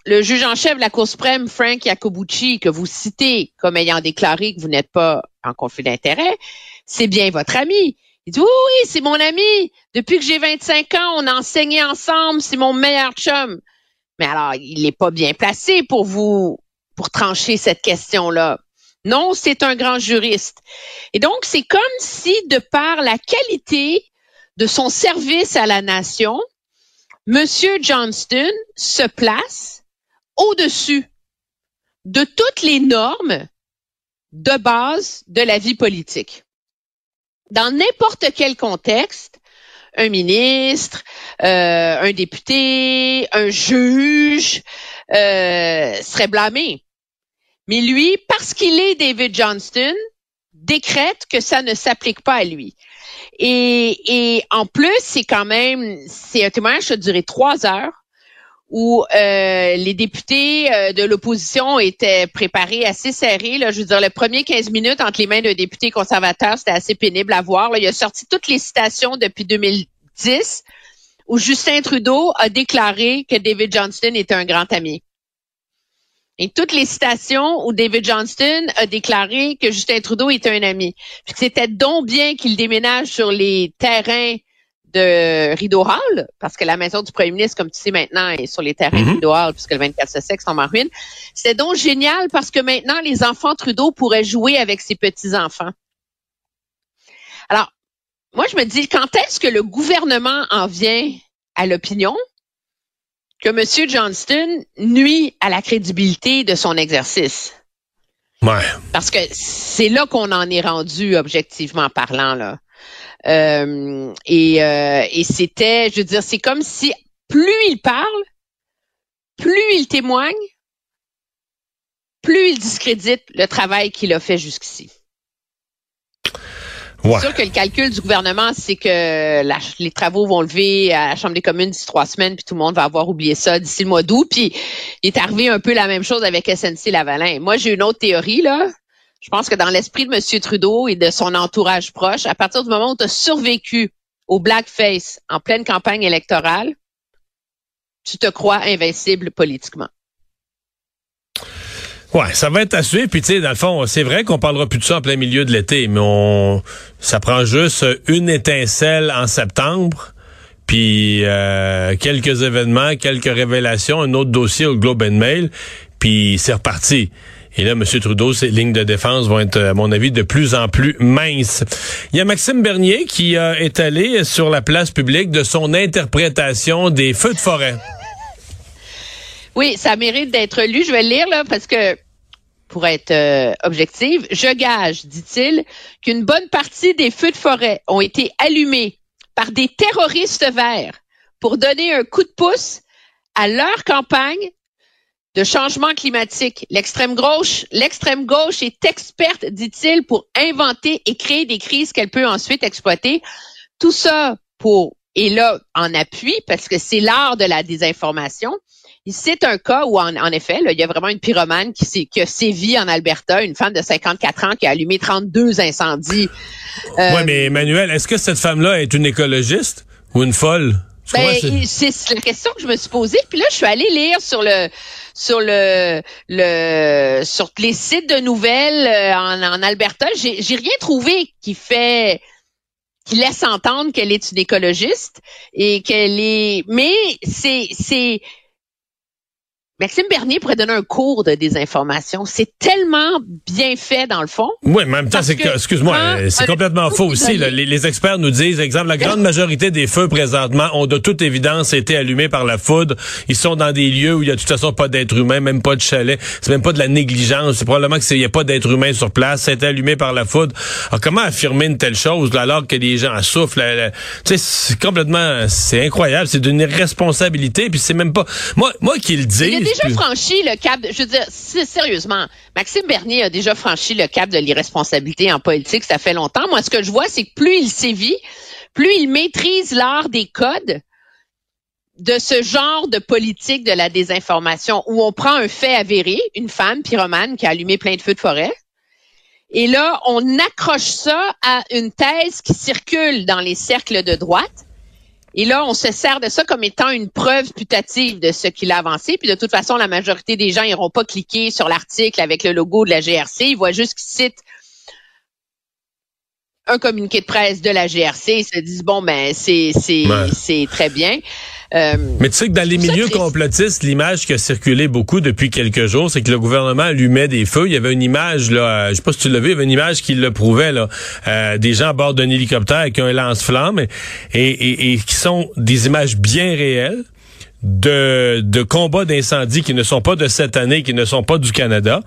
le juge en chef de la Cour suprême, Frank Iacobucci, que vous citez comme ayant déclaré que vous n'êtes pas en conflit d'intérêt, c'est bien votre ami. Il dit, oui, oui, c'est mon ami. Depuis que j'ai 25 ans, on a enseigné ensemble. C'est mon meilleur chum. Mais alors, il n'est pas bien placé pour vous, pour trancher cette question-là. Non, c'est un grand juriste. Et donc, c'est comme si, de par la qualité de son service à la nation, Monsieur Johnston se place au-dessus de toutes les normes de base de la vie politique dans n'importe quel contexte, un ministre, euh, un député, un juge euh, serait blâmé. Mais lui, parce qu'il est David Johnston, décrète que ça ne s'applique pas à lui. Et, et en plus, c'est quand même, c'est un témoignage qui a duré trois heures où euh, les députés euh, de l'opposition étaient préparés assez serrés. Là. Je veux dire, le premier 15 minutes entre les mains d'un député conservateur, c'était assez pénible à voir. Là. Il a sorti toutes les citations depuis 2010 où Justin Trudeau a déclaré que David Johnston était un grand ami. Et toutes les citations où David Johnston a déclaré que Justin Trudeau était un ami. Puis c'était donc bien qu'il déménage sur les terrains de Rideau Hall, parce que la maison du premier ministre, comme tu sais maintenant, est sur les terrains de mhm. Rideau Hall, puisque le 24 Sussex tombe en ruine. C'était donc génial parce que maintenant, les enfants Trudeau pourraient jouer avec ses petits-enfants. Alors, moi, je me dis, quand est-ce que le gouvernement en vient à l'opinion que M. Johnston nuit à la crédibilité de son exercice? Ouais. Parce que c'est là qu'on en est rendu, objectivement parlant, là. Euh, et, euh, et c'était, je veux dire, c'est comme si plus il parle, plus il témoigne, plus il discrédite le travail qu'il a fait jusqu'ici. C'est sûr que le calcul du gouvernement, c'est que les travaux vont lever à la Chambre des communes d'ici trois semaines, puis tout le monde va avoir oublié ça d'ici le mois d'août. Puis il est arrivé un peu la même chose avec SNC Lavalin. Moi, j'ai une autre théorie, là. Je pense que dans l'esprit de M. Trudeau et de son entourage proche, à partir du moment où tu as survécu au blackface en pleine campagne électorale, tu te crois invincible politiquement. Ouais, ça va être à suivre. Puis tu sais, dans le fond, c'est vrai qu'on parlera plus de ça en plein milieu de l'été, mais on, ça prend juste une étincelle en septembre, puis euh, quelques événements, quelques révélations, un autre dossier au Globe and Mail, puis c'est reparti. Et là, M. Trudeau, ses lignes de défense vont être, à mon avis, de plus en plus minces. Il y a Maxime Bernier qui a étalé sur la place publique de son interprétation des feux de forêt. Oui, ça mérite d'être lu. Je vais le lire là parce que pour être euh, objective, je gage, dit-il, qu'une bonne partie des feux de forêt ont été allumés par des terroristes verts pour donner un coup de pouce à leur campagne de changement climatique. L'extrême gauche, l'extrême gauche est experte, dit-il, pour inventer et créer des crises qu'elle peut ensuite exploiter. Tout ça pour, et là, en appui, parce que c'est l'art de la désinformation, c'est un cas où, en, effet, il y a vraiment une pyromane qui, qui, a sévi en Alberta, une femme de 54 ans qui a allumé 32 incendies. Euh, oui, mais Emmanuel, est-ce que cette femme-là est une écologiste ou une folle? Ben, c'est la question que je me suis posée. Puis là, je suis allée lire sur le sur le le sur les sites de nouvelles euh, en, en Alberta. J'ai rien trouvé qui fait qui laisse entendre qu'elle est une écologiste et qu'elle est. Mais c'est c'est Maxime Bernier pourrait donner un cours de désinformation. C'est tellement bien fait dans le fond. Oui, mais en même temps, c'est que, excuse-moi, c'est complètement faux aussi. Les, experts nous disent, exemple, la grande majorité des feux présentement ont de toute évidence été allumés par la foudre. Ils sont dans des lieux où il y a de toute façon pas d'être humain, même pas de chalet. C'est même pas de la négligence. C'est probablement qu'il n'y a pas d'être humain sur place. Été allumé par la foudre. Alors, comment affirmer une telle chose alors que les gens souffrent? Tu sais, c'est complètement, c'est incroyable. C'est d'une irresponsabilité. Puis c'est même pas, moi, moi qui le dis déjà franchi le cap, de, je veux dire, sérieusement, Maxime Bernier a déjà franchi le cap de l'irresponsabilité en politique, ça fait longtemps. Moi, ce que je vois, c'est que plus il sévit, plus il maîtrise l'art des codes de ce genre de politique de la désinformation où on prend un fait avéré, une femme pyromane qui a allumé plein de feux de forêt, et là, on accroche ça à une thèse qui circule dans les cercles de droite et là, on se sert de ça comme étant une preuve putative de ce qu'il a avancé. Puis de toute façon, la majorité des gens n'iront pas cliquer sur l'article avec le logo de la GRC. Ils voient juste qu'il cite un communiqué de presse de la GRC. Ils se disent, bon, ben, c'est, c'est, c'est très bien. Euh, Mais tu sais que dans les milieux complotistes, l'image qui a circulé beaucoup depuis quelques jours, c'est que le gouvernement allumait des feux. Il y avait une image, là, je sais pas si tu l'as vu, il y avait une image qui le prouvait, là, euh, des gens à bord d'un hélicoptère avec un lance-flamme et, et, et qui sont des images bien réelles de, de combats d'incendie qui ne sont pas de cette année, qui ne sont pas du Canada,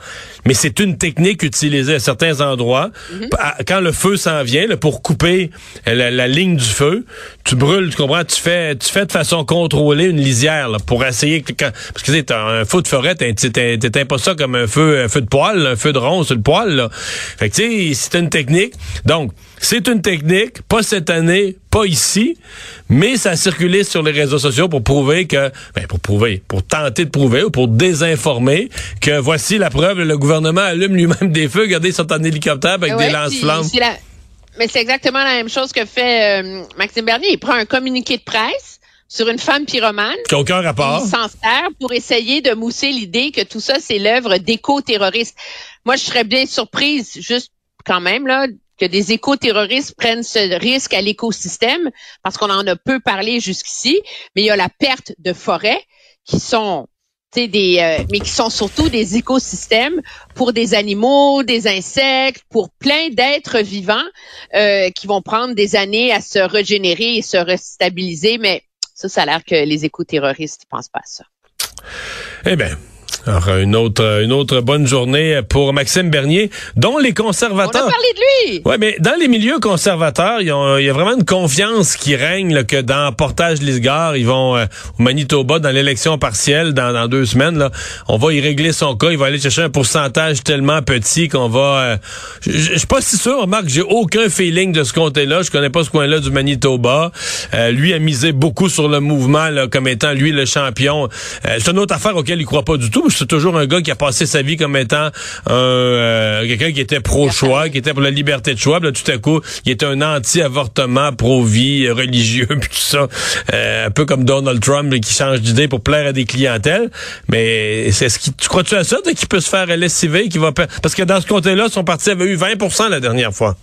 mais c'est une technique utilisée à certains endroits. Mhm. Quand le feu s'en vient, pour couper la, ligne du feu, tu brûles, tu comprends, tu fais, tu fais de façon contrôlée une lisière pour essayer que parce que c'est un feu de forêt, t'éteins pas ça comme un feu, un feu de poêle, un feu de rond sur le poêle. Là. Fait que tu sais, c'est une technique. Donc c'est une technique, pas cette année, pas ici, mais ça a circulé sur les réseaux sociaux pour prouver que, ben pour prouver, pour tenter de prouver ou pour désinformer que voici la preuve, le gouvernement allume lui-même des feux, regardez, ils sont en hélicoptère avec des lance-flammes. Mais c'est exactement la même chose que fait euh, Maxime Bernier. Il prend un communiqué de presse sur une femme pyromane. Qui n'a aucun rapport. Il s'en sert pour essayer de mousser l'idée que tout ça, c'est l'œuvre d'éco-terroristes. Moi, je serais bien surprise, juste quand même, là, que des éco-terroristes prennent ce risque à l'écosystème, parce qu'on en a peu parlé jusqu'ici, mais il y a la perte de forêts qui sont des, euh, mais qui sont surtout des écosystèmes pour des animaux, des insectes, pour plein d'êtres vivants euh, qui vont prendre des années à se régénérer et se restabiliser. Mais ça, ça a l'air que les éco-terroristes pensent pas à ça. Eh bien, alors, une autre, une autre bonne journée pour Maxime Bernier, dont les conservateurs. On a parlé de lui. Ouais, mais dans les milieux conservateurs, il y, a, vraiment une confiance qui règne que dans Portage Lisgar, ils vont euh, au Manitoba dans l'élection partielle dans, deux semaines. Là, on va y régler son cas. Il va aller chercher un pourcentage tellement petit qu'on va. Euh, je suis pas si sûr, Marc. J'ai aucun feeling de ce côté-là. Je connais pas ce coin-là du Manitoba. Euh, lui a misé beaucoup sur le mouvement là, comme étant lui le champion. c'est une autre affaire auquel il croit pas du tout c'est toujours un gars qui a passé sa vie comme étant euh, quelqu'un qui était pro-choix, qui était pour la liberté de choix. Puis là, tout à coup, il était un anti-avortement, pro-vie, religieux, puis tout ça. Euh, un peu comme Donald Trump qui change d'idée pour plaire à des clientèles. Mais c'est ce qui, tu crois-tu à ça, qu'il peut se faire lessiver, qui va parce que dans ce côté-là, son parti avait eu 20% la dernière fois.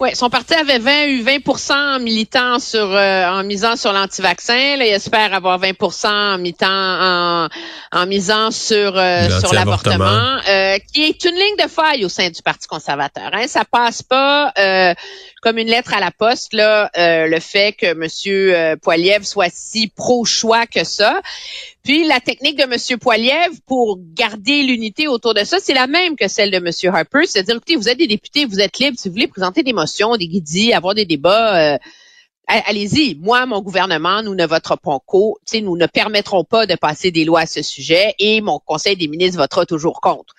Oui, son parti avait 20, eu 20% en militant sur, euh, en misant sur l'anti-vaccin. il espère avoir 20 en, mitant, en, en misant sur, euh, sur l'avortement, euh, qui est une ligne de faille au sein du Parti conservateur. Hein. Ça passe pas comme une lettre à la poste là, le fait que M. Poiliev soit si pro-choix que ça. Puis la technique de M. Poiliev pour garder l'unité autour de ça, c'est la même que celle de M. Harper. C'est-à-dire, écoutez, vous êtes des députés, vous êtes libres. Si vous voulez présenter des motions, des guidis, avoir des débats, euh, allez-y. Moi, mon gouvernement, nous ne voterons pas. Nous ne permettrons pas de passer des lois à ce sujet et mon conseil des ministres votera toujours contre.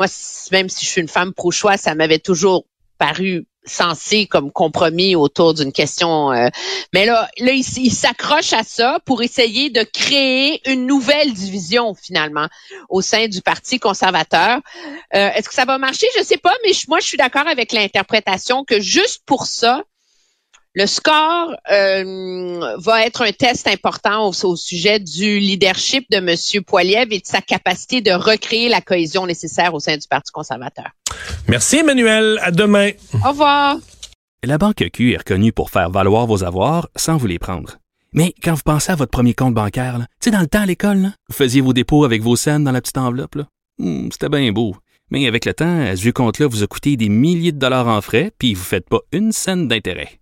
Moi, même si je suis une femme pro-choix, ça m'avait toujours paru censé comme compromis autour d'une question. Euh, mais là, là il, s'accroche à ça pour essayer de créer une nouvelle division finalement au sein du Parti conservateur. Euh, est-ce que ça va marcher? Je sais pas, mais moi, je suis d'accord avec l'interprétation que juste pour ça, le score euh, va être un test important au, sujet du leadership de M. Poiliev et de sa capacité de recréer la cohésion nécessaire au sein du Parti conservateur. Merci Emmanuel. À demain. Au revoir. La Banque Q est reconnue pour faire valoir vos avoirs sans vous les prendre. Mais quand vous pensez à votre premier compte bancaire, tu sais, dans le temps à l'école, vous faisiez vos dépôts avec vos scènes dans la petite enveloppe. Hmm, c'était bien beau. Mais avec le temps, ce vieux compte-là vous a coûté des milliers de dollars en frais, puis vous ne faites pas une scène d'intérêt.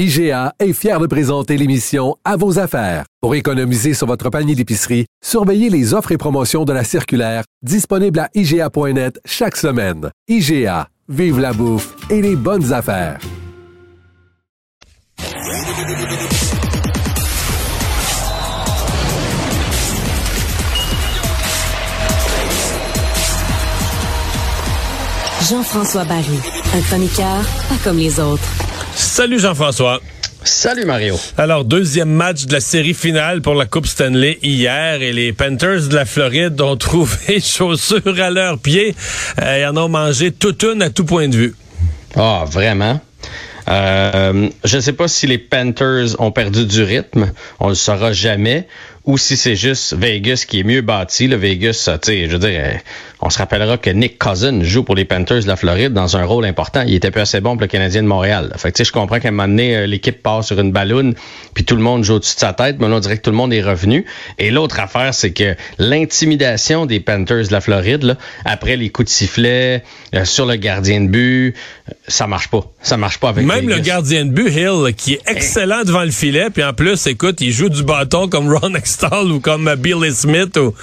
IGA est fier de présenter l'émission À vos affaires. Pour économiser sur votre panier d'épicerie, surveillez les offres et promotions de la circulaire disponible à IGA.net chaque semaine. IGA, vive la bouffe et les bonnes affaires. Jean-François Barry, un chroniqueur pas comme les autres. Salut Jean-François. Salut Mario. Alors, deuxième match de la série finale pour la Coupe Stanley hier et les Panthers de la Floride ont trouvé chaussures à leurs pieds. Euh, ils en ont mangé toute une à tout point de vue. Ah, vraiment? Euh, je ne sais pas si les Panthers ont perdu du rythme. On ne le saura jamais ou si c'est juste Vegas qui est mieux bâti. Le Vegas, tu sais, je veux dire, euh, on se rappellera que Nick Cousin joue pour les Panthers de la Floride dans un rôle important. Il était peu assez bon pour le Canadien de Montréal. Fait que, tu sais, je comprends qu'à un moment donné, euh, l'équipe part sur une balloune, puis tout le monde joue au-dessus de sa tête, mais là, on dirait que tout le monde est revenu. Et l'autre affaire, c'est que l'intimidation des Panthers de la Floride, là, après les coups de sifflet euh, sur le gardien de but, ça marche pas. Ça marche pas avec Même le gardien de but, Hill, qui est excellent devant le filet, puis en plus, écoute, il joue du bâton comme Ron ou comme Billy Smith. Ou...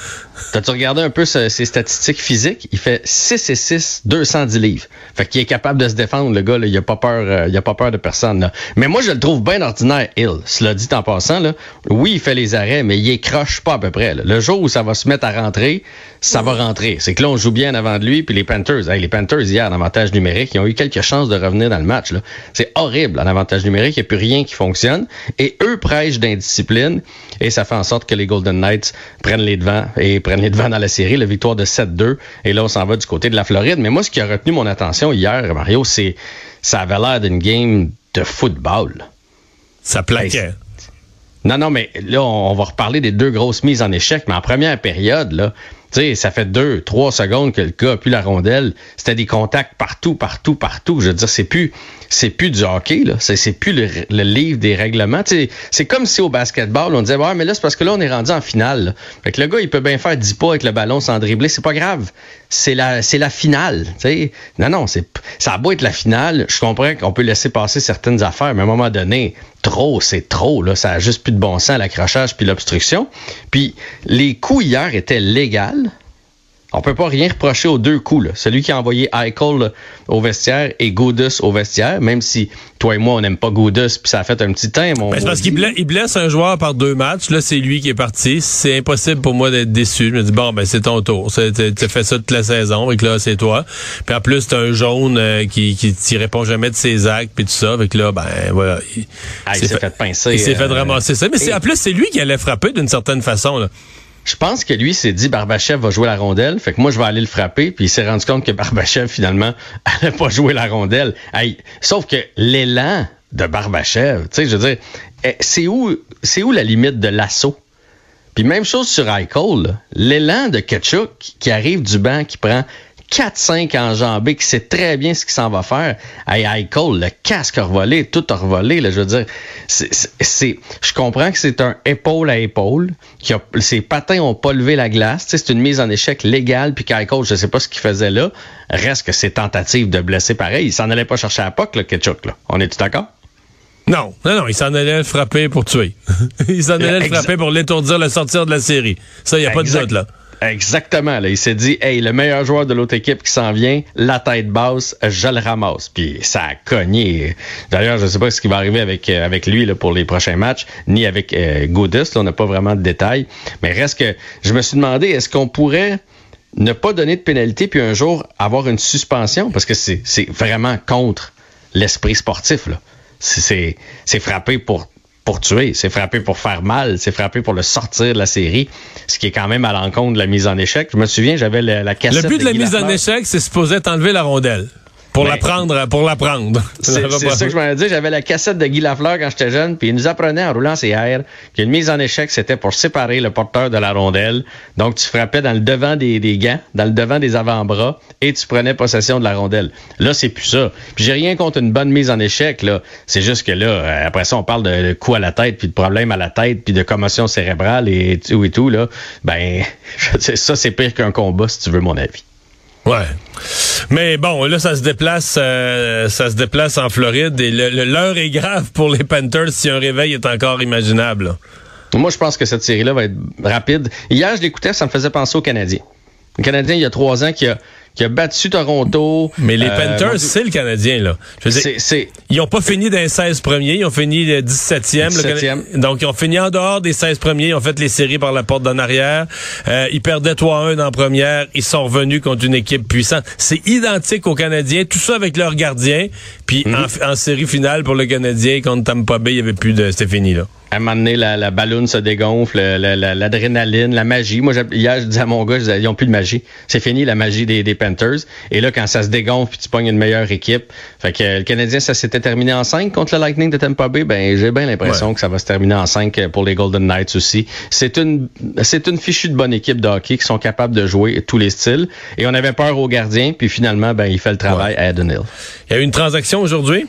T'as-tu regardé un peu ses statistiques physiques? Il fait 6 et 6, 210 livres. Fait qu'il est capable de se défendre, le gars, là, il a pas peur, euh, il a pas peur de personne, là. Mais moi, je le trouve bien ordinaire, Hill. Cela dit en passant, là. Oui, il fait les arrêts, mais il écroche pas à peu près, Le jour où ça va se mettre à rentrer, ça va rentrer. C'est que là, on joue bien avant de lui, puis les Panthers, les Panthers, hier, en avantage numérique, ils ont eu quelques chances de revenir dans le match, là. C'est horrible, en avantage numérique, il n'y a plus rien qui fonctionne. Et eux prêchent d'indiscipline, et ça fait en sorte que les Golden Knights prennent les devants et prennent les devants dans la série, la victoire de 7-2. Et là, on s'en va du côté de la Floride. Mais moi, ce qui a retenu mon attention hier, Mario, c'est ça avait l'air d'une game de football. Ça plaquait. Non, non, mais là, on va reparler des deux grosses mises en échec. Mais en première période, là, ça fait deux, trois secondes que le gars a pu la rondelle. C'était des contacts partout, partout, partout. Je veux dire, c'est plus, c'est plus du hockey, là. C'est, plus le, livre des règlements. c'est comme si au basketball, on disait, ouais, mais là, c'est parce que là, on est rendu en finale. Fait que le gars, il peut bien faire 10 pas avec le ballon sans dribbler. C'est pas grave. C'est la, c'est la finale. sais. Non, non, c'est, ça a beau être la finale. Je comprends qu'on peut laisser passer certaines affaires, mais à un moment donné, trop, c'est trop. Là. Ça a juste plus de bon sens, l'accrochage puis l'obstruction. Puis les coups hier étaient légaux. On peut pas rien reprocher aux deux coups. Là. Celui qui a envoyé Eichel au vestiaire et Goudus au vestiaire, même si toi et moi, on n'aime pas Goudus, puis ça a fait un petit temps. Ben, c'est parce qu'il blesse, un joueur par deux matchs. Là, c'est lui qui est parti. C'est impossible pour moi d'être déçu. Je me dis, bon, ben c'est ton tour. Tu as fait ça toute la saison, et là, c'est toi. Puis en plus, t'as un jaune euh, qui, qui répond jamais de ses actes, puis tout ça. Avec là, ben voilà. Il, ah, s'est fait, pincer. Il s'est fait euh, ramasser ça. Mais en plus, c'est lui qui allait frapper d'une certaine façon. Là. Je pense que lui s'est dit Barbachev va jouer la rondelle, fait que moi je vais aller le frapper, puis il s'est rendu compte que Barbachev finalement allait pas jouer la rondelle. sauf que l'élan de Barbachev, tu sais, je veux dire, eh, c'est où, c'est où la limite de l'assaut? Puis même chose sur Eichel, l'élan de Ketchuk qui arrive du banc, qui prend 4-5 enjambés, qui sait très bien ce qu'il s'en va faire. Hey, Eichel, le casque a revolé, tout a revolé. Là, je veux dire, c'est, je comprends que c'est un épaule à épaule, qui a, ses patins ont pas levé la glace. C'est une mise en échec légale, puis qu'Eichel, je sais pas ce qu'il faisait là. Reste que c'est tentative de blesser pareil. Il s'en allait pas chercher à POC, le Ketchuk. Là. On est-tu d'accord? Non, non, non, il s'en allait le frapper pour tuer. il s'en allait le frapper pour l'étourdir, le sortir de la série. Ça, il n'y a pas de doute, là. Exactement. Là. Il s'est dit, hey, le meilleur joueur de l'autre équipe qui s'en vient, la tête basse, je le ramasse. Puis ça a cogné. D'ailleurs, je ne sais pas ce qui va arriver avec, euh, avec lui là, pour les prochains matchs, ni avec euh, on n'a pas vraiment de détails. Mais reste que je me suis demandé, est-ce qu'on pourrait ne pas donner de pénalité puis un jour avoir une suspension? Parce que c'est vraiment contre l'esprit sportif. C'est frappé pour pour tuer, c'est frappé pour faire mal, c'est frappé pour le sortir de la série, ce qui est quand même à l'encontre de la mise en échec. Je me souviens, j'avais la, la cassette. Le but de, la mise en échec, c'est supposé t'enlever la rondelle. Pour la prendre, pour la prendre. C'est ça que je m'avais dit. J'avais la cassette de Guy Lafleur quand j'étais jeune, puis il nous apprenait en roulant ses airs qu'une mise en échec, c'était pour séparer le porteur de la rondelle. Donc, tu frappais dans le devant des, des gants, dans le devant des avant-bras, et tu prenais possession de la rondelle. Là, c'est plus ça. Puis j'ai rien contre une bonne mise en échec, là. C'est juste que là, euh, après ça, on parle de, coup à la tête, puis de problème à la tête, puis de commotion cérébrale et tout et tout, là. Ben, ça, c'est pire qu'un combat, si tu veux mon avis. Ouais. Mais bon, là, ça se déplace, euh, ça se déplace en Floride et l'heure est grave pour les Panthers si un réveil est encore imaginable. Moi, je pense que cette série-là va être rapide. Hier, je l'écoutais, ça me faisait penser aux Canadiens. Le Canadien, il y a trois ans, qui a qui a battu Toronto. Mais les euh, Panthers, c'est le Canadien, là. ils n'ont pas fini dans les 16 premiers, ils ont fini le 17e. 17e. donc, ils ont fini en dehors des 16 premiers, ils ont fait les séries par la porte d'en arrière. Euh, ils perdaient 3-1 en première, ils sont revenus contre une équipe puissante. C'est identique aux Canadiens, tout ça avec leur gardien. Puis mhm. en, série finale pour le Canadien contre Tampa Bay, il y avait plus de... C'était fini, là à un moment donné, la, la ballonne se dégonfle, l'adrénaline, la, magie. Moi, hier, je disais à mon gars, ils n'ont plus de magie. C'est fini, la magie des, des, Panthers. Et là, quand ça se dégonfle, puis tu pognes une meilleure équipe. Fait que le Canadien, ça s'était terminé en 5 contre le Lightning de Tampa Bay. Ben, j'ai bien l'impression que ça va se terminer en 5 pour les Golden Knights aussi. C'est une, c'est une fichue de bonne équipe de hockey qui sont capables de jouer tous les styles. Et on avait peur au gardien, puis finalement, ben, il fait le travail à Eden Hill. Il y a eu une transaction aujourd'hui?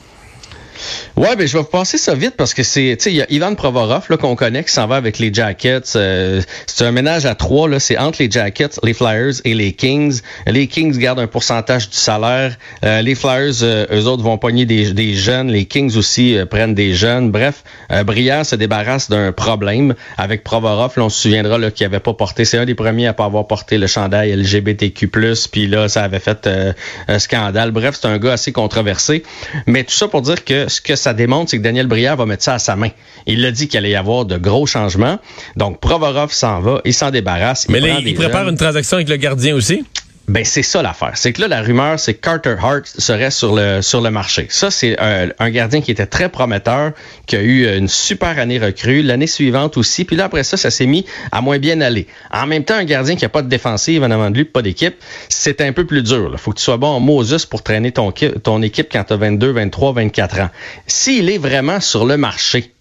Ouais, ben je vais vous passer ça vite parce que c'est, tu sais, il y a Ivan Provorov là qu'on connaît qui s'en va avec les Jackets. Euh, c'est un ménage à trois là, c'est entre les Jackets, les Flyers et les Kings. Les Kings gardent un pourcentage du salaire. Euh, les Flyers, euh, eux autres vont pogner des, des jeunes. Les Kings aussi prennent des jeunes. Bref, Brière se débarrasse d'un problème avec Provorov. Là, on se souviendra là qu'il avait pas porté. C'est un des premiers à pas avoir porté le chandail LGBTQ+. Puis là, ça avait fait un scandale. Bref, c'est un gars assez controversé. Mais tout ça pour dire que ce que ça démontre, c'est que Daniel Brière va mettre ça à sa main. Il a dit qu'il allait y avoir de gros changements. Donc, Provorov s'en va, il s'en débarrasse. Mais il, il prépare une transaction avec le gardien aussi? Ben c'est ça l'affaire. C'est que là la rumeur c'est que Carter Hart serait sur le sur le marché. Ça c'est un, gardien qui était très prometteur, qui a eu une super année recrue, l'année suivante aussi. Puis là après ça ça s'est mis à moins bien aller. En même temps un gardien qui a pas de défensive en avant de lui, pas d'équipe, c'est un peu plus dur. Il faut que tu sois bon en Moses pour traîner ton ton équipe quand tu as 22, 23, 24 ans. S'il est vraiment sur le marché,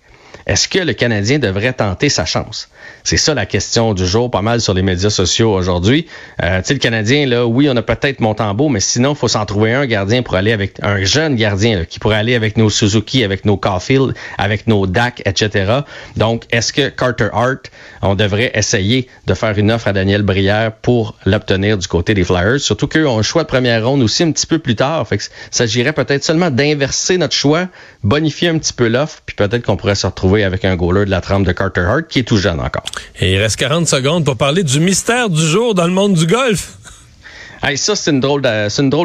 est-ce que le Canadien devrait tenter sa chance? C'est ça la question du jour, pas mal sur les médias sociaux aujourd'hui. Euh, tu sais, le Canadien, là, oui, on a peut-être Montembeau, mais sinon, il faut s'en trouver un gardien pour aller avec un jeune gardien qui pourrait aller avec nos Suzuki, avec nos Caulfield, avec nos DAC, etc. Donc, est-ce que Carter Hart, on devrait essayer de faire une offre à Daniel Brière pour l'obtenir du côté des Flyers? Surtout qu'eux ont un choix de première ronde aussi un petit peu plus tard. Fait s'agirait peut-être seulement d'inverser notre choix, bonifier un petit peu l'offre, puis peut-être qu'on pourrait se retrouver avec un goaler de la trame de Carter Hart qui est tout jeune encore. Et il reste 40 secondes pour parler du mystère du jour dans le monde du golf. Hey, ça, c'est une drôle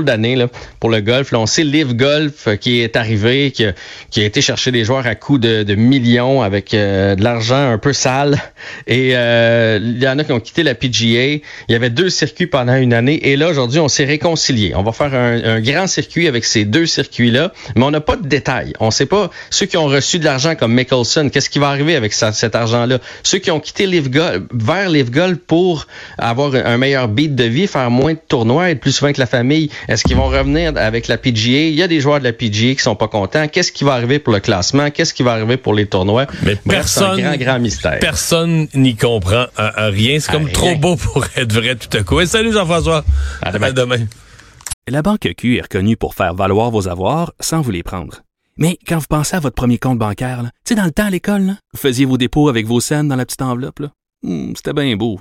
d'année pour le golf. Là, on sait Live Golf euh, qui est arrivé, qui a, été chercher des joueurs à coût de, millions avec euh, de l'argent un peu sale. Et euh, il y en a qui ont quitté la PGA. Il y avait deux circuits pendant une année. Et là, aujourd'hui, on s'est réconcilié. On va faire un, grand circuit avec ces deux circuits-là, mais on n'a pas de détails. On ne sait pas ceux qui ont reçu de l'argent comme Mickelson, qu'est-ce qui va arriver avec cet argent-là. Ceux qui ont quitté Live Golf, vers Live Golf pour avoir un meilleur beat de vie, faire moins de tours être plus souvent que la famille. Est-ce qu'ils vont revenir avec la PGA? Il y a des joueurs de la PGA qui sont pas contents. Qu'est-ce qui va arriver pour le classement? Qu'est-ce qui va arriver pour les tournois? Mais personne, un grand, grand mystère. Personne n'y comprend rien. C'est comme trop beau pour être vrai tout à coup. salut Jean-François. À demain. demain. La Banque Q est reconnue pour faire valoir vos avoirs sans vous les prendre. Mais quand vous pensez à votre premier compte bancaire, tu sais, dans le temps à l'école, vous faisiez vos dépôts avec vos scènes dans la petite enveloppe. Hmm, c'était bien beau.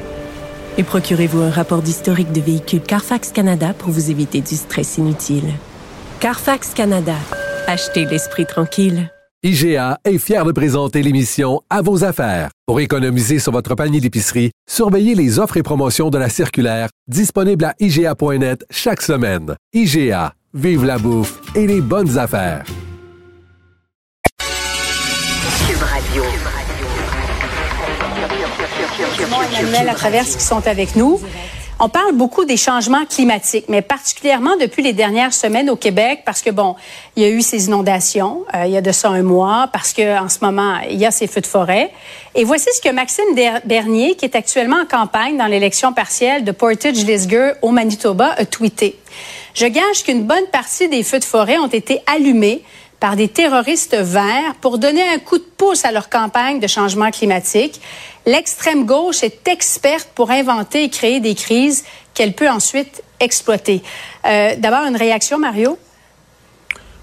Et procurez-vous un rapport d'historique de véhicule Carfax Canada pour vous éviter du stress inutile. Carfax Canada. Achetez l'esprit tranquille. IGA est fier de présenter l'émission À vos affaires. Pour économiser sur votre panier d'épicerie, surveillez les offres et promotions de la circulaire disponible à IGA.net chaque semaine. IGA, vive la bouffe et les bonnes affaires. Emmanuel à travers qui sont avec nous. On parle beaucoup des changements climatiques, mais particulièrement depuis les dernières semaines au Québec, parce que bon, il y a eu ces inondations, euh, il y a de ça un mois, parce que en ce moment il y a ces feux de forêt. Et voici ce que Maxime Bernier, qui est actuellement en campagne dans l'élection partielle de Portage-Lisgur au Manitoba, a tweeté. Je gage qu'une bonne partie des feux de forêt ont été allumés par des terroristes verts pour donner un coup de pouce à leur campagne de changement climatique. L'extrême gauche est experte pour inventer et créer des crises qu'elle peut ensuite exploiter. Euh, D'abord, une réaction, Mario?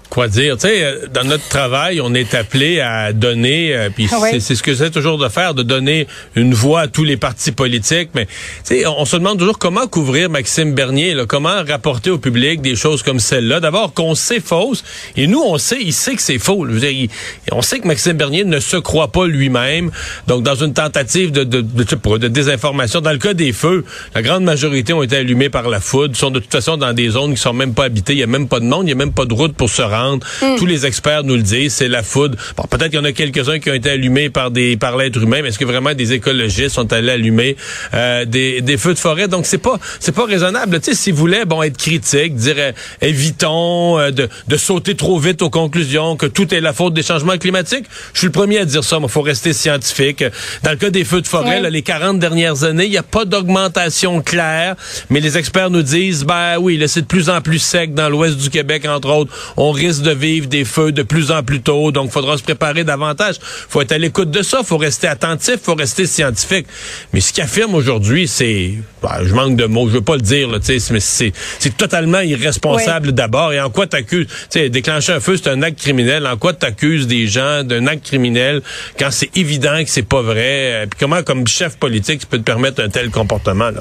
Quoi dire. Tu sais, euh, dans notre travail, on est appelé à donner, euh, puis c'est ce que j'essaie toujours de faire, de donner une voix à tous les partis politiques. Mais tu sais, on se demande toujours comment couvrir Maxime Bernier, là, comment rapporter au public des choses comme celle-là. D'abord qu'on sait fausse, et nous on sait, il sait que c'est faux. Dire, on sait que Maxime Bernier ne se croit pas lui-même. Donc dans une tentative de, de, de, de, désinformation, dans le cas des feux, la grande majorité ont été allumés par la foudre, sont de toute façon dans des zones qui sont même pas habitées. Il y a même pas de monde, il y a même pas de route pour se rendre prendre. Mm. Tous les experts nous le disent, c'est la foudre. Bon, peut-être qu'il y en a quelques-uns qui ont été allumés par des par l'être humain, mais est-ce que vraiment des écologistes sont allés allumer euh, des, des feux de forêt? Donc c'est pas c'est pas raisonnable. Tu sais, s'ils voulaient bon être critiques, dire euh, évitons euh, de, de sauter trop vite aux conclusions, que tout est la faute des changements climatiques. Je suis le premier à dire ça, mais faut rester scientifique. Dans le cas des feux de forêt, là, les 40 dernières années, il n'y a pas d'augmentation claire, mais les experts nous disent, ben oui, c'est de plus en plus sec dans l'ouest du Québec, entre autres. On risque de vivre des feux de plus en plus tôt, donc il faudra se préparer davantage. faut être à l'écoute de ça, faut rester attentif, faut rester scientifique. Mais ce qu'affirme aujourd'hui, c'est, ben, je manque de mots, je veux pas le dire, là, mais c'est, c'est totalement irresponsable d'abord. Et en quoi t'accuses, tu sais, déclencher un feu, c'est un acte criminel. En quoi t'accuses des gens d'un acte criminel quand c'est évident que c'est pas vrai? Puis comment, comme chef politique, tu peux te permettre un tel comportement? Là?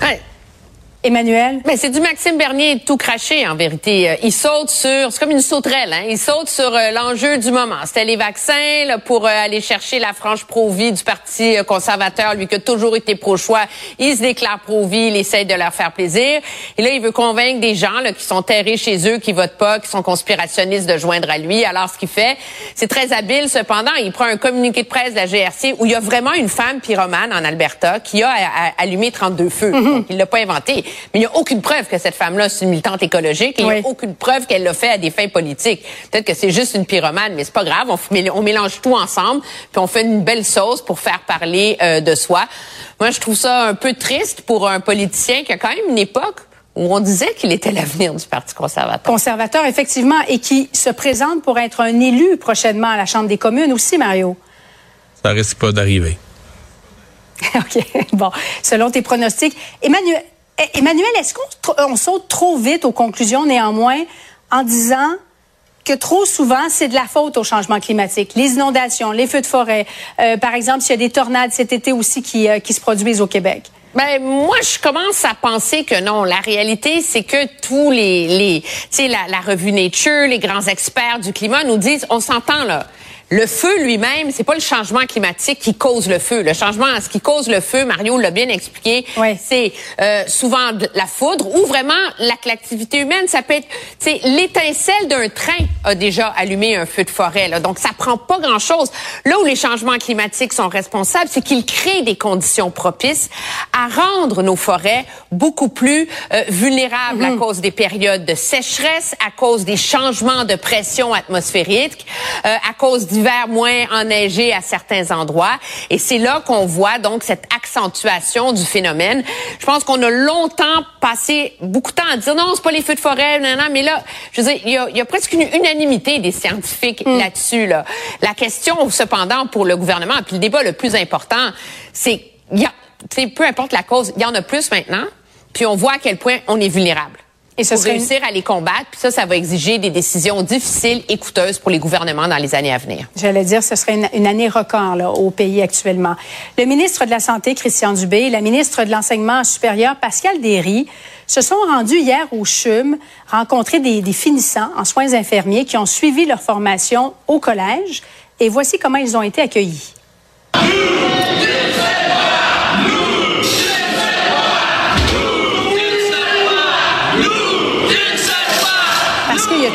Emmanuel? Mais c'est du Maxime Bernier tout craché, en vérité. Euh, il saute sur, c'est comme une sauterelle, hein? Il saute sur euh, l'enjeu du moment. C'était les vaccins, là, pour euh, aller chercher la frange pro-vie du Parti conservateur, lui qui a toujours été pro-choix. Il se déclare pro-vie, il essaie de leur faire plaisir. Et là, il veut convaincre des gens, là, qui sont terrés chez eux, qui votent pas, qui sont conspirationnistes de joindre à lui. Alors, ce qu'il fait, c'est très habile. Cependant, il prend un communiqué de presse de la GRC où il y a vraiment une femme pyromane en Alberta qui a allumé 32 feux. Mm-hmm. Donc, il l'a pas inventé. Mais il n'y a aucune preuve que cette femme-là, est une militante écologique. Et il n'y a aucune preuve qu'elle l'a fait à des fins politiques. Peut-être que c'est juste une pyromane, mais c'est pas grave. On, mélange tout ensemble, puis on fait une belle sauce pour faire parler euh, de soi. Moi, je trouve ça un peu triste pour un politicien qui a quand même une époque où on disait qu'il était l'avenir du Parti conservateur. Conservateur, effectivement, et qui se présente pour être un élu prochainement à la Chambre des communes aussi, Mario. Ça risque pas d'arriver. OK. Bon, selon tes pronostics. Emmanuel, Emmanuel, est-ce qu'on saute trop vite aux conclusions néanmoins en disant que trop souvent, c'est de la faute au changement climatique? Les inondations, les feux de forêt, euh, par exemple, s'il y a des tornades cet été aussi qui, euh, qui se produisent au Québec. Ben moi, je commence à penser que non. La réalité, c'est que tous les, les tu sais, la, la revue Nature, les grands experts du climat nous disent, on s'entend là. Le feu lui-même, c'est pas le changement climatique qui cause le feu. Le changement, ce qui cause le feu, Mario l'a bien expliqué, c'est euh, souvent de la foudre ou vraiment l'activité humaine. Ça peut être, c'est l'étincelle d'un train a déjà allumé un feu de forêt. Là. Donc ça prend pas grand-chose. Là où les changements climatiques sont responsables, c'est qu'ils créent des conditions propices à rendre nos forêts beaucoup plus euh, vulnérables à mhm. cause des périodes de sécheresse, à cause des changements de pression atmosphérique, euh, à cause d'hiver moins enneigé à certains endroits. Et c'est là qu'on voit donc cette accentuation du phénomène. Je pense qu'on a longtemps passé beaucoup de temps à dire non, c'est pas les feux de forêt, non, non, mais là, je veux dire, il y a, il y a presque une unanimité des scientifiques mm. là-dessus. Là. La question, cependant, pour le gouvernement, puis le débat le plus important, c'est, il y a, peu importe la cause, il y en a plus maintenant, puis on voit à quel point on est vulnérable et ce pour réussir à les combattre. Puis ça, ça va exiger des décisions difficiles et coûteuses pour les gouvernements dans les années à venir. J'allais dire, ce serait une, année record là, au pays actuellement. Le ministre de la Santé, Christian Dubé, et la ministre de l'Enseignement supérieur, Pascal Derry, se sont rendus hier au CHUM rencontrer des, des finissants en soins infirmiers qui ont suivi leur formation au collège. Et voici comment ils ont été accueillis.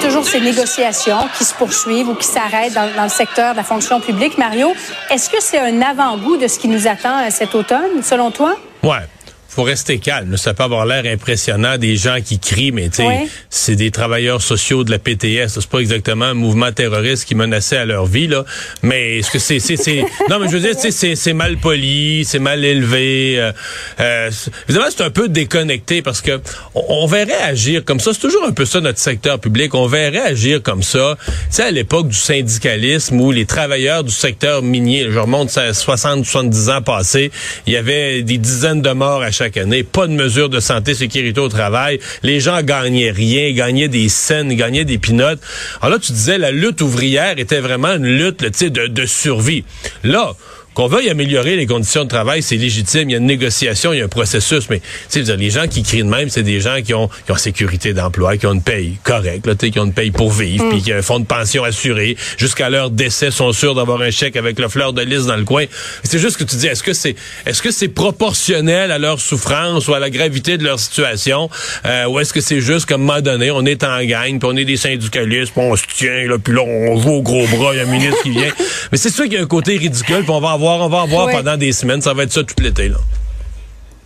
Toujours ces négociations qui se poursuivent ou qui s'arrêtent dans, le secteur de la fonction publique. Mario, est-ce que c'est un avant-goût de ce qui nous attend euh, cet automne, selon toi? Ouais faut rester calme. Ça peut avoir l'air impressionnant des gens qui crient, mais tu sais, c'est des travailleurs sociaux de la PTS. C'est pas exactement un mouvement terroriste qui menaçait à leur vie là. Mais est-ce que c'est non mais je veux dire c'est c'est mal poli, c'est mal élevé. Euh, euh, évidemment c'est un peu déconnecté parce que on, verrait agir comme ça. C'est toujours un peu ça notre secteur public. On verrait agir comme ça. Tu sais à l'époque du syndicalisme où les travailleurs du secteur minier, je remonte à 60 70 ans passés, il y avait des dizaines de morts à chaque pas de mesures de santé, sécurité au travail. Les gens gagnaient rien, gagnaient des scènes, gagnaient des pinottes. Alors là, tu disais, la lutte ouvrière était vraiment une lutte de, de survie. Là, qu'on veuille améliorer les conditions de travail, c'est légitime. Il y a une négociation, il y a un processus. Mais dire, les gens qui crient de même, c'est des gens qui ont, qui ont sécurité d'emploi, qui ont une paye correcte, là, qui ont une paye pour vivre, mm. puis qui ont un fonds de pension assuré. Jusqu'à leur décès, sont sûrs d'avoir un chèque avec le fleur de lys dans le coin. C'est juste que tu dis, est-ce que c'est est-ce que c'est proportionnel à leur souffrance ou à la gravité de leur situation, euh, ou est-ce que c'est juste un moment donné, on est en gang, puis on est des syndicalistes, puis on se tient, là, puis là, on joue au gros bras, il y a un ministre qui vient. Mais c'est sûr qu'il y a un côté ridicule, puis on va avoir on va en voir pendant des semaines. Ça va être ça tout l'été, là.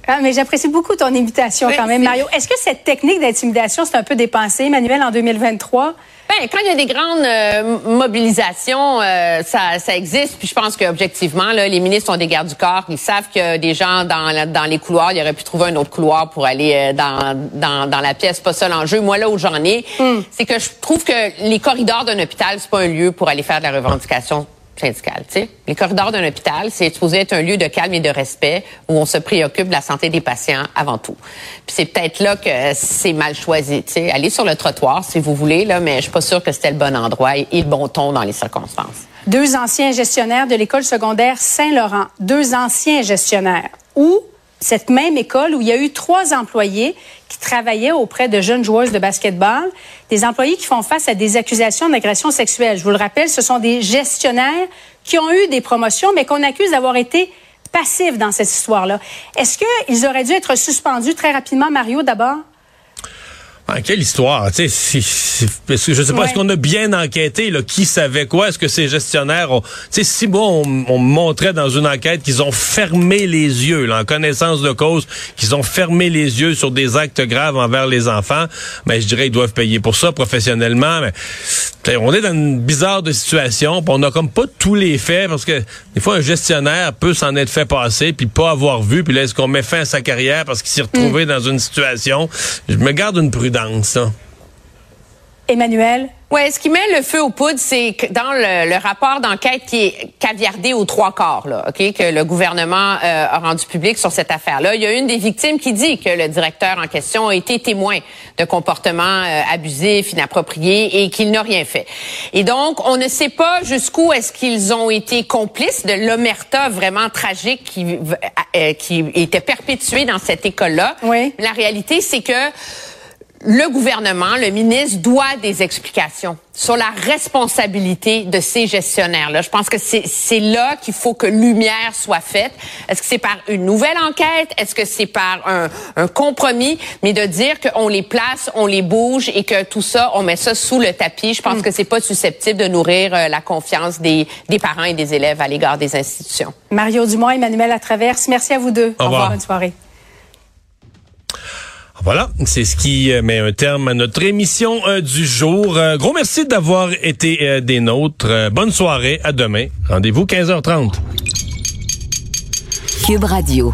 Ah, mais j'apprécie beaucoup ton invitation quand même, Mario. Est-ce que cette technique d'intimidation, c'est un peu dépensé, Emmanuel, en 2023? Ben, quand il y a des grandes euh, mobilisations, euh, ça, ça existe. Puis je pense qu'objectivement, les ministres ont des gardes du corps. Ils savent que des gens dans, dans les couloirs, ils auraient pu trouver un autre couloir pour aller euh, dans, dans, dans la pièce. Pas ça l'enjeu. Moi, là où j'en ai, hmm. c'est que je trouve que les corridors d'un hôpital, c'est pas un lieu pour aller faire de la revendication syndicale. Les corridors d'un hôpital, c'est supposé être un lieu de calme et de respect où on se préoccupe de la santé des patients avant tout. C'est peut-être là que c'est mal choisi. sais. Allez sur le trottoir si vous voulez, là, mais je suis pas sûre que c'était le bon endroit et, le bon ton dans les circonstances. Deux anciens gestionnaires de l'école secondaire Saint-Laurent, deux anciens gestionnaires, où cette même école où il y a eu trois employés qui travaillaient auprès de jeunes joueuses de basketball, des employés qui font face à des accusations d'agression sexuelle. Je vous le rappelle, ce sont des gestionnaires qui ont eu des promotions, mais qu'on accuse d'avoir été passifs dans cette histoire-là. Est-ce qu'ils auraient dû être suspendus très rapidement, Mario, d'abord? Ah, quelle histoire, tu sais, parce que je sais pas, est-ce qu'on a bien enquêté, là, qui savait quoi, est-ce que ces gestionnaires ont, tu sais, si bon, on, montrait dans une enquête qu'ils ont fermé les yeux, là, en connaissance de cause, qu'ils ont fermé les yeux sur des actes graves envers les enfants, mais ben, je dirais ils doivent payer pour ça professionnellement, mais on est dans une bizarre de situation, on n'a comme pas tous les faits, parce que des fois, un gestionnaire peut s'en être fait passer, puis pas avoir vu, puis là, est-ce qu'on met fin à sa carrière parce qu'il s'est retrouvé mm. dans une situation, je me garde une prudence Emmanuel? Oui, ce qui met le feu aux poudres, c'est que dans le, rapport d'enquête qui est caviardé aux trois quarts, là, ok, que le gouvernement euh, a rendu public sur cette affaire-là, il y a une des victimes qui dit que le directeur en question a été témoin de comportements euh, abusifs, inappropriés et qu'il n'a rien fait. Et donc, on ne sait pas jusqu'où est-ce qu'ils ont été complices de l'omerta vraiment tragique qui, euh, qui était perpétuée dans cette école-là. Oui. La réalité, c'est que le gouvernement, le ministre doit des explications sur la responsabilité de ces gestionnaires-là. Je pense que c'est là qu'il faut que lumière soit faite. Est-ce que c'est par une nouvelle enquête? Est-ce que c'est par un, un, compromis? Mais de dire qu'on les place, on les bouge et que tout ça, on met ça sous le tapis, je pense mm. que c'est pas susceptible de nourrir euh, la confiance des, des parents et des élèves à l'égard des institutions. Mario Dumont, Emmanuel Latraverse, merci à vous deux. Au revoir. Bonne soirée. Voilà, c'est ce qui euh, met un terme à notre émission euh, du jour. Euh, gros merci d'avoir été des nôtres. bonne soirée, à demain. Rendez-vous 15h30. Cube Radio.